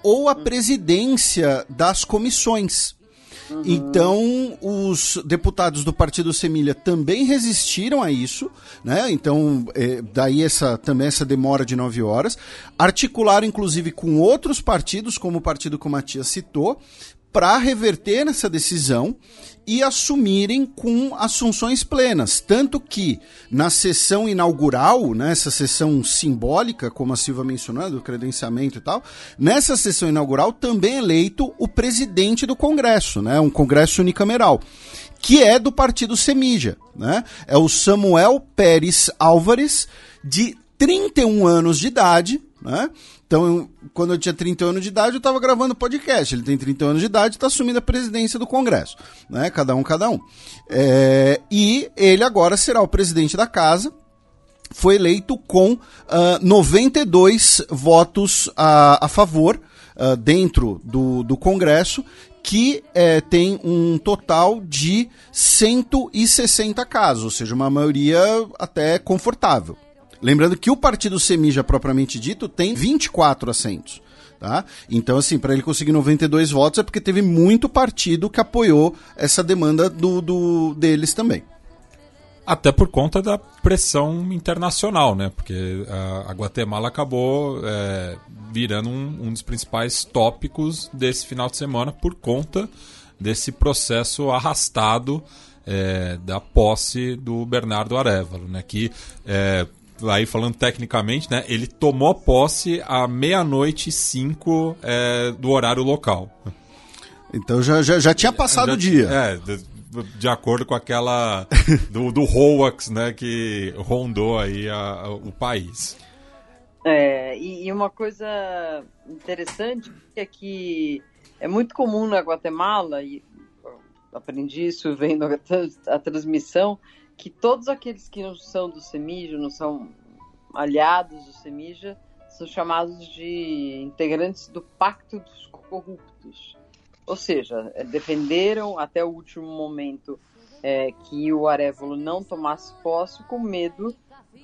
ou a presidência das comissões. Uhum. Então, os deputados do Partido Semilha também resistiram a isso, né? Então, é, daí essa, também essa demora de nove horas. Articularam, inclusive, com outros partidos, como o partido que o Matias citou, para reverter essa decisão e assumirem com as funções plenas. Tanto que na sessão inaugural, nessa né, sessão simbólica, como a Silva mencionou, do credenciamento e tal, nessa sessão inaugural também é eleito o presidente do Congresso, né, um Congresso unicameral, que é do partido Semija. Né, é o Samuel Pérez Álvares, de 31 anos de idade, né? Então, quando eu tinha 30 anos de idade, eu estava gravando podcast. Ele tem 30 anos de idade e está assumindo a presidência do Congresso. Né? Cada um, cada um. É, e ele agora será o presidente da casa. Foi eleito com uh, ah, 92 votos a, a favor uh, dentro do, do Congresso, que é, tem um total de 160 casos, ou seja, uma maioria até confortável. Lembrando que o partido Semija, propriamente dito, tem 24 assentos. Tá? Então, assim, para ele conseguir 92 votos é porque teve muito partido que apoiou essa demanda do, do deles também. Até por conta da pressão internacional, né? Porque a, a Guatemala acabou é, virando um, um dos principais tópicos desse final de semana por conta desse processo arrastado é, da posse do Bernardo Arevalo, né? Que é, aí falando tecnicamente, né? Ele tomou posse à meia-noite e cinco é, do horário local. Então já, já, já tinha passado já, o dia. É, de, de, acordo com aquela do, do hoax, né, que rondou aí a, a, o país. É, e, e, uma coisa interessante é que é muito comum na Guatemala, e aprendi isso vendo a, a transmissão, que todos aqueles que não são do Semija, não são aliados do Semija, são chamados de integrantes do Pacto dos Corruptos. Ou seja, é, defenderam até o último momento é, que o Arevalo não tomasse posse com medo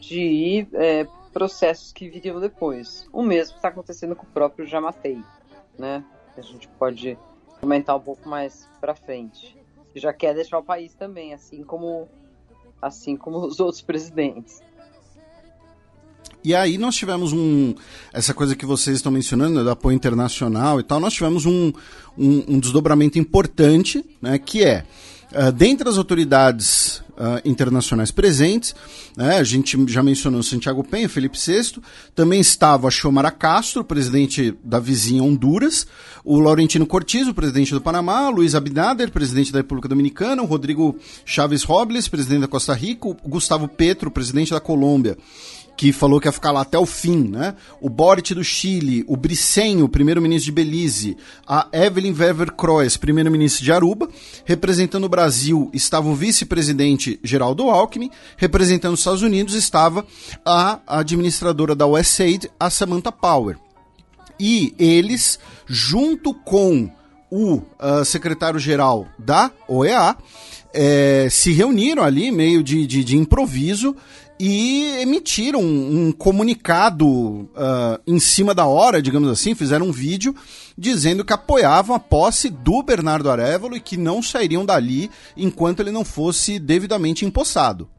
de é, processos que viriam depois. O mesmo está acontecendo com o próprio Jamatei, né? A gente pode comentar um pouco mais para frente. Já quer deixar o país também, assim como assim como os outros presidentes. E aí nós tivemos um. Essa coisa que vocês estão mencionando, né, do apoio internacional e tal, nós tivemos um, um, um desdobramento importante, né, que é, uh, dentre as autoridades uh, internacionais presentes, né, a gente já mencionou Santiago Penha, Felipe VI, também estava Xiomara Castro, presidente da vizinha Honduras, o Laurentino Cortiz, o presidente do Panamá, Luiz Abinader, presidente da República Dominicana, o Rodrigo Chaves Robles, presidente da Costa Rica, o Gustavo Petro, presidente da Colômbia, que falou que ia ficar lá até o fim, né? O Boric do Chile, o Bricenho, primeiro-ministro de Belize, a Evelyn Wever Croes, primeiro-ministro de Aruba, representando o Brasil estava o vice-presidente Geraldo Alckmin, representando os Estados Unidos estava a administradora da USAID, a Samantha Power. E eles, junto com o uh, secretário-geral da OEA, é, se reuniram ali, meio de, de, de improviso, e emitiram um, um comunicado uh, em cima da hora, digamos assim, fizeram um vídeo dizendo que apoiavam a posse do Bernardo Arevalo e que não sairiam dali enquanto ele não fosse devidamente empossado.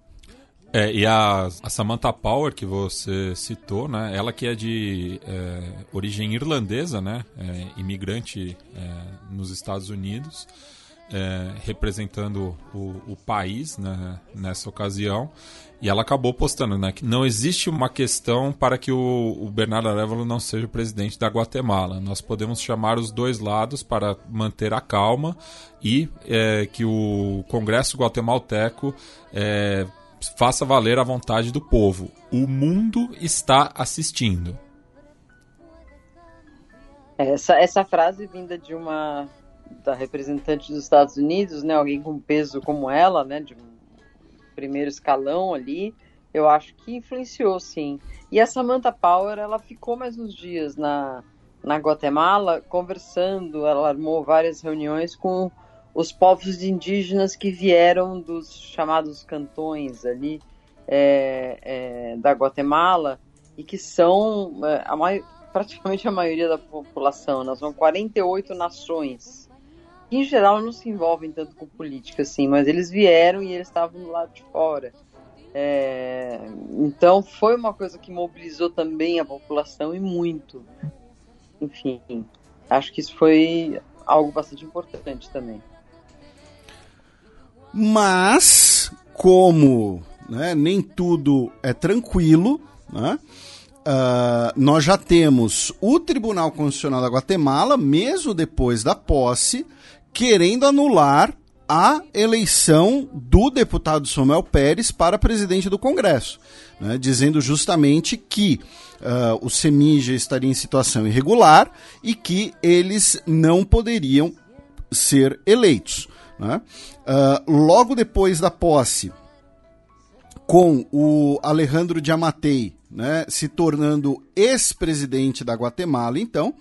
É, e a, a, Samantha Power, que você citou, né, ela que é de é, origem irlandesa, né, é, imigrante é, nos Estados Unidos, é, representando o, o país né, nessa ocasião, e ela acabou postando né, que não existe uma questão para que o, o Bernardo Arevalo não seja presidente da Guatemala. Nós podemos chamar os dois lados para manter a calma e é, que o Congresso guatemalteco é, faça valer a vontade do povo. O mundo está assistindo. Essa, essa frase vinda de uma da representante dos Estados Unidos, né, alguém com peso como ela, né, de primeiro escalão ali, eu acho que influenciou sim. E a Samantha Power, ela ficou mais uns dias na, na Guatemala conversando, ela armou várias reuniões com os povos indígenas que vieram dos chamados cantões ali é, é, da Guatemala e que são é, a praticamente a maioria da população, nós são 48 nações em geral não se envolvem tanto com política, assim, mas eles vieram e eles estavam do lado de fora. É, então foi uma coisa que mobilizou também a população e muito. Enfim, acho que isso foi algo bastante importante também. Mas, como né, nem tudo é tranquilo, né, uh, nós já temos o Tribunal Constitucional da Guatemala, mesmo depois da posse, querendo anular a eleição do deputado Samuel Pérez para presidente do Congresso, né, dizendo justamente que uh, o Semija estaria em situação irregular e que eles não poderiam ser eleitos. Né? Uh, logo depois da posse, com o Alejandro Diamatei né, se tornando ex-presidente da Guatemala, então,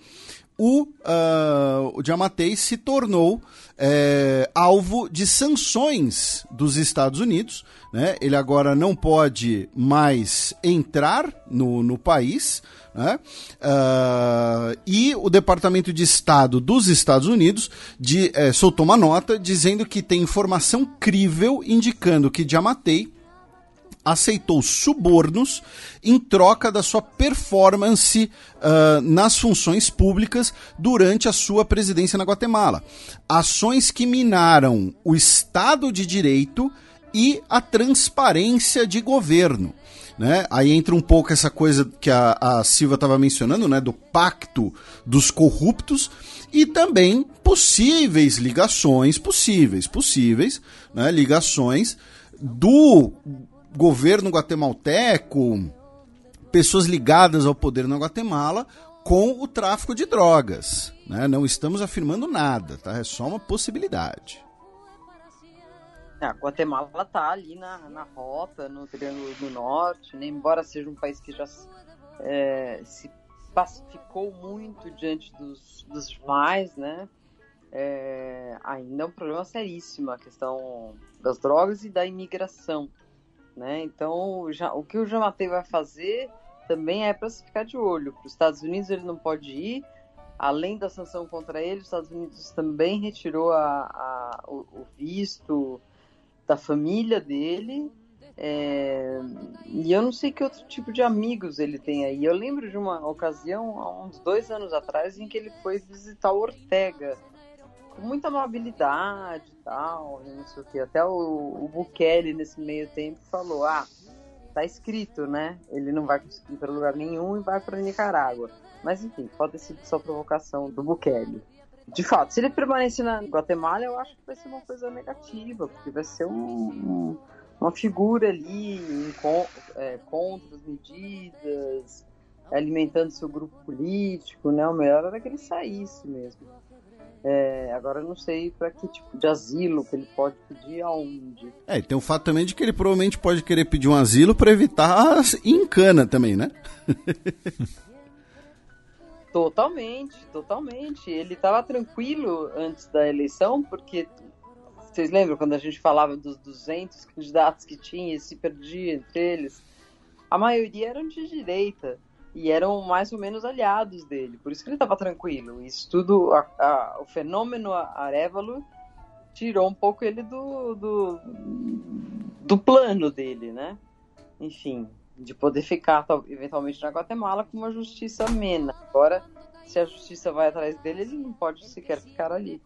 o, uh, o Diamatei se tornou é, alvo de sanções dos Estados Unidos. Né? Ele agora não pode mais entrar no, no país. Né? Uh, e o Departamento de Estado dos Estados Unidos de, é, soltou uma nota dizendo que tem informação crível indicando que Diamatei aceitou subornos em troca da sua performance uh, nas funções públicas durante a sua presidência na Guatemala. Ações que minaram o Estado de Direito e a transparência de governo. Né? Aí entra um pouco essa coisa que a, a Silva estava mencionando, né? do pacto dos corruptos e também possíveis ligações, possíveis, possíveis, né? ligações do governo guatemalteco, pessoas ligadas ao poder na Guatemala com o tráfico de drogas. Né? Não estamos afirmando nada, tá? é só uma possibilidade. A Guatemala está ali na, na rota, no Triângulo do Norte, né? embora seja um país que já é, se pacificou muito diante dos, dos demais, né? É, ainda é um problema seríssimo a questão das drogas e da imigração. Né? Então, já, o que o Jamatei vai fazer também é para se ficar de olho. Para os Estados Unidos ele não pode ir, além da sanção contra ele, os Estados Unidos também retirou a, a, o, o, visto da família dele. É, e eu não sei que outro tipo de amigos ele tem aí. Eu lembro de uma ocasião, há uns dois anos atrás, em que ele foi visitar o Ortega com muita amabilidade e tal, não sei o que. Até o, o Bukele, nesse meio tempo, falou: ah, tá escrito, né? Ele não vai conseguir ir para lugar nenhum e vai para Nicarágua. Mas enfim, pode ter sido só provocação do Bukele. De fato, se ele permanecer na Guatemala, eu acho que vai ser uma coisa negativa, porque vai ser um, um, uma figura ali em, é, contra as medidas, alimentando seu grupo político, né? O melhor era que ele saísse mesmo. É, agora eu não sei para que tipo de asilo que ele pode pedir aonde. É, e tem o fato também de que ele provavelmente pode querer pedir um asilo para evitar encana também, né? totalmente, totalmente. Ele estava tranquilo antes da eleição, porque vocês lembram quando a gente falava dos 200 candidatos que tinha e se perdia entre eles? A maioria eram de direita e eram mais ou menos aliados dele. Por isso que ele estava tranquilo. Isso tudo, a, a, o fenômeno Arevalo tirou um pouco ele do, do, do plano dele, né? Enfim, de poder ficar eventualmente na Guatemala com uma justiça amena. Agora, se a justiça vai atrás dele, ele não pode sequer ficar ali.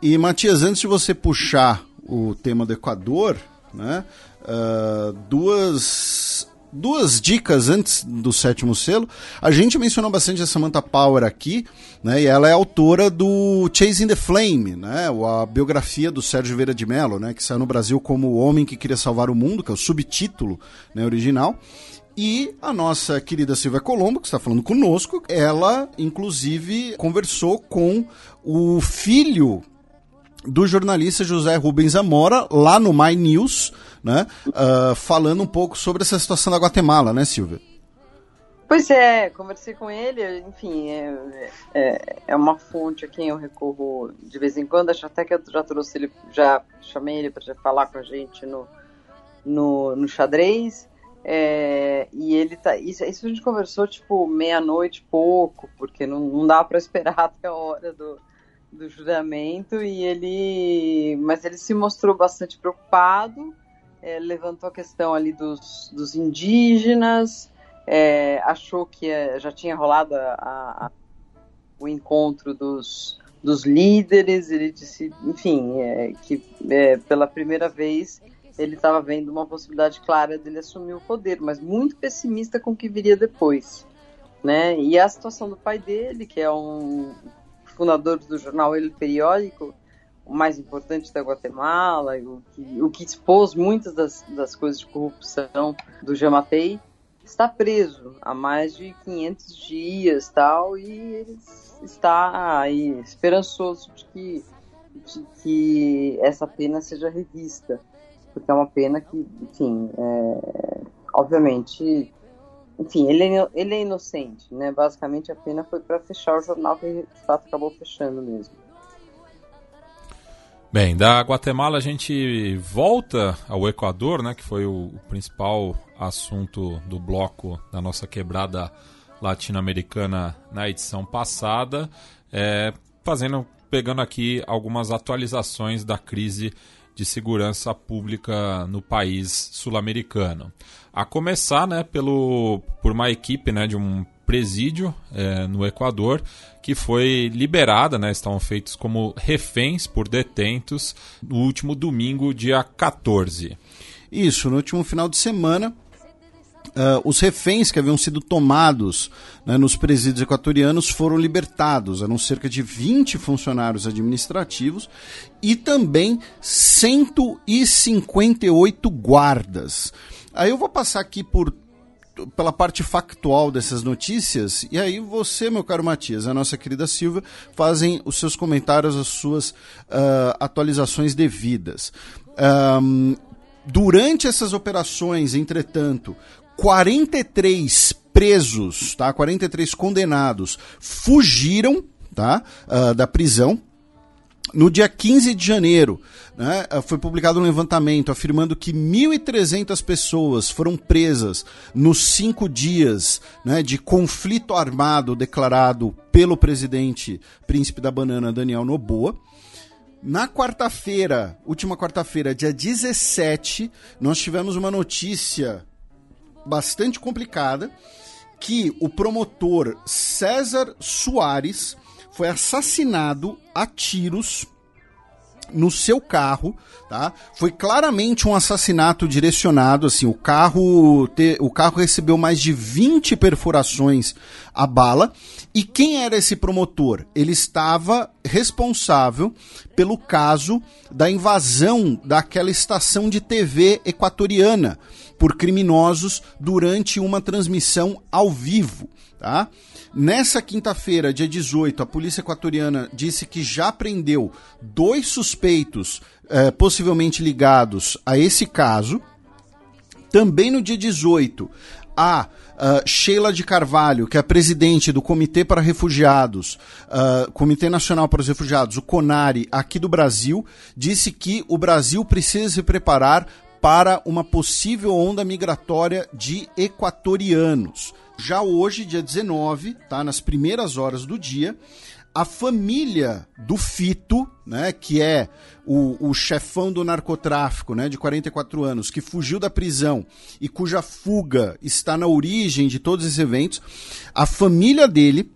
E Matias, antes de você puxar o tema do Equador, né, uh, duas duas dicas antes do sétimo selo. A gente mencionou bastante a Samantha Power aqui, né? E ela é autora do Chasing the Flame, né? A biografia do Sérgio Vieira de Mello, né? Que saiu no Brasil como O Homem que Queria Salvar o Mundo, que é o subtítulo né, original. E a nossa querida Silvia Colombo, que está falando conosco, ela, inclusive, conversou com o filho do jornalista José Rubens Amora, lá no My News, né? Uh, falando um pouco sobre essa situação da Guatemala, né, Silvia? Pois é, conversei com ele, enfim, é, é, é, uma fonte a quem eu recorro de vez em quando, acho até que eu já trouxe ele, já chamei ele para falar com a gente no, no, no xadrez, é, e ele tá, isso, isso a gente conversou tipo meia-noite pouco, porque não, não dá para esperar até a hora do, do juramento e ele, mas ele se mostrou bastante preocupado, é, levantou a questão ali dos, dos indígenas, é, achou que é, já tinha rolado a, a, o encontro dos, dos líderes, ele disse, enfim, é, que é, pela primeira vez ele estava vendo uma possibilidade clara dele assumir o poder, mas muito pessimista com o que viria depois. Né? E a situação do pai dele, que é um fundador do jornal El Periódico, o mais importante da Guatemala, o que, o que expôs muitas das, das coisas de corrupção do Jamatei, está preso há mais de 500 dias tal, e ele está aí esperançoso de que, de que essa pena seja revista, porque é uma pena que, enfim, é, obviamente, enfim, ele é, ele é inocente, né? Basicamente a pena foi para fechar o jornal que de fato acabou fechando mesmo. Bem, da Guatemala a gente volta ao Equador, né, que foi o, o principal assunto do bloco da nossa quebrada latino-americana na edição passada, é, fazendo, pegando aqui algumas atualizações da crise de segurança pública no país sul-americano. A começar, né, pelo por uma equipe, né, de um presídio é, no Equador que foi liberada, né, estavam feitos como reféns por detentos no último domingo, dia 14. Isso, no último final de semana, Uh, os reféns que haviam sido tomados né, nos presídios equatorianos foram libertados. Eram cerca de 20 funcionários administrativos e também 158 guardas. Aí eu vou passar aqui por pela parte factual dessas notícias, e aí você, meu caro Matias, a nossa querida Silvia, fazem os seus comentários, as suas uh, atualizações devidas. Um, durante essas operações, entretanto, 43 presos, tá? 43 condenados fugiram, tá? Uh, da prisão. No dia 15 de janeiro, né, foi publicado um levantamento afirmando que 1.300 pessoas foram presas nos cinco dias né, de conflito armado declarado pelo presidente Príncipe da Banana, Daniel Noboa. Na quarta-feira, última quarta-feira, dia 17, nós tivemos uma notícia bastante complicada que o promotor César Soares foi assassinado a tiros no seu carro, tá? Foi claramente um assassinato direcionado, assim, o carro, te, o carro recebeu mais de 20 perfurações a bala. E quem era esse promotor? Ele estava responsável pelo caso da invasão daquela estação de TV equatoriana por criminosos durante uma transmissão ao vivo, tá? Nessa quinta-feira, dia 18, a polícia equatoriana disse que já prendeu dois suspeitos eh, possivelmente ligados a esse caso. Também no dia 18, a uh, Sheila de Carvalho, que é presidente do Comitê para Refugiados, uh, Comitê Nacional para os Refugiados, o CONARE, aqui do Brasil, disse que o Brasil precisa se preparar para uma possível onda migratória de equatorianos. Já hoje, dia 19, tá, nas primeiras horas do dia, a família do Fito, né, que é o, o chefão do narcotráfico, né, de 44 anos, que fugiu da prisão e cuja fuga está na origem de todos esses eventos, a família dele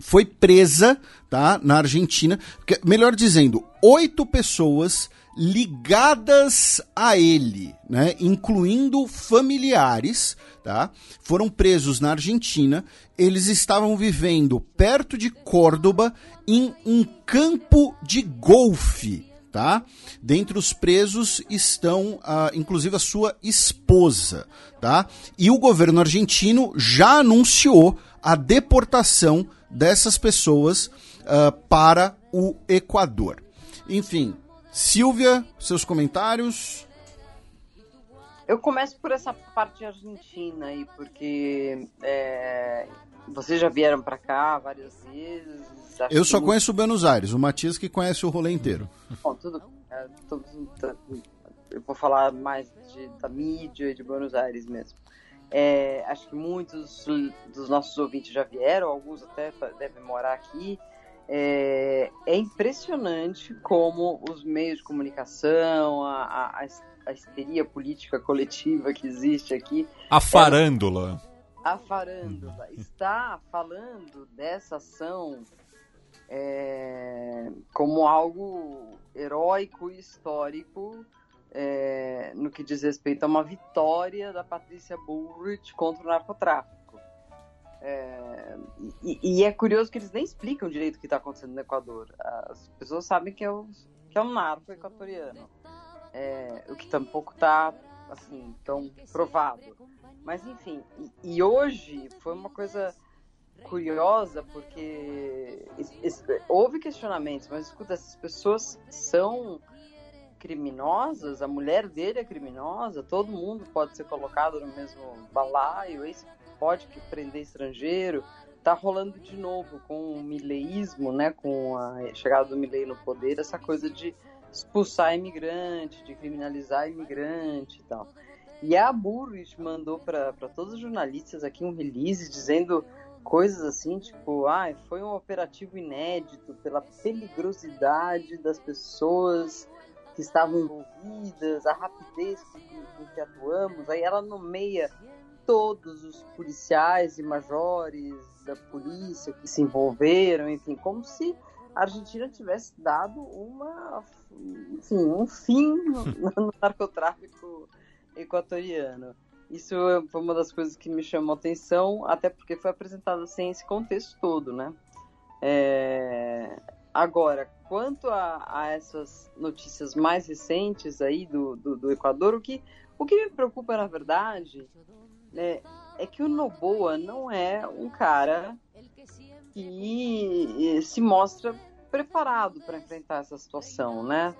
foi presa tá, na Argentina. Melhor dizendo, oito pessoas ligadas a ele, né, incluindo familiares, tá? Foram presos na Argentina. Eles estavam vivendo perto de Córdoba em um campo de golfe, tá? Dentre os presos estão, uh, inclusive, a sua esposa, tá? E o governo argentino já anunciou a deportação dessas pessoas uh, para o Equador. Enfim, Silvia, seus comentários. Eu começo por essa parte argentina aí, porque é, vocês já vieram para cá várias vezes. Eu só conheço Buenos Aires, o Matias que conhece o rolê inteiro. Bom, tudo, é, tudo, eu vou falar mais de, da mídia e de Buenos Aires mesmo. É, acho que muitos dos nossos ouvintes já vieram, alguns até devem morar aqui. É, é, impressionante como os meios de comunicação, a, a, a histeria política coletiva que existe aqui. A farândula. É, a farândula está falando dessa ação é, como algo heróico e histórico é, no que diz respeito a uma vitória da Patrícia Bullrich contra o narcotráfico. É, e, e, é curioso que eles nem explicam direito o que está acontecendo no Equador. As pessoas sabem que é, o, que é um narco equatoriano, é, o que tampouco está assim tão provado. Mas enfim, e, e hoje foi uma coisa curiosa porque houve questionamentos, mas escuta, essas pessoas são criminosas, a mulher dele é criminosa, todo mundo pode ser colocado no mesmo balaio, esse pode prender estrangeiro. Tá rolando de novo com o mileísmo, né, com a chegada do Milei no poder, essa coisa de expulsar imigrante, de criminalizar imigrante e tal. E a Burris mandou para todos os jornalistas aqui um release dizendo coisas assim, tipo, ah, foi um operativo inédito pela peligrosidade das pessoas que estavam envolvidas, a rapidez com que, que atuamos. Aí ela nomeia todos os policiais e majores da polícia que se envolveram, enfim, como se a Argentina tivesse dado uma, enfim, um fim no, narcotráfico equatoriano. Isso foi uma das coisas que me chamou a atenção, até porque foi apresentado sem esse contexto todo, né? É... Agora, quanto a, a, essas notícias mais recentes aí do, do, do, Equador, o que, o que me preocupa, na verdade, né, é que o Noboa não é um cara que se mostra preparado para enfrentar essa situação, né?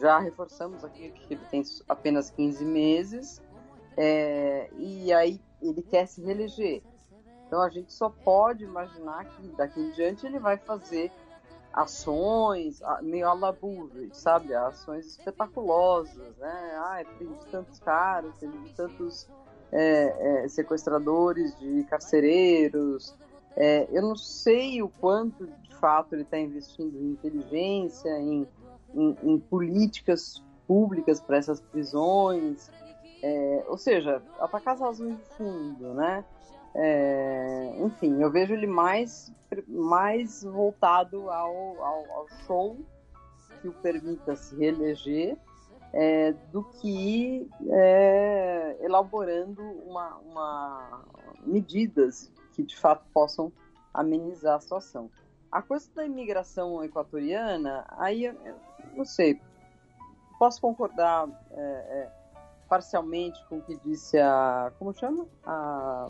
Já reforçamos aqui que ele tem apenas 15 meses, é, e aí ele quer se reeleger. Então a gente só pode imaginar que daqui em diante ele vai fazer ações meio à sabe? Ações espetaculosas, né? Ah, tem tantos caras, tem tantos é, é, sequestradores de carcereiros. É, eu não sei o quanto de fato ele está investindo em inteligência, em, em, em políticas públicas para essas prisões. É, ou seja, atacar as razões de fundo, né? É, enfim, eu vejo ele mais, mais voltado ao, ao, ao show que o permita se reeleger é, do que é, elaborando uma, uma, medidas que de fato possam amenizar a situação. A coisa da imigração equatoriana, aí eu, eu não sei, posso concordar é, é parcialmente com o que disse a. Como chama? A.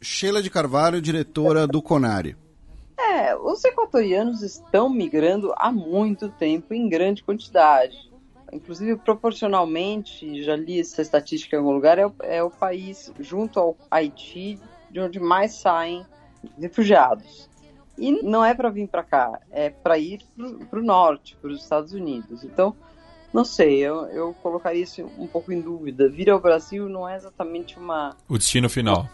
Sheila de Carvalho, diretora do Conari. É, os equatorianos estão migrando há muito tempo em grande quantidade. Inclusive, proporcionalmente, já li essa estatística em algum lugar, é o, é o país, junto ao Haiti, de onde mais saem refugiados. E não é para vir para cá, é para ir para o norte, para os Estados Unidos. Então, não sei, eu, eu colocaria isso um pouco em dúvida. Vir ao Brasil não é exatamente uma. O destino final.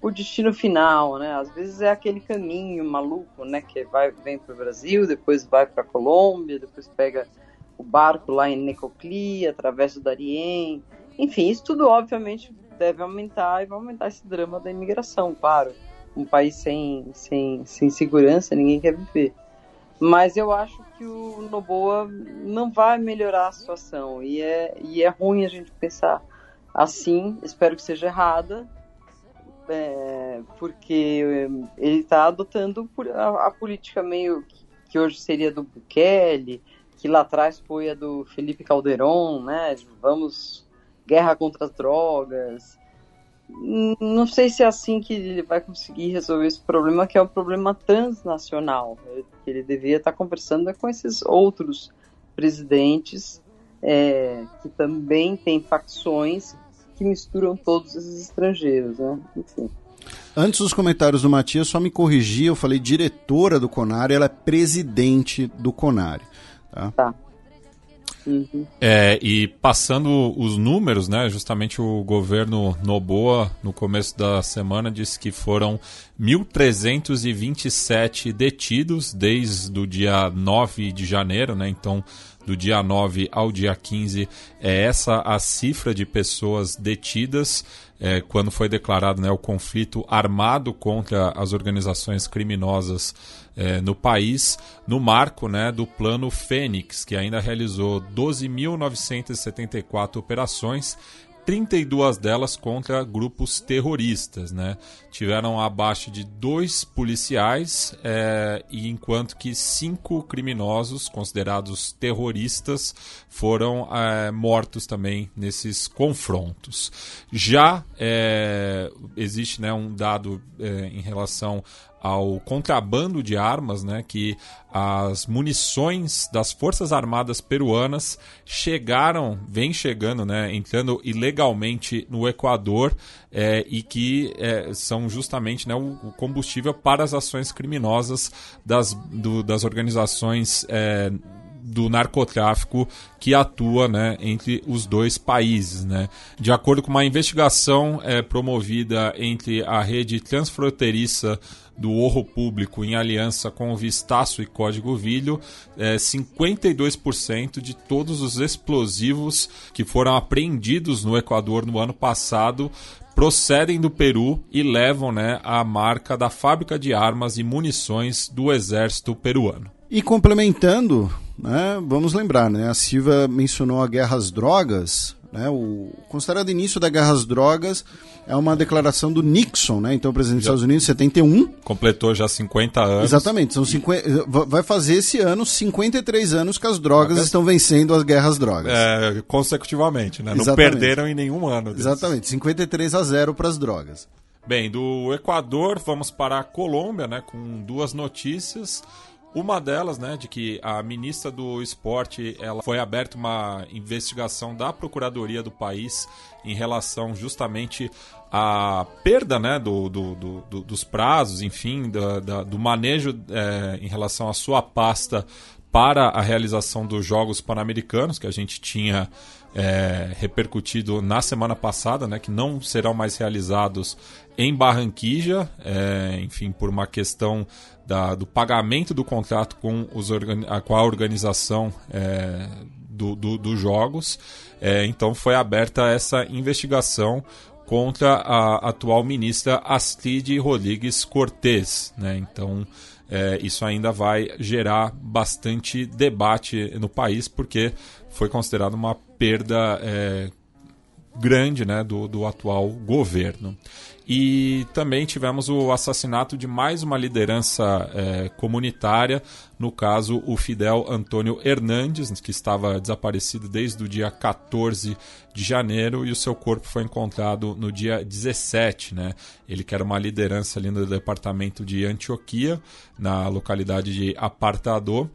O destino final, né? Às vezes é aquele caminho maluco, né? Que vai, vem para o Brasil, depois vai para a Colômbia, depois pega o barco lá em Necoclí, através do Darien. Enfim, isso tudo obviamente deve aumentar e vai aumentar esse drama da imigração, claro. Um país sem, sem, sem segurança, ninguém quer viver. Mas eu acho que o Noboa não vai melhorar a situação. E é, e é ruim a gente pensar assim. Espero que seja errada. É, porque ele está adotando a, a, política meio que, que, hoje seria do Bukele, que lá atrás foi a do Felipe Calderon, né? Vamos guerra contra as drogas, não sei se é assim que ele vai conseguir resolver esse problema, que é um problema transnacional. Ele deveria estar conversando com esses outros presidentes é, que também têm facções que misturam todos esses estrangeiros, né? Enfim. Antes dos comentários do Matias, só me corrigir, eu falei diretora do Conari, ela é presidente do Conari. Tá. tá. Uhum. É, e passando os números, né? Justamente o governo Noboa, no começo da semana, disse que foram 1.327 detidos desde o dia 9 de janeiro, né? Então, do dia 9 ao dia 15, é essa a cifra de pessoas detidas é, quando foi declarado né, o conflito armado contra as organizações criminosas é, no país, no marco né, do Plano Fênix, que ainda realizou 12.974 operações 32 delas contra grupos terroristas, né? Tiveram abaixo de dois policiais, é, e enquanto que cinco criminosos considerados terroristas foram é, mortos também nesses confrontos. Já é, existe né, um dado em relação ao contrabando de armas, né, que as munições das Forças Armadas peruanas chegaram, vem chegando, né, entrando ilegalmente no Equador é, e que é, são justamente né, o, combustível para as ações criminosas das, do, das organizações é, do narcotráfico que atua né, entre os dois países. Né. De acordo com uma investigação é, promovida entre a rede transfronteiriça do Orro Público em aliança com o Vistaço e Código Vilho, é, 52% de todos os explosivos que foram apreendidos no Equador no ano passado procedem do Peru e levam né, a marca da fábrica de armas e munições do exército peruano. E complementando, né, vamos lembrar, né, a Silva mencionou a guerra às drogas, né, o considerado início da guerra às drogas é uma declaração do Nixon, né? Então, o presidente dos Estados Unidos, 71. Completou já 50 anos. Exatamente. São 50, vai fazer esse ano 53 anos que as drogas estão vencendo as guerras drogas. É, consecutivamente, né? Exatamente. Não perderam em nenhum ano. Desses. Exatamente. 53 a 0 para as drogas. Bem, do Equador, vamos para a Colômbia, né? Com duas notícias. Uma delas, né, de que a ministra do Esporte, ela foi aberta uma investigação da Procuradoria do país em relação justamente à perda, né, do, do, do dos prazos, enfim, do, do manejo é, em relação à sua pasta para a realização dos Jogos Pan-Americanos, que a gente tinha é, repercutido na semana passada, né, que não serão mais realizados em Barranquilla, é, enfim, por uma questão da, do pagamento do contrato com, os com a organização é, do, do, dos jogos. É, então foi aberta essa investigação contra a atual ministra Astrid Rodrigues Cortes. Né? Então é, isso ainda vai gerar bastante debate no país, porque foi considerado uma perda é, grande né, do, do atual governo. E também tivemos o assassinato de mais uma liderança é, comunitária, no caso o Fidel Antônio Hernandes, que estava desaparecido desde o dia 14 de janeiro e o seu corpo foi encontrado no dia 17. Né? Ele que era uma liderança ali no departamento de Antioquia, na localidade de Apartador.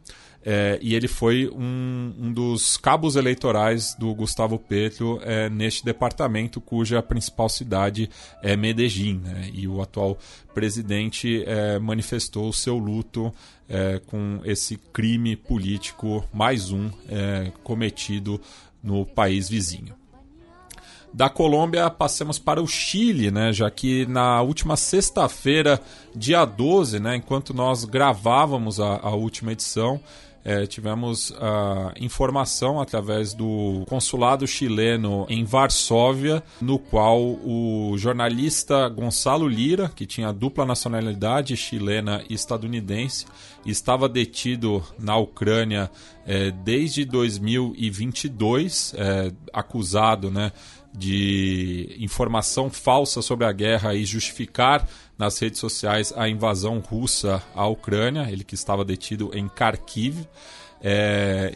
É, e ele foi um, um, dos cabos eleitorais do Gustavo Petro é, neste departamento, cuja principal cidade é Medellín. Né? E o atual presidente é, manifestou seu luto é, com esse crime político, mais um, é, cometido no país vizinho. Da Colômbia, passemos para o Chile, né? Já que na última sexta-feira, dia 12, né? Enquanto nós gravávamos a, a última edição, é, tivemos a informação através do consulado chileno em Varsóvia, no qual o jornalista Gonçalo Lira, que tinha dupla nacionalidade chilena e estadunidense, estava detido na Ucrânia é, desde 2022, é, acusado né, de informação falsa sobre a guerra e justificar nas redes sociais a invasão russa à Ucrânia, ele que estava detido em Kharkiv, é,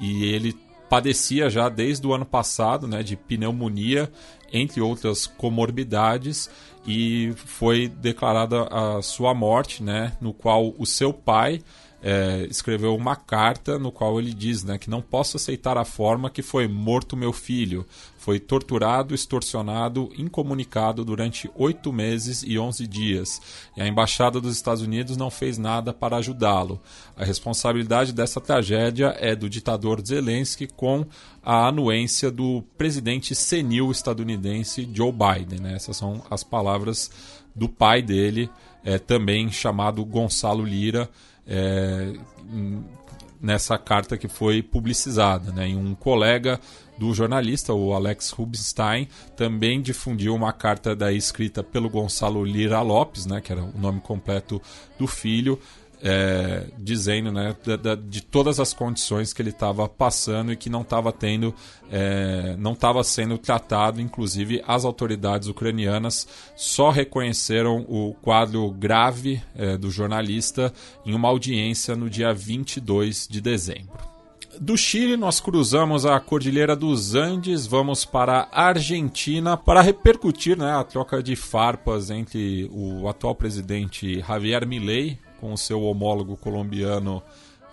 e ele padecia já desde o ano passado né, de pneumonia, entre outras comorbidades, e foi declarada a sua morte, né, no qual o seu pai é, escreveu uma carta no qual ele diz né, que não posso aceitar a forma que foi morto meu filho. Foi torturado, extorsionado, incomunicado durante oito meses e onze dias. E a Embaixada dos Estados Unidos não fez nada para ajudá-lo. A responsabilidade dessa tragédia é do ditador Zelensky com a anuência do presidente senil estadunidense Joe Biden. Né? Essas são as palavras do pai dele, é, também chamado Gonçalo Lira é, nessa carta que foi publicizada. Né? E um colega do jornalista, o Alex Rubinstein, também difundiu uma carta daí escrita pelo Gonçalo Lira Lopes, né, que era o nome completo do filho, é, dizendo né, de, de, todas as condições que ele estava passando e que não estava tendo, é, não estava sendo tratado, inclusive as autoridades ucranianas só reconheceram o quadro grave é, do jornalista em uma audiência no dia 22 de dezembro. Do Chile, nós cruzamos a Cordilheira dos Andes, vamos para a Argentina para repercutir né, a troca de farpas entre o atual presidente Javier Milei com o seu homólogo colombiano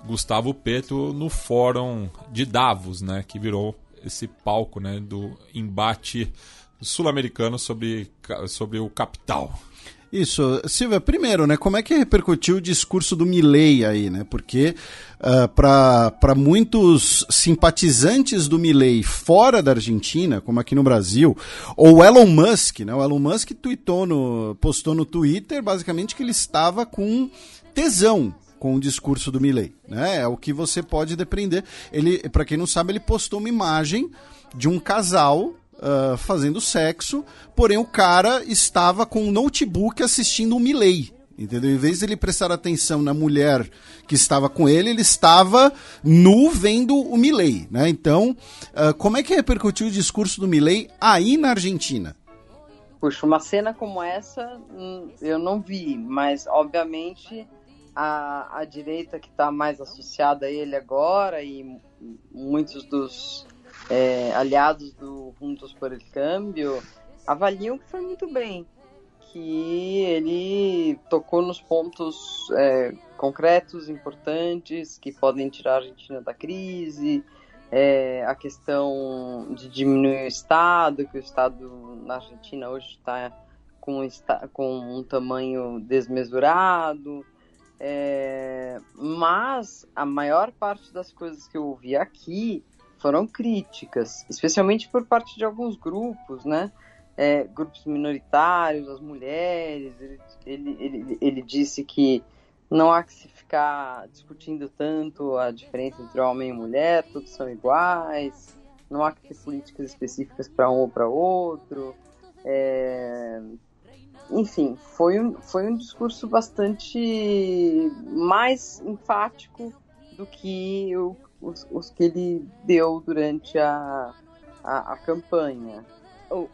Gustavo Petro no Fórum de Davos, né, que virou esse palco né, do embate sul-americano sobre, sobre o capital. Isso, Silvia, primeiro, né, como é que repercutiu o discurso do Milley aí, né? Porque uh, ah, para muitos simpatizantes do Milley fora da Argentina, como aqui no Brasil, ou Elon Musk, né? O Elon Musk tweetou no, postou no Twitter basicamente que ele estava com tesão com o discurso do Milley, né? É o que você pode depreender. Ele, para quem não sabe, ele postou uma imagem de um casal uh, fazendo sexo, porém o cara estava com um notebook assistindo o Milley. Entendeu? Em vez de ele prestar atenção na mulher que estava com ele, ele estava nu vendo o Milley, né? Então, uh, como é que repercutiu o discurso do Milley aí na Argentina? Puxa, uma cena como essa hum, eu não vi, mas obviamente a, a direita que está mais associada a ele agora e muitos dos é, aliados do Juntos por el Câmbio avaliam que foi muito bem, que ele tocou nos pontos é, concretos, importantes, que podem tirar a Argentina da crise, é, a questão de diminuir o Estado, que o Estado na Argentina hoje está com, com um tamanho desmesurado, é, mas a maior parte das coisas que eu ouvi aqui foram críticas, especialmente por parte de alguns grupos, né? É, grupos minoritários, as mulheres. Ele, ele, ele, ele, disse que não há que se ficar discutindo tanto a diferença entre homem e mulher, todos são iguais, não há que ter políticas específicas para um ou para outro. É, enfim, foi um, foi um discurso bastante mais enfático do que o, os, os, que ele deu durante a, a, a campanha.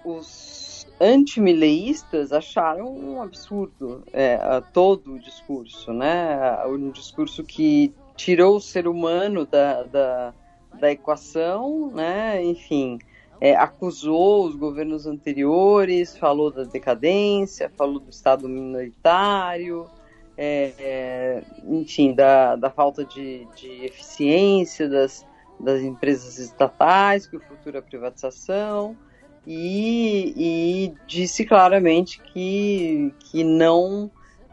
Os antimileístas acharam um absurdo é, todo o discurso, né? Um discurso que tirou o ser humano da, da, da equação, né? Enfim, é, acusou os governos anteriores, falou da decadência, falou do Estado minoritário, é, é, enfim, da, da falta de, de eficiência das, das empresas estatais, que o futuro é privatização, e, e disse claramente que, que não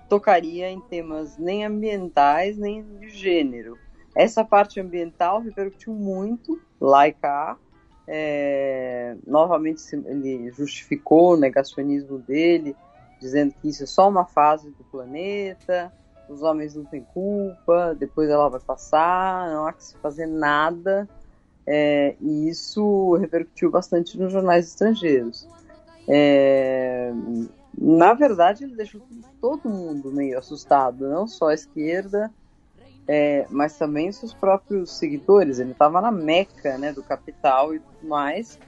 tocaria em temas nem ambientais nem de gênero. Essa parte ambiental repercutiu muito lá e cá, é, novamente ele justificou o negacionismo dele, dizendo que isso é só uma fase do planeta, os homens não têm culpa, depois ela vai passar, não há que se fazer nada. É, e isso repercutiu bastante nos jornais estrangeiros. É, na verdade, ele deixou todo mundo meio assustado, não só a esquerda, é, mas também seus próprios seguidores. Ele estava na meca né, do capital e tudo mais,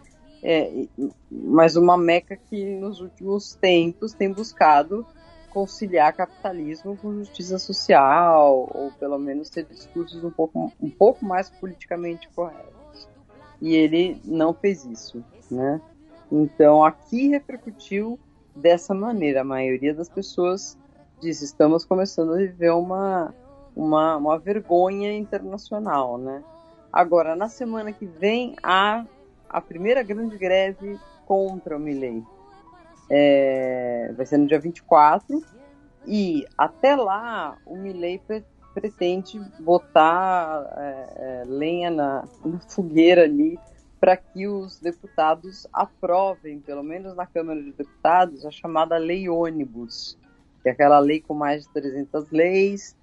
é, mas uma meca que nos últimos tempos tem buscado conciliar capitalismo com justiça social, ou pelo menos ter discursos um pouco, um pouco mais politicamente corretos. E ele não fez isso, né? Então aqui repercutiu dessa maneira. A maioria das pessoas disse: estamos começando a viver uma uma, uma vergonha internacional, né? Agora, na semana que vem, há a primeira grande greve contra o Milley. É, vai ser no dia 24, e até lá o Milley pre pretende botar é, é, lenha na, na fogueira ali para que os deputados aprovem, pelo menos na Câmara de Deputados, a chamada Lei Ônibus, que é aquela lei com mais de 300 leis,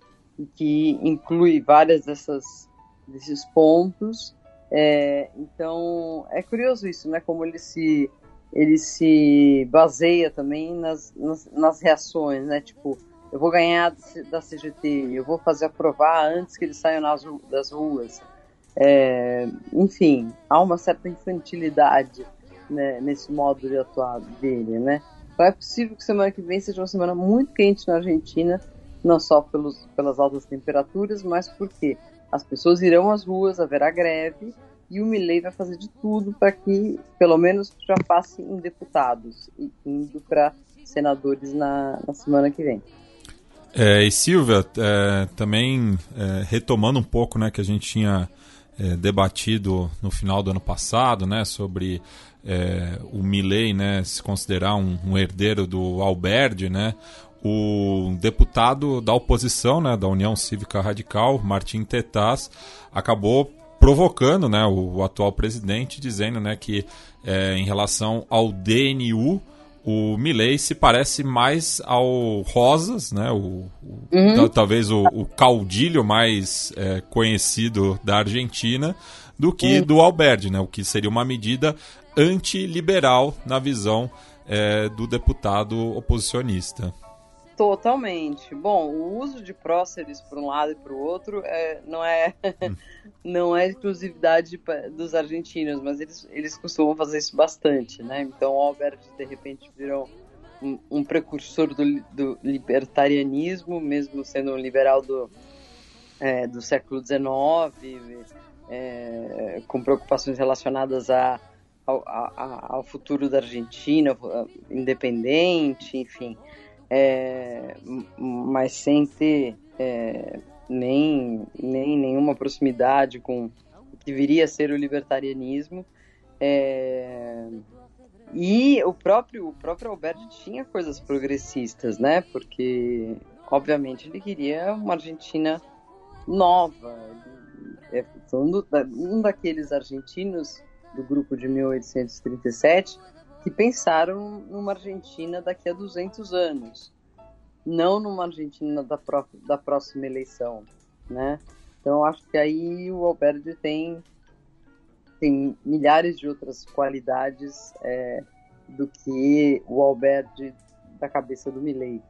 que inclui várias dessas desses pontos. É, então é curioso isso, né? Como ele se ele se baseia também nas, nas, nas reações, né? Tipo, eu vou ganhar da CGT, eu vou fazer aprovar antes que eles saiam nas, das ruas. É, enfim, há uma certa infantilidade né, nesse modo de atuar dele, né? Então é possível que semana que vem seja uma semana muito quente na Argentina, não só pelos, pelas altas temperaturas, mas porque as pessoas irão às ruas, haverá greve, e o Milley vai fazer de tudo para que, pelo menos, já passe em deputados, indo para senadores na, na semana que vem. É, e Silvia, é, também é, retomando um pouco né, que a gente tinha é, debatido no final do ano passado, né, sobre é, o Milley né, se considerar um, um, herdeiro do Alberdi, né, o deputado da oposição, né, da União Cívica Radical, Martim Tetaz, acabou provocando né, o, o atual presidente, dizendo né, que é, em relação ao DNU, o Milley se parece mais ao Rosas, né? O, uhum. talvez o, o, caudilho mais é, conhecido da Argentina, do que uhum. do Alberdi, né? O que seria uma medida antiliberal na visão é, do deputado oposicionista. Totalmente. Bom, o uso de próceres para um lado e para o outro é, não é não é exclusividade dos argentinos, mas eles, eles costumam fazer isso bastante, né? Então, o Albert de repente virou um, um precursor do, do, libertarianismo, mesmo sendo um liberal do, é, do século XIX, é, com preocupações relacionadas a, ao, a, ao futuro da Argentina, independente, enfim é, mas sem ter é, nem, nem nenhuma proximidade com o que viria a ser o libertarianismo. É, e o próprio, o próprio Alberto tinha coisas progressistas, né? Porque, obviamente, ele queria uma Argentina nova. É, um daqueles argentinos do grupo de 1837 que pensaram numa Argentina daqui a 200 anos, não numa Argentina da, pró da próxima eleição, né? Então acho que aí o Alberti tem tem milhares de outras qualidades é, do que o Alberti da cabeça do Milley,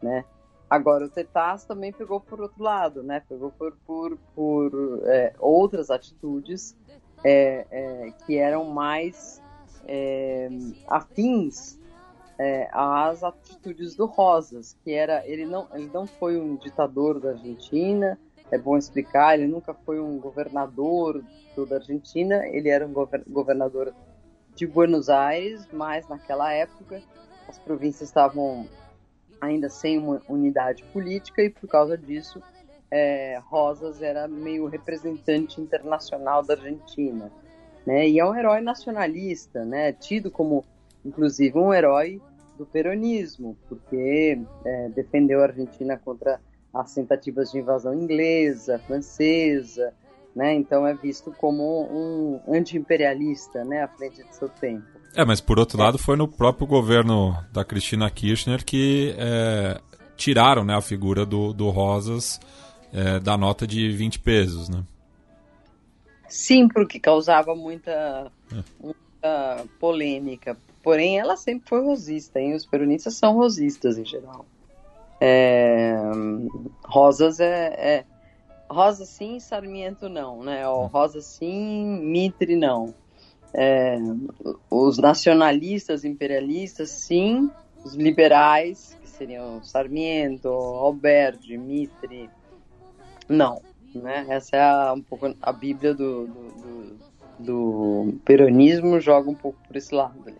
né? Agora o Tetas também pegou por outro lado, né? Pegou por, por, por é, outras atitudes é, é que eram mais é, afins é, às atitudes do Rosas, que era ele não ele não foi um ditador da Argentina, é bom explicar, ele nunca foi um governador da Argentina, ele era um governador de Buenos Aires, mas naquela época as províncias estavam ainda sem uma unidade política e por causa disso é, Rosas era meio representante internacional da Argentina né? E é um herói nacionalista, né? Tido como, inclusive, um herói do peronismo, porque é, defendeu a Argentina contra as tentativas de invasão inglesa, francesa, né? Então é visto como um anti-imperialista, né? À frente de seu tempo. É, mas por outro lado foi no próprio governo da Cristina Kirchner que é, tiraram né, a figura do, do Rosas é, da nota de 20 pesos, né? Sim, porque causava muita, muita polêmica. Porém, ela sempre foi rosista, hein? Os peronistas são rosistas em geral. É... Rosas é, é, Rosa sim, Sarmiento não, né? Ó, Rosa sim, Mitre não. É... Os nacionalistas, imperialistas, sim. Os liberais, que seriam Sarmiento, Alberti, Mitre, não. Né? Essa é a, um pouco a bíblia do, do, do, do peronismo, joga um pouco por esse lado. Né?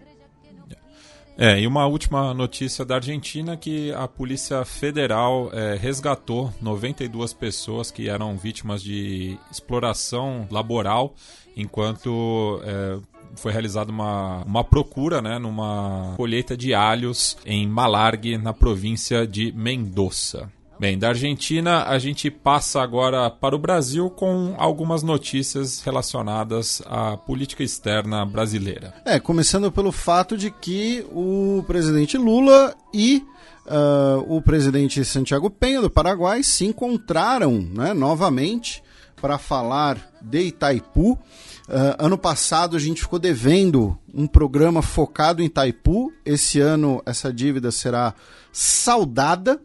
É, e uma última notícia da Argentina que a Polícia Federal é, resgatou 92 pessoas que eram vítimas de exploração laboral enquanto é, foi realizada uma, uma procura né, numa colheita de alhos em Malargue, na província de Mendoza. Bem, da Argentina a gente passa agora para o Brasil com algumas notícias relacionadas à política externa brasileira. É, começando pelo fato de que o presidente Lula e uh, o presidente Santiago Penha do Paraguai se encontraram né, novamente para falar de Itaipu. Uh, ano passado a gente ficou devendo um programa focado em Itaipu. Esse ano essa dívida será saudada.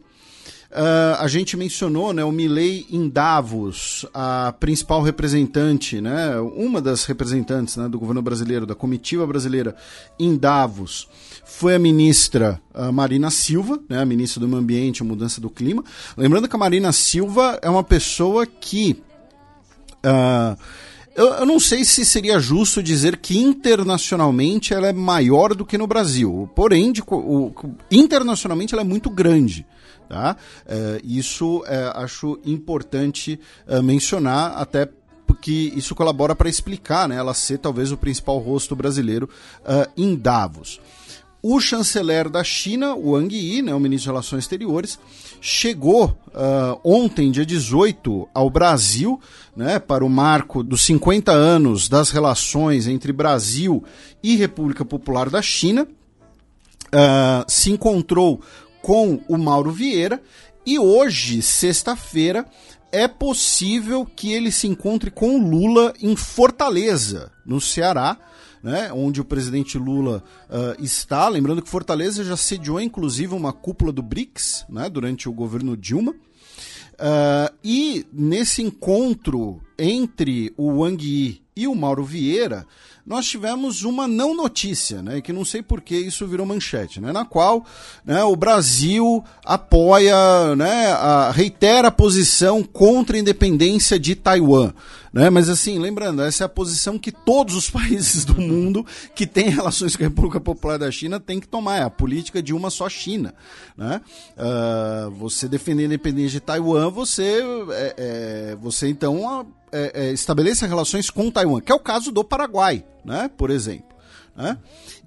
Uh, a gente mencionou né, o Milley em Davos, a principal representante, né, uma das representantes né, do governo brasileiro, da comitiva brasileira em Davos, foi a ministra uh, Marina Silva, né, a ministra do Meio Ambiente e Mudança do Clima. Lembrando que a Marina Silva é uma pessoa que. Uh, eu, eu, não sei se seria justo dizer que internacionalmente ela é maior do que no Brasil. Porém, de, o, internacionalmente ela é muito grande. Tá? É, isso é, acho importante é, mencionar, até porque isso colabora para explicar né, ela ser talvez o principal rosto brasileiro uh, em Davos. O chanceler da China, Wang Yi, né, o ministro de Relações Exteriores, chegou uh, ontem, dia 18, ao Brasil, né, para o marco dos 50 anos das relações entre Brasil e República Popular da China. Uh, se encontrou com o Mauro Vieira. E hoje, sexta-feira, é possível que ele se encontre com o Lula em Fortaleza, no Ceará, né, onde o presidente Lula uh, está. Lembrando que Fortaleza já sediou, inclusive, uma cúpula do BRICS né, durante o governo Dilma. Uh, e nesse encontro entre o Wang Yi e o Mauro Vieira, nós tivemos uma não notícia, né, que não sei por que isso virou manchete, né, na qual né, o Brasil apoia, né, a, reitera a posição contra a independência de Taiwan. Né, mas assim, lembrando, essa é a posição que todos os países do mundo que têm relações com a República Popular da China têm que tomar, é a política de uma só China. Né? Uh, você defender a independência de Taiwan, você, é, é, você então é, é, estabeleça relações com Taiwan, que é o caso do Paraguai, né? por exemplo. Né?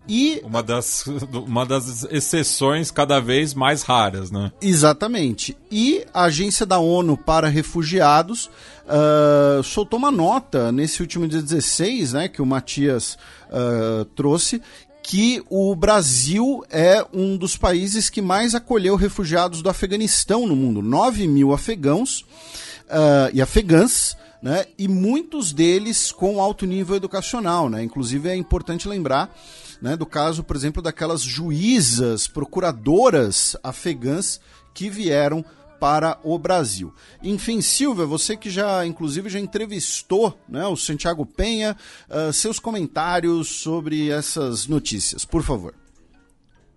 E uma das, uma das exceções cada vez mais raras, né? Exatamente. E a Agência da ONU para Refugiados uh, soltou uma nota nesse último dia 16, né, que o Matias uh, trouxe, que o Brasil é um dos países que mais acolheu refugiados do Afeganistão no mundo. 9 mil afegãos uh, e afegãs né? E muitos deles com alto nível educacional, né? Inclusive é importante lembrar, né, do caso, por exemplo, daquelas juízas, procuradoras afegãs que vieram para o Brasil. Enfim, Silvia, você que já, inclusive, já entrevistou né, o Santiago Penha, uh, seus comentários sobre essas notícias, por favor.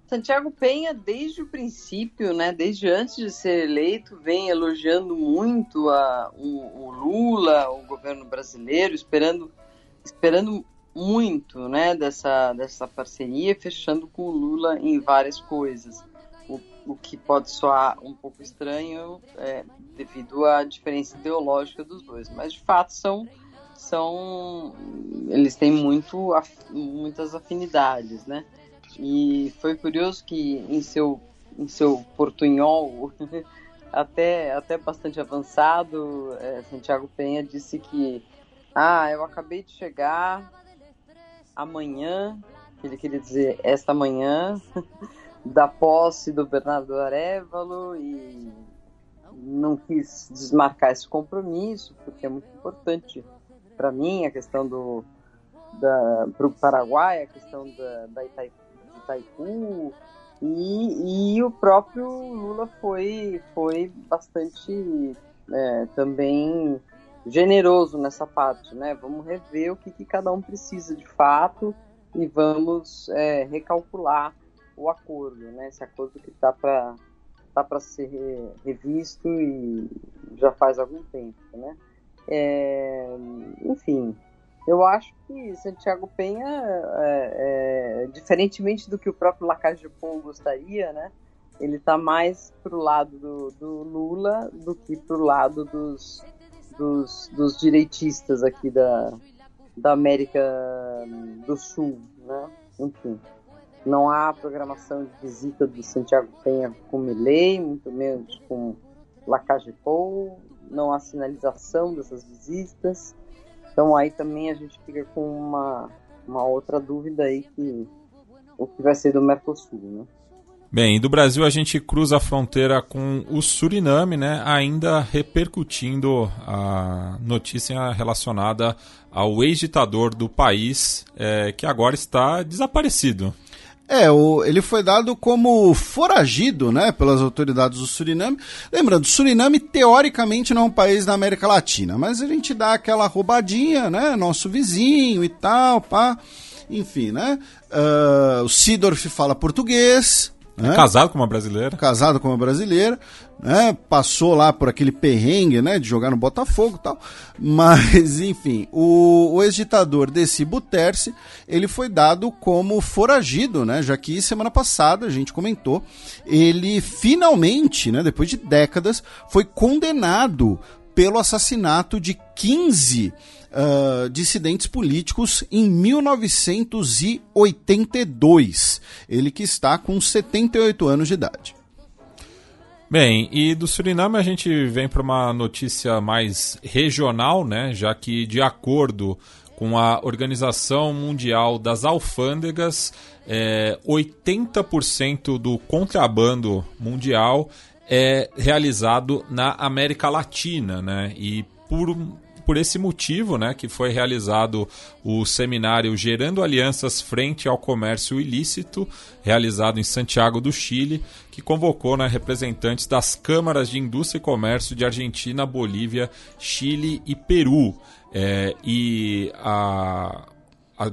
Santiago Penha, desde o princípio, né, desde antes de ser eleito, vem elogiando muito a, o, o Lula, o governo brasileiro, esperando, esperando muito né, dessa, dessa parceria, fechando com o Lula em várias coisas. O, o que pode soar um pouco estranho é, devido à diferença ideológica dos dois, mas de fato são são eles têm muito muitas afinidades, né? E foi curioso que em seu, em seu portunhol, até, até bastante avançado, é, Santiago Penha disse que ah, eu acabei de chegar amanhã, ele queria dizer esta manhã, da posse do Bernardo Arevalo e não quis desmarcar esse compromisso, porque é muito importante para mim a questão do para o Paraguai, a questão da, da Itaipu Itaipu. E, e o próprio Lula foi, foi bastante é, também generoso nessa parte, né? Vamos rever o que, que cada um precisa de fato e vamos é, recalcular o acordo, né? Esse acordo que está para tá para ser revisto e já faz algum tempo, né? É, enfim, eu acho que Santiago Penha, é, é, diferentemente do que o próprio Lacage de Pão gostaria, né? Ele está mais pro lado do, do, Lula do que pro lado dos, dos, dos direitistas aqui da, da América do Sul, né? Enfim, não há programação de visita do Santiago Penha com Milley, muito menos com Lacage Pou, não há sinalização dessas visitas. Então aí também a gente fica com uma, uma outra dúvida aí que o que vai ser do Mercosul, né? Bem, do Brasil a gente cruza a fronteira com o Suriname, né? Ainda repercutindo a notícia relacionada ao ex-ditador do país, é, que agora está desaparecido. É, o, ele foi dado como foragido, né, pelas autoridades do Suriname. Lembrando, Suriname teoricamente não é um país da América Latina, mas a gente dá aquela roubadinha, né, nosso vizinho e tal, pá. Enfim, né? Uh, o Sidorf fala português, né? Casado com uma brasileira. Casado com uma brasileira, né? Passou lá por aquele perrengue, né? De jogar no Botafogo e tal. Mas, enfim, o, o ex-ditador Desi Buterse, ele foi dado como foragido, né? Já que semana passada, a gente comentou, ele finalmente, né? Depois de décadas, foi condenado pelo assassinato de 15 uh, dissidentes políticos em 1982. Ele que está com 78 anos de idade. Bem, e do Suriname a gente vem para uma notícia mais regional, né? Já que, de acordo com a Organização Mundial das Alfândegas, é, 80% do contrabando mundial é realizado na América Latina, né? E por por esse motivo né, que foi realizado o seminário Gerando Alianças Frente ao Comércio Ilícito, realizado em Santiago do Chile, que convocou né, representantes das câmaras de indústria e comércio de Argentina, Bolívia, Chile e Peru. É, e a, a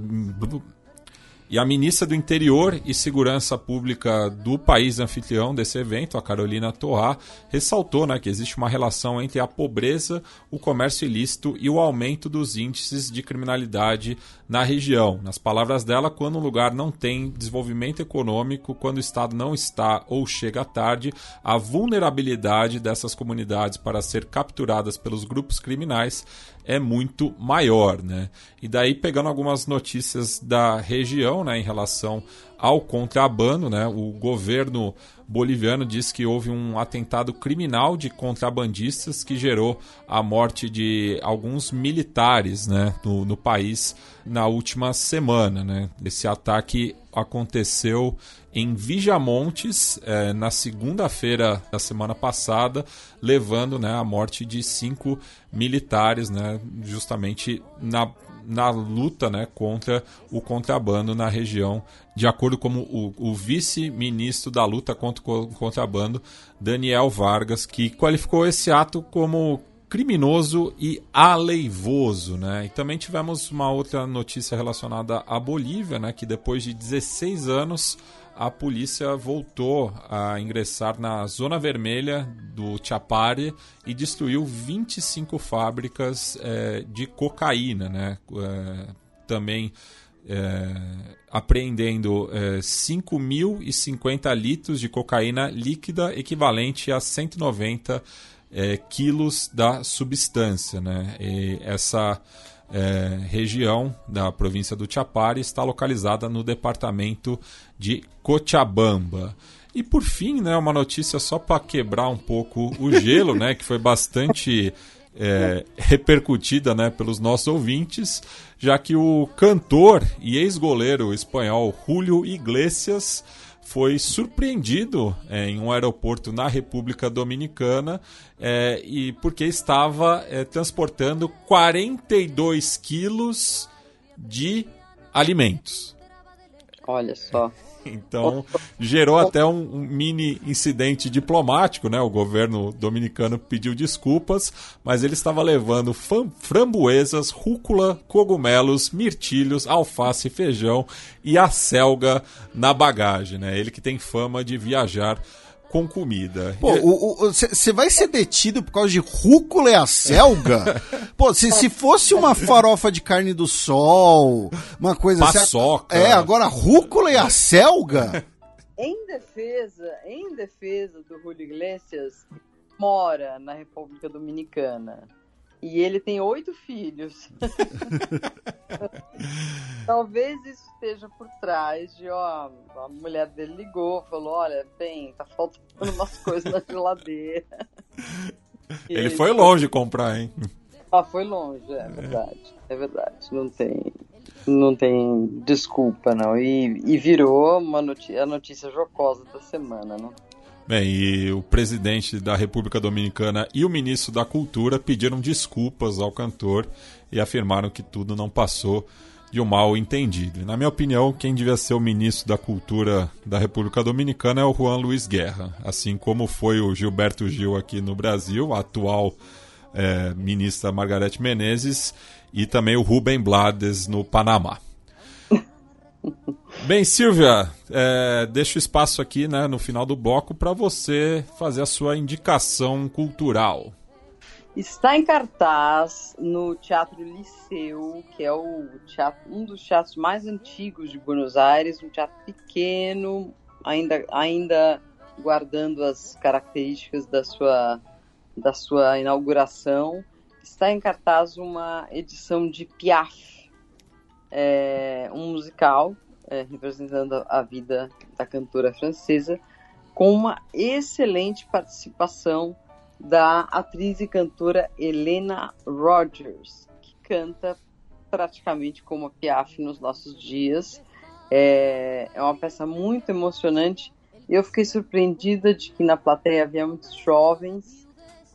e a ministra do Interior e Segurança Pública do país anfitrião desse evento, a Carolina Torrá, ressaltou né, que existe uma relação entre a pobreza, o comércio ilícito e o aumento dos índices de criminalidade na região. Nas palavras dela, quando um lugar não tem desenvolvimento econômico, quando o Estado não está ou chega tarde, a vulnerabilidade dessas comunidades para ser capturadas pelos grupos criminais é muito maior, né? E daí pegando algumas notícias da região, né, em relação ao contrabando, né? O governo boliviano diz que houve um atentado criminal de contrabandistas que gerou a morte de alguns militares, né, no, no país na última semana, né? Esse ataque aconteceu em Vijamontes eh, na segunda-feira da semana passada, levando né, à morte de cinco militares, né, justamente na, na luta né, contra o contrabando na região, de acordo com o, o vice-ministro da luta contra o contrabando, Daniel Vargas, que qualificou esse ato como criminoso e aleivoso, né? E também tivemos uma outra notícia relacionada à Bolívia, né? Que depois de 16 anos a polícia voltou a ingressar na zona vermelha do Chapare e destruiu 25 fábricas é, de cocaína, né? É, também é, apreendendo é, 5.050 litros de cocaína líquida, equivalente a 190 é, quilos da substância. Né? E essa é, região da província do Chapare está localizada no departamento de Cochabamba. E por fim, né, uma notícia só para quebrar um pouco o gelo, né, que foi bastante é, repercutida né, pelos nossos ouvintes, já que o cantor e ex-goleiro espanhol Julio Iglesias foi surpreendido é, em um aeroporto na República Dominicana é, e porque estava é, transportando 42 quilos de alimentos. Olha só. Então, gerou até um, um, mini incidente diplomático, né? O governo dominicano pediu desculpas, mas ele estava levando framboesas, rúcula, cogumelos, mirtilhos, alface, feijão e a selga na bagagem, né? Ele que tem fama de viajar com comida. Pô, você vai ser detido por causa de rúcula e a selga? Pô, se, se fosse uma farofa de carne do sol, uma coisa assim, Paçoca. Assim, é, agora rúcula e a selga? Em defesa, em defesa do Julio Iglesias, mora na República Dominicana. E ele tem oito filhos. Talvez isso esteja por trás de, ó, a mulher dele ligou, falou, olha, bem, tá faltando umas coisas na geladeira. Ele, ele, foi longe comprar, hein? Ah, foi longe, é verdade. É, é verdade. Não tem. não tem desculpa, não. E, e virou uma notícia, a notícia jocosa da semana, não? Bem, e o presidente da República Dominicana e o ministro da Cultura pediram desculpas ao cantor e afirmaram que tudo não passou de um mal entendido. E, na minha opinião, quem devia ser o ministro da Cultura da República Dominicana é o Juan Luiz Guerra, assim como foi o Gilberto Gil aqui no Brasil, a atual é, ministra Margarete Menezes, e também o Rubem Blades no Panamá. Bem, Silvia, é, deixo espaço aqui né, no final do bloco para você fazer a sua indicação cultural. Está em cartaz no Teatro Liceu, que é o teatro, um dos teatros mais antigos de Buenos Aires, um teatro pequeno, ainda, ainda guardando as características da sua, da sua inauguração. Está em cartaz uma edição de Piaf, é, um musical é, representando a vida da cantora francesa, com uma excelente participação da atriz e cantora Helena Rogers, que canta praticamente como a Piaf nos nossos dias. É, é uma peça muito emocionante eu fiquei surpreendida de que na plateia havia muitos jovens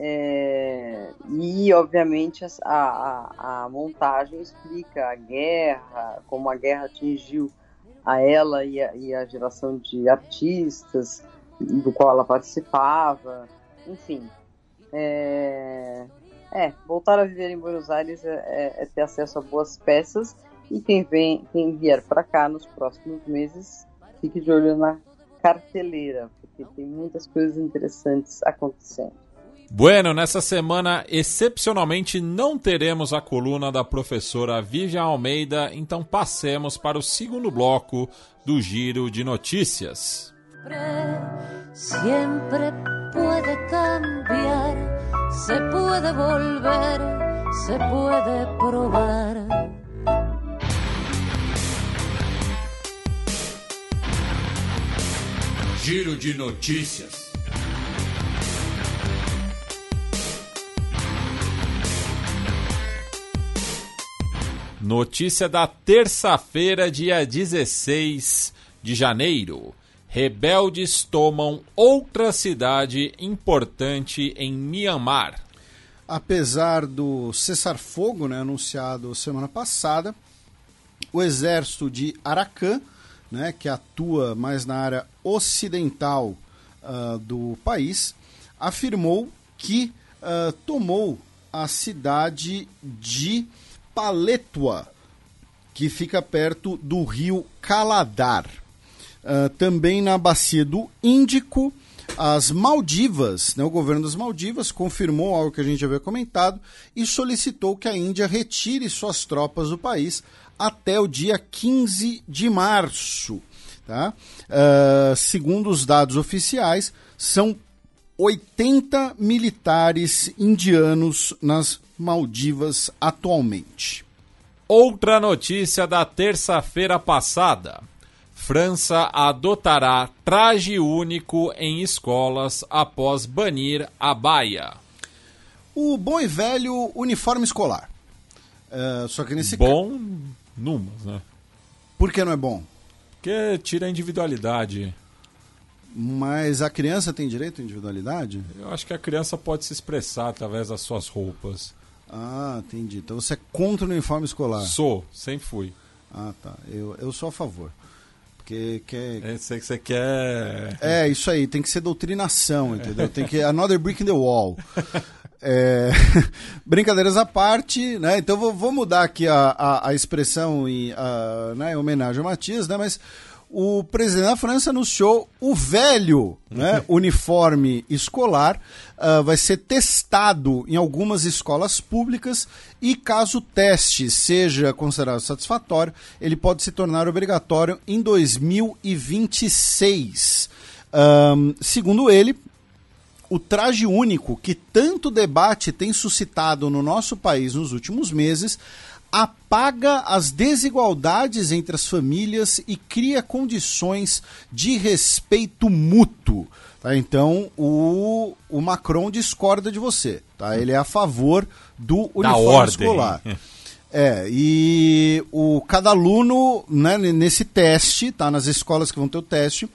é, e, obviamente, a, a, a, montagem explica a guerra, como a guerra atingiu a ela e a, e a geração de artistas do qual ela participava, enfim. É, é, voltar a viver em Buenos Aires é, é, é ter acesso a boas peças e quem, vem, quem vier para cá nos próximos meses, fique de olho na carteleira, porque tem muitas coisas interessantes acontecendo. Bueno, nessa semana, excepcionalmente, não teremos a coluna da professora Vivian Almeida, então passemos para o segundo bloco do Giro de Notícias. Sempre pode cambiar, se pode volver, se pode provar. Giro de Notícias. Notícia da terça-feira, dia 16 de janeiro. Rebeldes tomam outra cidade importante em Myanmar. Apesar do cessar-fogo né, anunciado semana passada, o exército de Arakan, né, que atua mais na área ocidental uh, do país, afirmou que uh, tomou a cidade de Paletua, que fica perto do rio Caladar. Uh, também na bacia do Índico, as Maldivas, né, o governo das Maldivas confirmou algo que a gente havia comentado e solicitou que a Índia retire suas tropas do país até o dia 15 de março. Tá? Uh, segundo os dados oficiais, são 80 militares indianos nas Maldivas atualmente. Outra notícia da terça-feira passada. França adotará traje único em escolas após banir a baia. O bom e velho uniforme escolar. Uh, só que nesse Bom, ca... numas, né? Por que não é bom? Porque tira a individualidade. Mas a criança tem direito à individualidade? Eu acho que a criança pode se expressar através das suas roupas. Ah, entendi. Então você é contra o uniforme escolar? Sou, sempre fui. Ah, tá. Eu, eu sou a favor. Porque quer. É, sei que você quer. É, isso aí, tem que ser doutrinação, entendeu? Tem que. Another brick in the wall. É... Brincadeiras à parte, né? Então vou, vou mudar aqui a, a, a expressão em, a, né, em homenagem ao Matias, né? Mas o presidente da França anunciou o velho né, uniforme escolar uh, vai ser testado em algumas escolas públicas e caso o teste seja considerado satisfatório, ele pode se tornar obrigatório em 2026. Um, segundo ele, o traje único que tanto debate tem suscitado no nosso país nos últimos meses apaga as desigualdades entre as famílias e cria condições de respeito mútuo. Tá? Então, o, o Macron discorda de você. Tá? Ele é a favor do uniforme escolar. É, e o, cada aluno, né, nesse teste, tá? Nas escolas que vão ter o teste,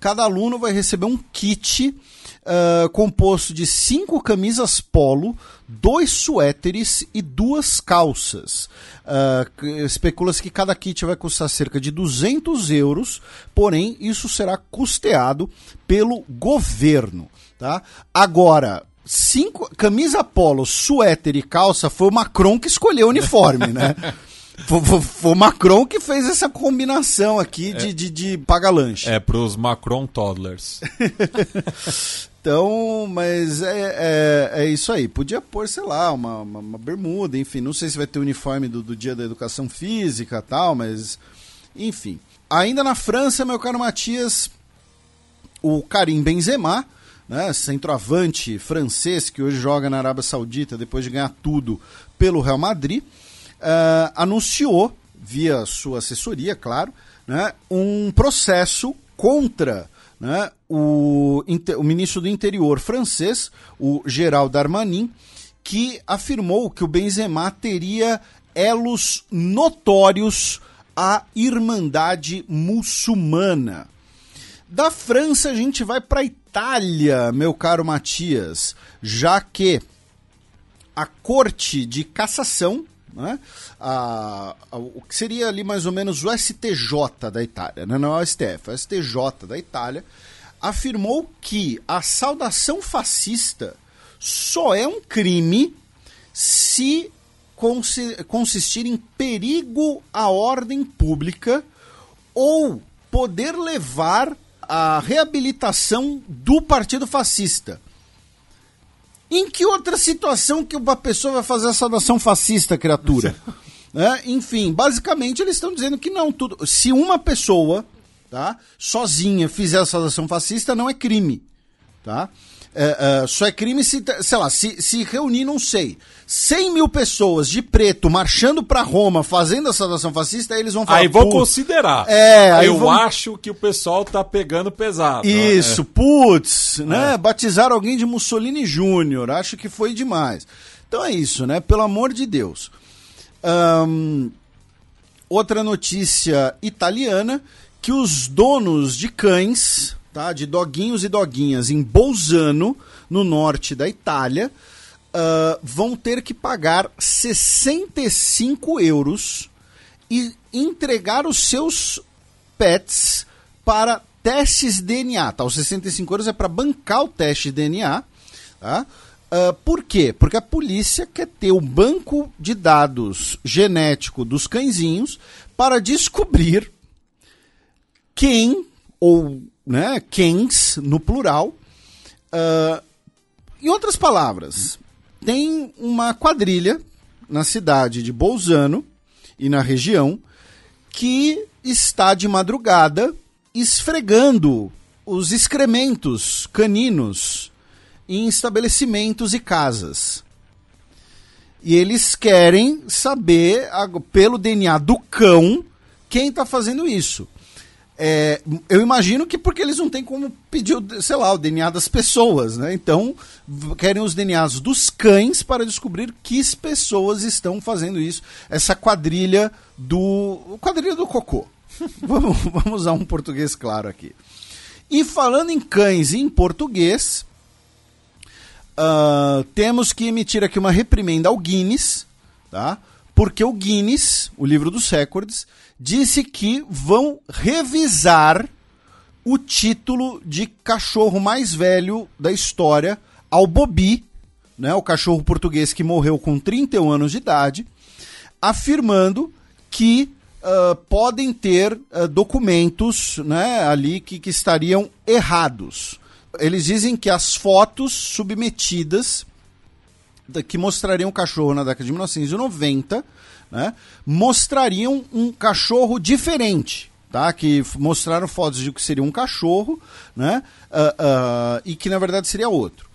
cada aluno vai receber um kit uh, composto de cinco camisas polo, dois suéteres e duas calças. Uh, Especula-se que cada kit vai custar cerca de 200 euros, porém isso será custeado pelo governo. Tá? Agora, cinco camisa polo, suéter e calça foi o Macron que escolheu o uniforme, né? Foi, o Macron que fez essa combinação aqui de, é, de, de paga-lanche. É, pros Macron toddlers. então, mas é, é, é, isso aí. Podia pôr, sei lá, uma, uma, uma, bermuda, enfim. Não sei se vai ter uniforme do, do dia da educação física tal, mas. Enfim. Ainda na França, meu caro Matias, o Karim Benzema, né, centroavante francês que hoje joga na Arábia Saudita depois de ganhar tudo pelo Real Madrid uh, anunciou, via sua assessoria, claro, né, um processo contra né, o, o ministro do interior francês, o Gerald Darmanin, que afirmou que o Benzema teria elos notórios à Irmandade Muçulmana. Da França a gente vai para a Itália, meu caro Matias, já que a Corte de Cassação né? A, a, o que seria ali mais ou menos o STJ da Itália, né? não é o STF, é o STJ da Itália, afirmou que a saudação fascista só é um crime se consistir em perigo à ordem pública ou poder levar à reabilitação do partido fascista. Em que outra situação que uma pessoa vai fazer a saudação fascista, criatura? é, enfim, basicamente eles estão dizendo que não, tudo. Se uma pessoa, tá, sozinha fizer a saudação fascista, não é crime, tá? É, é, só é crime se, sei lá, se, se reunir, não sei, 100 mil pessoas de preto marchando para Roma fazendo a saudação fascista, aí eles vão falar. Aí vão considerar. É, Eu vão... acho que o pessoal tá pegando pesado. Isso, é. putz, né? É. Batizar alguém de Mussolini Júnior, acho que foi demais. Então é isso, né? Pelo amor de Deus. Outra notícia italiana: que os donos de cães tá? de doguinhos e doguinhas em Bolzano, no norte da Itália, uh, vão ter que pagar 65 euros e entregar os seus pets para testes DNA. Tá? Os 65 euros é para bancar o teste de DNA. Tá? Uh, por quê? Porque a polícia quer ter o banco de dados genético dos cãezinhos para descobrir quem ou né, quens no plural. Uh, em outras palavras, tem uma quadrilha na cidade de Bolzano e na região que está de madrugada esfregando os excrementos caninos em estabelecimentos e casas. E eles querem saber, pelo DNA do cão, quem está fazendo isso. É, eu imagino que porque eles não têm como pedir, sei lá, o DNA das pessoas, né? Então, querem os DNAs dos cães para descobrir que pessoas estão fazendo isso. Essa quadrilha do. quadrilha do cocô. vamos, vamos usar um português claro aqui. E falando em cães em português, uh, temos que emitir aqui uma reprimenda ao Guinness, tá? Porque o Guinness, o livro dos recordes, disse que vão revisar o título de cachorro mais velho da história ao Bobby, né, o cachorro português que morreu com 31 anos de idade, afirmando que uh, podem ter uh, documentos né, ali que, que estariam errados. Eles dizem que as fotos submetidas que mostrariam o cachorro na década de 1990 né, mostrariam um cachorro diferente. Tá, que mostraram fotos de que seria um cachorro né, uh, uh, e que na verdade seria outro.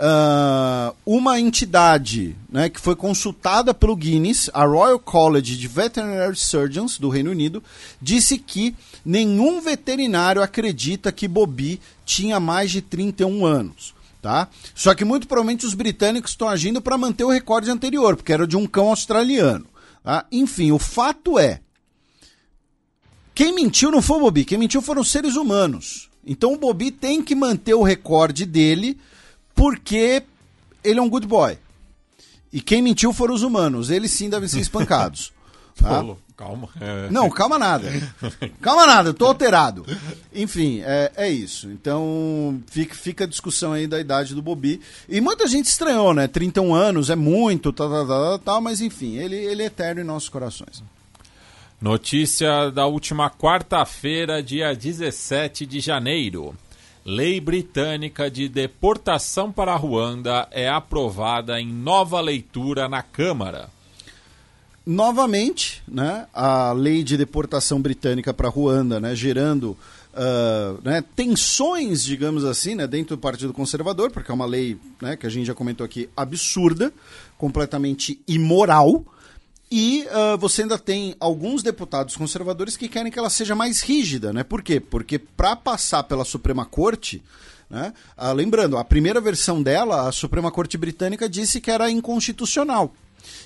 Uh, uma entidade né, que foi consultada pelo Guinness, a Royal College de Veterinary Surgeons do Reino Unido, disse que nenhum veterinário acredita que Bobby tinha mais de 31 anos. Tá? Só que muito provavelmente os britânicos estão agindo para manter o recorde anterior, porque era de um cão australiano. Tá? Enfim, o fato é. Quem mentiu não foi o Bobi, quem mentiu foram os seres humanos. Então o Bobi tem que manter o recorde dele porque ele é um good boy. E quem mentiu foram os humanos. Eles sim devem ser espancados. tá? Calma. Não, calma nada. Calma nada, eu tô alterado. Enfim, é, é isso. Então, fica, fica a discussão aí da idade do Bobi. E muita gente estranhou, né? 31 anos é muito, tal, tal, tal, tal mas enfim, ele, ele é eterno em nossos corações. Notícia da última quarta-feira, dia 17 de janeiro. Lei britânica de deportação para Ruanda é aprovada em nova leitura na Câmara. Novamente, né, a lei de deportação britânica para Ruanda, né, gerando uh, né, tensões, digamos assim, né, dentro do Partido Conservador, porque é uma lei né, que a gente já comentou aqui absurda, completamente imoral. E uh, você ainda tem alguns deputados conservadores que querem que ela seja mais rígida, né? Por quê? Porque para passar pela Suprema Corte, né? Ah, lembrando, a primeira versão dela, a Suprema Corte Britânica disse que era inconstitucional.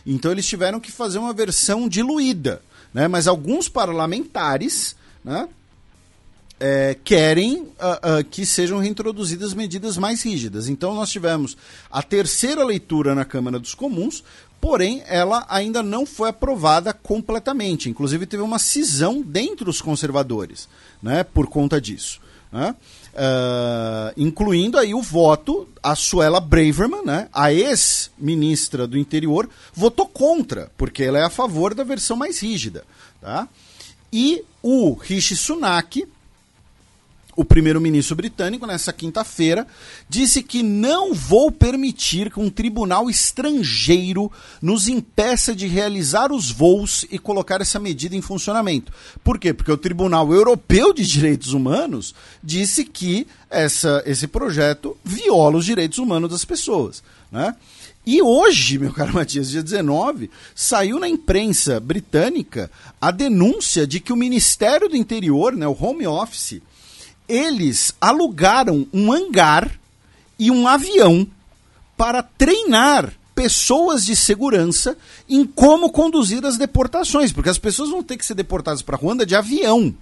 Então eles tiveram que fazer uma versão diluída, né? Mas alguns parlamentares, né? É, querem uh, uh, que sejam reintroduzidas medidas mais rígidas. Então, nós tivemos a terceira leitura na Câmara dos Comuns, porém ela ainda não foi aprovada completamente. Inclusive teve uma cisão dentro dos conservadores, né, por conta disso. Né? Uh, incluindo aí o voto, a Suela Braverman, né, a ex-ministra do interior, votou contra, porque ela é a favor da versão mais rígida. Tá? E o Rishi Sunak, o primeiro-ministro britânico, nessa quinta-feira, disse que não vou permitir que um tribunal estrangeiro nos impeça de realizar os voos e colocar essa medida em funcionamento. Por quê? Porque o Tribunal Europeu de Direitos Humanos disse que essa, esse projeto viola os direitos humanos das pessoas. Né? E hoje, meu caro Matias, dia 19, saiu na imprensa britânica a denúncia de que o Ministério do Interior, né, o Home Office, eles alugaram um hangar e um avião para treinar pessoas de segurança em como conduzir as deportações, porque as pessoas vão ter que ser deportadas para Ruanda de avião.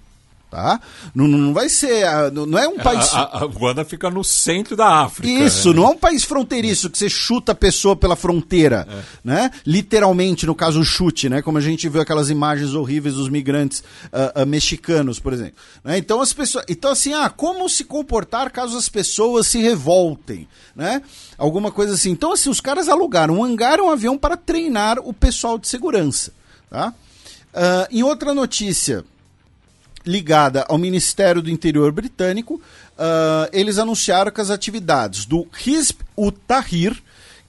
Tá? Não, não vai ser. Não é um país. A, a, Ruanda fica no centro da África. Isso, né? não é um país fronteiriço que você chuta a pessoa pela fronteira. É. Né? Literalmente, no caso, o chute, né? Como a gente viu aquelas imagens horríveis dos migrantes uh, uh, mexicanos, por exemplo. Né? Então, as pessoas. Então, assim, ah, como se comportar caso as pessoas se revoltem? Né? Alguma coisa assim. Então, assim, os caras alugaram um hangar um avião para treinar o pessoal de segurança. Tá? Uh, em outra notícia ligada ao Ministério do Interior britânico, uh, eles anunciaram que as atividades do Hizb ut-Tahrir,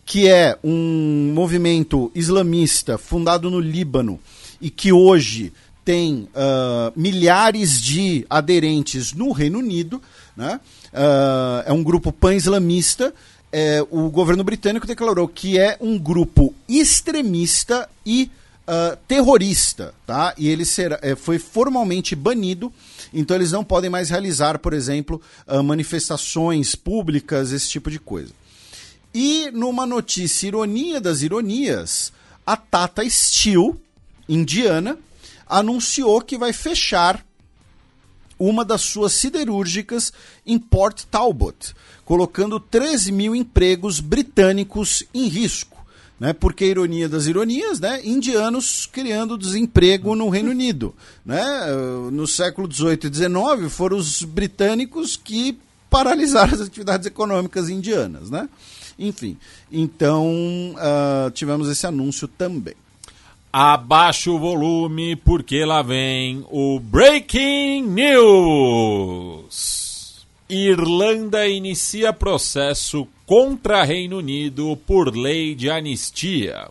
que é um movimento islamista fundado no Líbano e que hoje tem uh, milhares de aderentes no Reino Unido, né? Uh, é um grupo pan-islamista. É, o governo britânico declarou que é um grupo extremista e terrorista, tá? E ele será, é, foi formalmente banido, então eles não podem mais realizar, por exemplo, uh, manifestações públicas, esse tipo de coisa. E numa notícia ironia das ironias, a Tata Steel, indiana, anunciou que vai fechar uma das suas siderúrgicas em Port Talbot, colocando 13 mil empregos britânicos em risco né? Porque ironia das ironias, né? Indianos criando desemprego no Reino Unido, né? No século XVIII e XIX foram os britânicos que paralisaram as atividades econômicas indianas, né? Enfim, então uh, tivemos esse anúncio também. Abaixa o volume porque lá vem o Breaking News. Irlanda inicia processo contra Reino Unido por lei de anistia.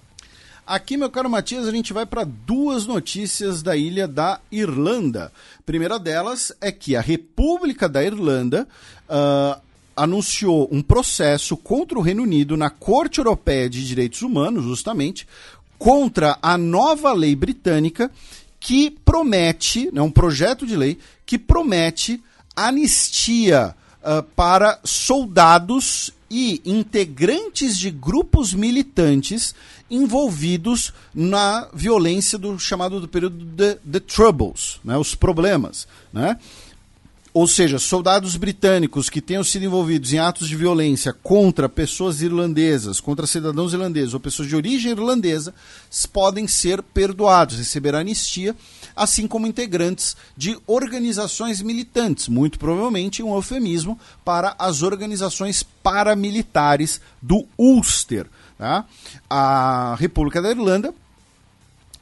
Aqui, meu caro Matias, a gente vai para duas notícias da ilha da Irlanda. A primeira delas é que a República da Irlanda uh, anunciou um processo contra o Reino Unido na Corte Europeia de Direitos Humanos, justamente, contra a nova lei britânica que promete, né, um projeto de lei que promete anistia uh, para soldados e integrantes de grupos militantes envolvidos na violência do chamado do período de, Troubles, né, os problemas, né? Ou seja, soldados britânicos que tenham sido envolvidos em atos de violência contra pessoas irlandesas, contra cidadãos irlandeses ou pessoas de origem irlandesa, podem ser perdoados, receber anistia, assim como integrantes de organizações militantes, muito provavelmente um eufemismo para as organizações paramilitares do Ulster. Tá? A República da Irlanda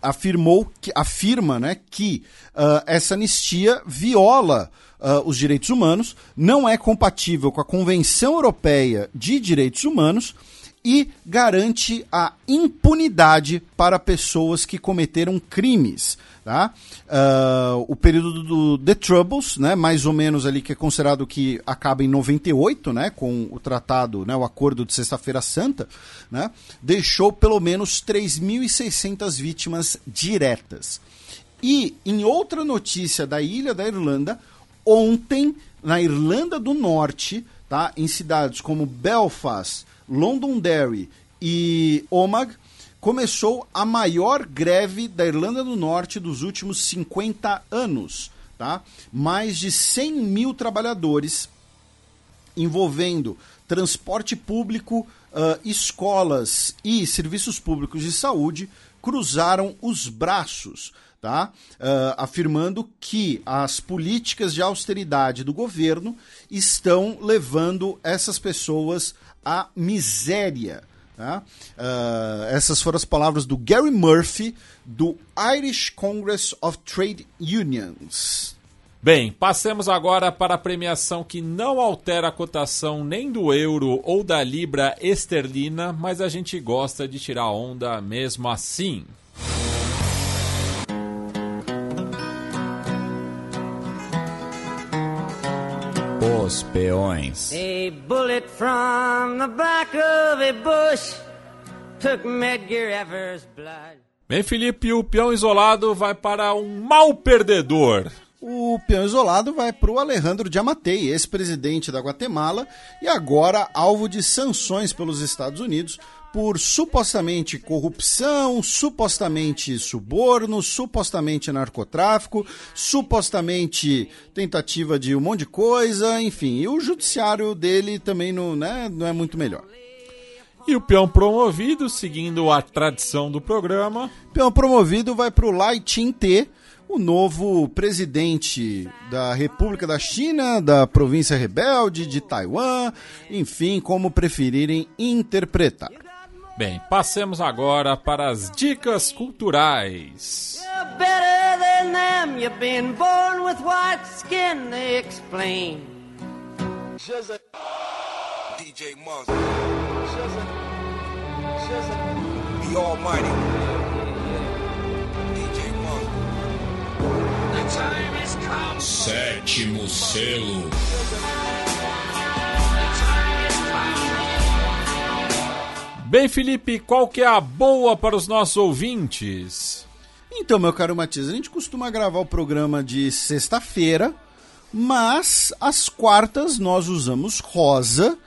afirmou que afirma né, que uh, essa anistia viola uh, os direitos humanos, não é compatível com a Convenção Europeia de Direitos Humanos e garante a impunidade para pessoas que cometeram crimes. Tá? Uh, o período do The Troubles, né, mais ou menos ali que é considerado que acaba em 98, né, com o tratado, né, o acordo de Sexta-feira Santa, né, deixou pelo menos 3.600 vítimas diretas. E em outra notícia da ilha da Irlanda, ontem na Irlanda do Norte, tá? Em cidades como Belfast, Londonderry e Omagh, começou a maior greve da Irlanda do Norte dos últimos 50 anos, tá? Mais de 100 mil trabalhadores envolvendo transporte público, uh, escolas e serviços públicos de saúde cruzaram os braços tá? Uh, afirmando que as políticas de austeridade do governo estão levando essas pessoas à miséria. Tá? Uh, essas foram as palavras do Gary Murphy, do Irish Congress of Trade Unions. Bem, passemos agora para a premiação que não altera a cotação nem do euro ou da libra esterlina, mas a gente gosta de tirar onda mesmo assim. Os peões. A bullet from the back of a bush took Medgar Evers' blood. Bem, Felipe, o peão isolado vai para um mau perdedor. O peão isolado vai para o Alejandro Diamatei, ex-presidente da Guatemala e agora alvo de sanções pelos Estados Unidos por supostamente corrupção, supostamente suborno, supostamente narcotráfico, supostamente tentativa de um monte de coisa, enfim. E o judiciário dele também não, né, não é muito melhor. E o peão promovido, seguindo a tradição do programa. Peão promovido vai para o Lai Ching-te, o novo presidente da República da China, da província rebelde, de Taiwan, enfim, como preferirem interpretar. Bem, passemos agora para as dicas culturais. DJ Monster. The Almighty. DJ Monster. The time has come. Sétimo selo. Bem, Felipe, qual que é a boa para os nossos ouvintes? Então, meu caro Matias, a gente costuma gravar o programa de sexta-feira, mas às quartas nós usamos rosa.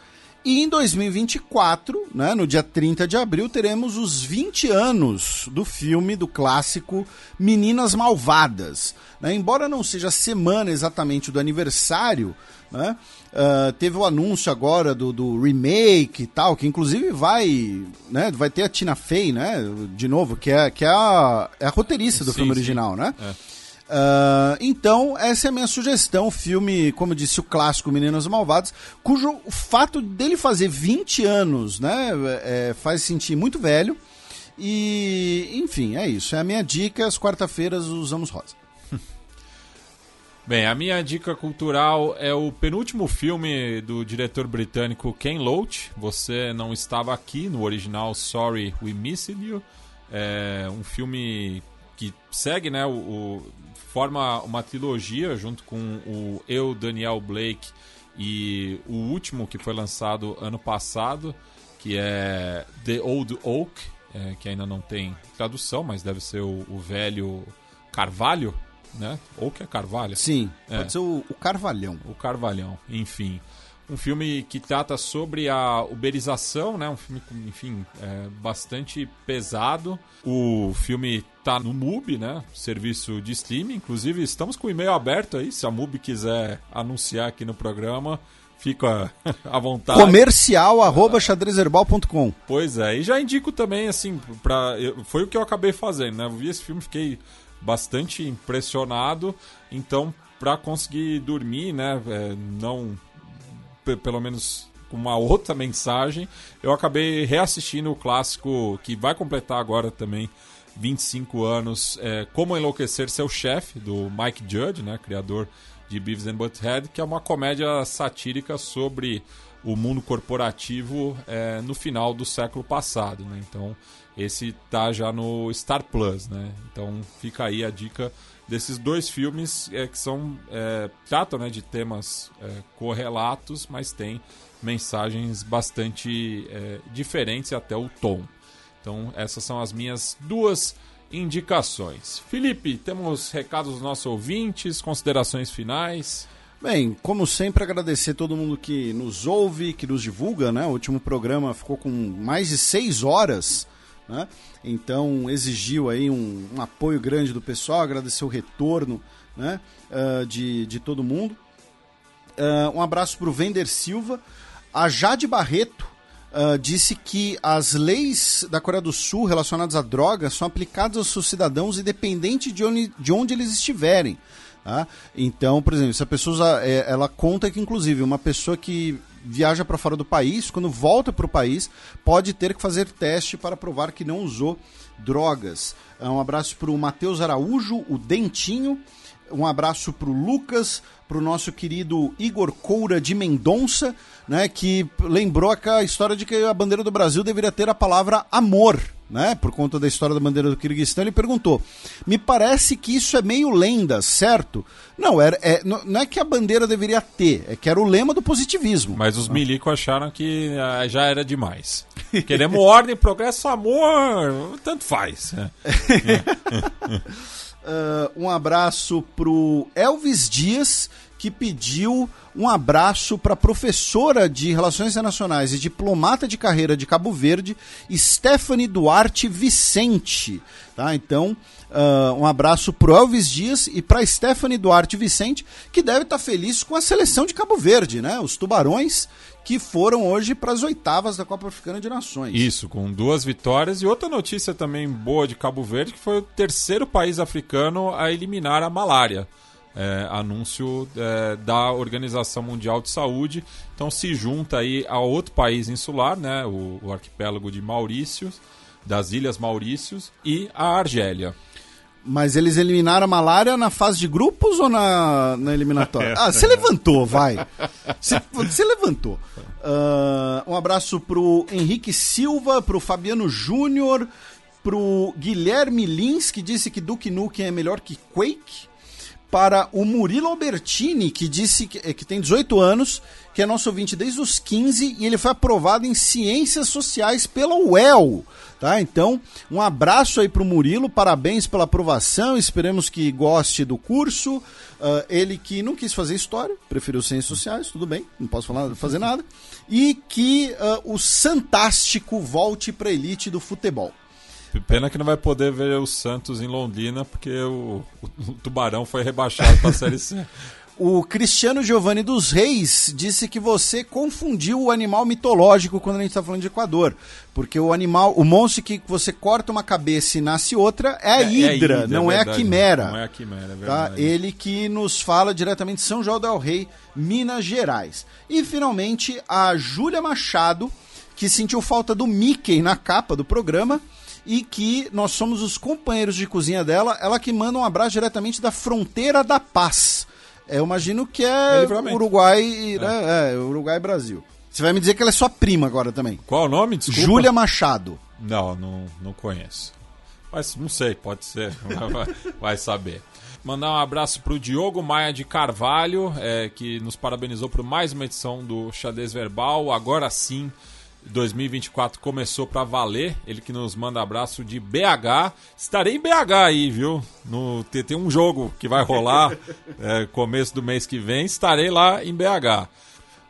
E em 2024, né, no dia 30 de abril, teremos os 20 anos do filme, do clássico Meninas Malvadas. Né? Embora não seja a semana exatamente do aniversário, né? Uh, teve o anúncio agora do, do, remake e tal, que inclusive vai, né, vai ter a Tina Fey, né, de novo, que é, que é, a, é a roteirista do sim, filme original, sim. né? É. Uh, então, essa é a minha sugestão. Filme, como eu disse, o clássico Meninas Malvadas, cujo o fato dele fazer 20 anos, né, é, faz sentir muito velho. E, enfim, é isso. É a minha dica. As quarta-feiras usamos rosa. Bem, a minha dica cultural é o penúltimo filme do diretor britânico Ken Loach. Você não estava aqui no original Sorry We Missed You. É um filme que segue, né, o, o, forma uma trilogia junto com o Eu, Daniel Blake e o último que foi lançado ano passado, que é The Old Oak, é, que ainda não tem tradução, mas deve ser o, o velho Carvalho né? Ou que é Carvalho. Sim, é. pode ser o, o, Carvalhão. O Carvalhão, enfim. um filme que trata sobre a uberização, né? Um filme, enfim, é, bastante pesado. O filme tá no MUBI, né? Serviço de streaming. Inclusive, estamos com o e-mail aberto aí, se a MUBI quiser anunciar aqui no programa. Fica à vontade. Comercial arroba xadrezherbal.com. Pois é, e já indico também, assim, pra, eu, foi o que eu acabei fazendo, né? Eu vi esse filme, fiquei bastante impressionado. Então, para conseguir dormir, né? É, não pelo menos com uma outra mensagem, eu acabei reassistindo o clássico que vai completar agora também 25 anos, é, Como Enlouquecer Seu Chefe, do Mike Judge, né, criador de Beavis and Butthead, que é uma comédia satírica sobre o mundo corporativo é, no final do século passado. Né? Então, esse tá já no Star Plus. Né? Então, fica aí a dica desses dois filmes é, que são é, tratam né, de temas é, correlatos, mas tem mensagens bastante é, diferentes e até o tom. Então essas são as minhas duas indicações. Felipe, temos recados dos nossos ouvintes, considerações finais. Bem, como sempre, agradecer todo mundo que nos ouve, que nos divulga, né? O último programa ficou com mais de seis horas né? Então exigiu aí um, um, apoio grande do pessoal, agradecer o retorno né? Uh, de, de todo mundo. Uh, um abraço para o Vender Silva. A Jade Barreto uh, disse que as leis da Coreia do Sul relacionadas à droga são aplicadas aos seus cidadãos independente de onde, de onde eles estiverem. Tá? Então, por exemplo, se a pessoa é, ela conta que, inclusive, uma pessoa que viaja para fora do país, quando volta para o país, pode ter que fazer teste para provar que não usou drogas. É, um abraço para o Matheus Araújo, o Dentinho. Um abraço para o Lucas, para o nosso querido Igor Coura de Mendonça, né, que lembrou aquela história de que a bandeira do Brasil deveria ter a palavra amor né, por conta da história da bandeira do Kirguistão, ele perguntou: Me parece que isso é meio lenda, certo? Não, era, é, não é que a bandeira deveria ter, é que era o lema do positivismo. Mas os milicos acharam que ah, já era demais. Queremos ordem, progresso, amor, tanto faz. uh, um abraço pro Elvis Dias, que pediu um abraço para a professora de Relações Internacionais e diplomata de carreira de Cabo Verde, Stephanie Duarte Vicente. Tá? Então, uh, um abraço para Elvis Dias e para Stephanie Duarte Vicente, que deve estar tá feliz com a seleção de Cabo Verde, né? Os Tubarões que foram hoje para as oitavas da Copa Africana de Nações. Isso, com duas vitórias. E outra notícia também boa de Cabo Verde, que foi o terceiro país africano a eliminar a malária é, anúncio é, da Organização Mundial de Saúde. Então se junta aí a outro país insular, né, o, o arquipélago de Maurícios, das Ilhas Maurícios, e a Argélia. Mas eles eliminaram a malária na fase de grupos ou na, na eliminatória? Ah, você levantou, vai. Você, levantou. Uh, um abraço pro Henrique Silva, pro Fabiano Júnior, pro Guilherme Lins, que disse que Duke Nukem é melhor que Quake para o Murilo Albertini, que disse que, que, tem 18 anos, que é nosso ouvinte desde os 15 e ele foi aprovado em Ciências Sociais pela UEL. Tá? Então, um abraço aí para o Murilo, parabéns pela aprovação, esperemos que goste do curso. Uh, ele que não quis fazer história, preferiu Ciências Sociais, tudo bem, não posso falar, fazer nada. E que uh, o Santástico volte para elite do futebol. Pena que não vai poder ver o Santos em Londrina, porque o, o Tubarão foi rebaixado para a Série C. O Cristiano Giovanni dos Reis disse que você confundiu o animal mitológico quando a gente está falando de Equador. Porque o animal, o monstro que você corta uma cabeça e nasce outra é a é, Hidra, é a Hidra não é, é, a Quimera. Não é a Quimera, é tá? verdade. Tá? Ele que nos fala diretamente de São João del Rei, Minas Gerais. E finalmente a Júlia Machado, que sentiu falta do Mickey na capa do programa e que nós somos os companheiros de cozinha dela, ela que manda um abraço diretamente da fronteira da paz. É, eu imagino que é, é Uruguai, né? é. é, Uruguai e Brasil. Você vai me dizer que ela é sua prima agora também. Qual o nome? Desculpa. Júlia Machado. Não, não, não conheço. Mas não sei, pode ser. vai saber. Mandar um abraço para o Diogo Maia de Carvalho, é, que nos parabenizou por mais uma edição do Xadrez Verbal. Agora sim, 2024 começou para valer. Ele que nos manda abraço de BH. Estarei em BH aí, viu? No, tem, tem um jogo que vai rolar é, começo do mês que vem. Estarei lá em BH.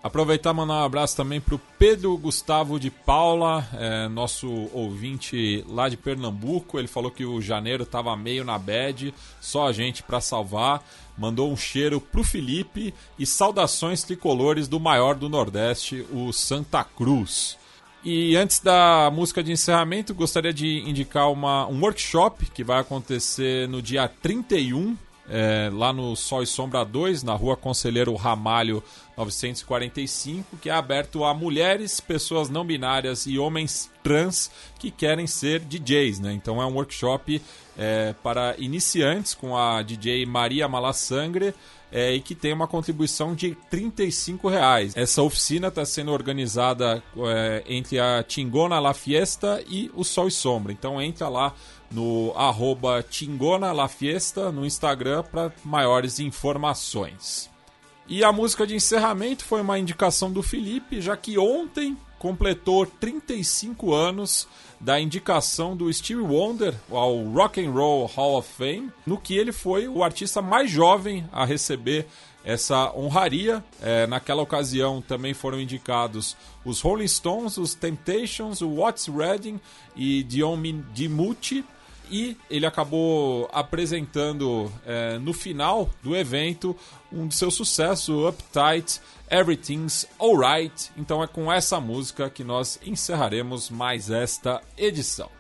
Aproveitar e mandar um abraço também para o Pedro Gustavo de Paula, é, nosso ouvinte lá de Pernambuco. Ele falou que o janeiro estava meio na bad, só a gente para salvar. Mandou um cheiro pro Felipe e saudações tricolores do maior do Nordeste, o Santa Cruz. E antes da música de encerramento, gostaria de indicar uma, um workshop que vai acontecer no dia 31 é, lá no Sol e Sombra 2, na rua Conselheiro Ramalho 945, que é aberto a mulheres, pessoas não binárias e homens trans que querem ser DJs. Né? Então é um workshop é, para iniciantes com a DJ Maria Malassangre. É, e que tem uma contribuição de R$ reais. Essa oficina está sendo organizada é, entre a Tingona La Fiesta e o Sol e Sombra. Então entra lá no arroba Tingona La Fiesta no Instagram para maiores informações. E a música de encerramento foi uma indicação do Felipe, já que ontem completou 35 anos da indicação do Stevie Wonder ao Rock and Roll Hall of Fame, no que ele foi o artista mais jovem a receber essa honraria. É, naquela ocasião também foram indicados os Rolling Stones, os Temptations, o What's Redding e Dion Dimucci e ele acabou apresentando é, no final do evento um de seus sucessos, Uptight, Everything's Alright. Então é com essa música que nós encerraremos mais esta edição.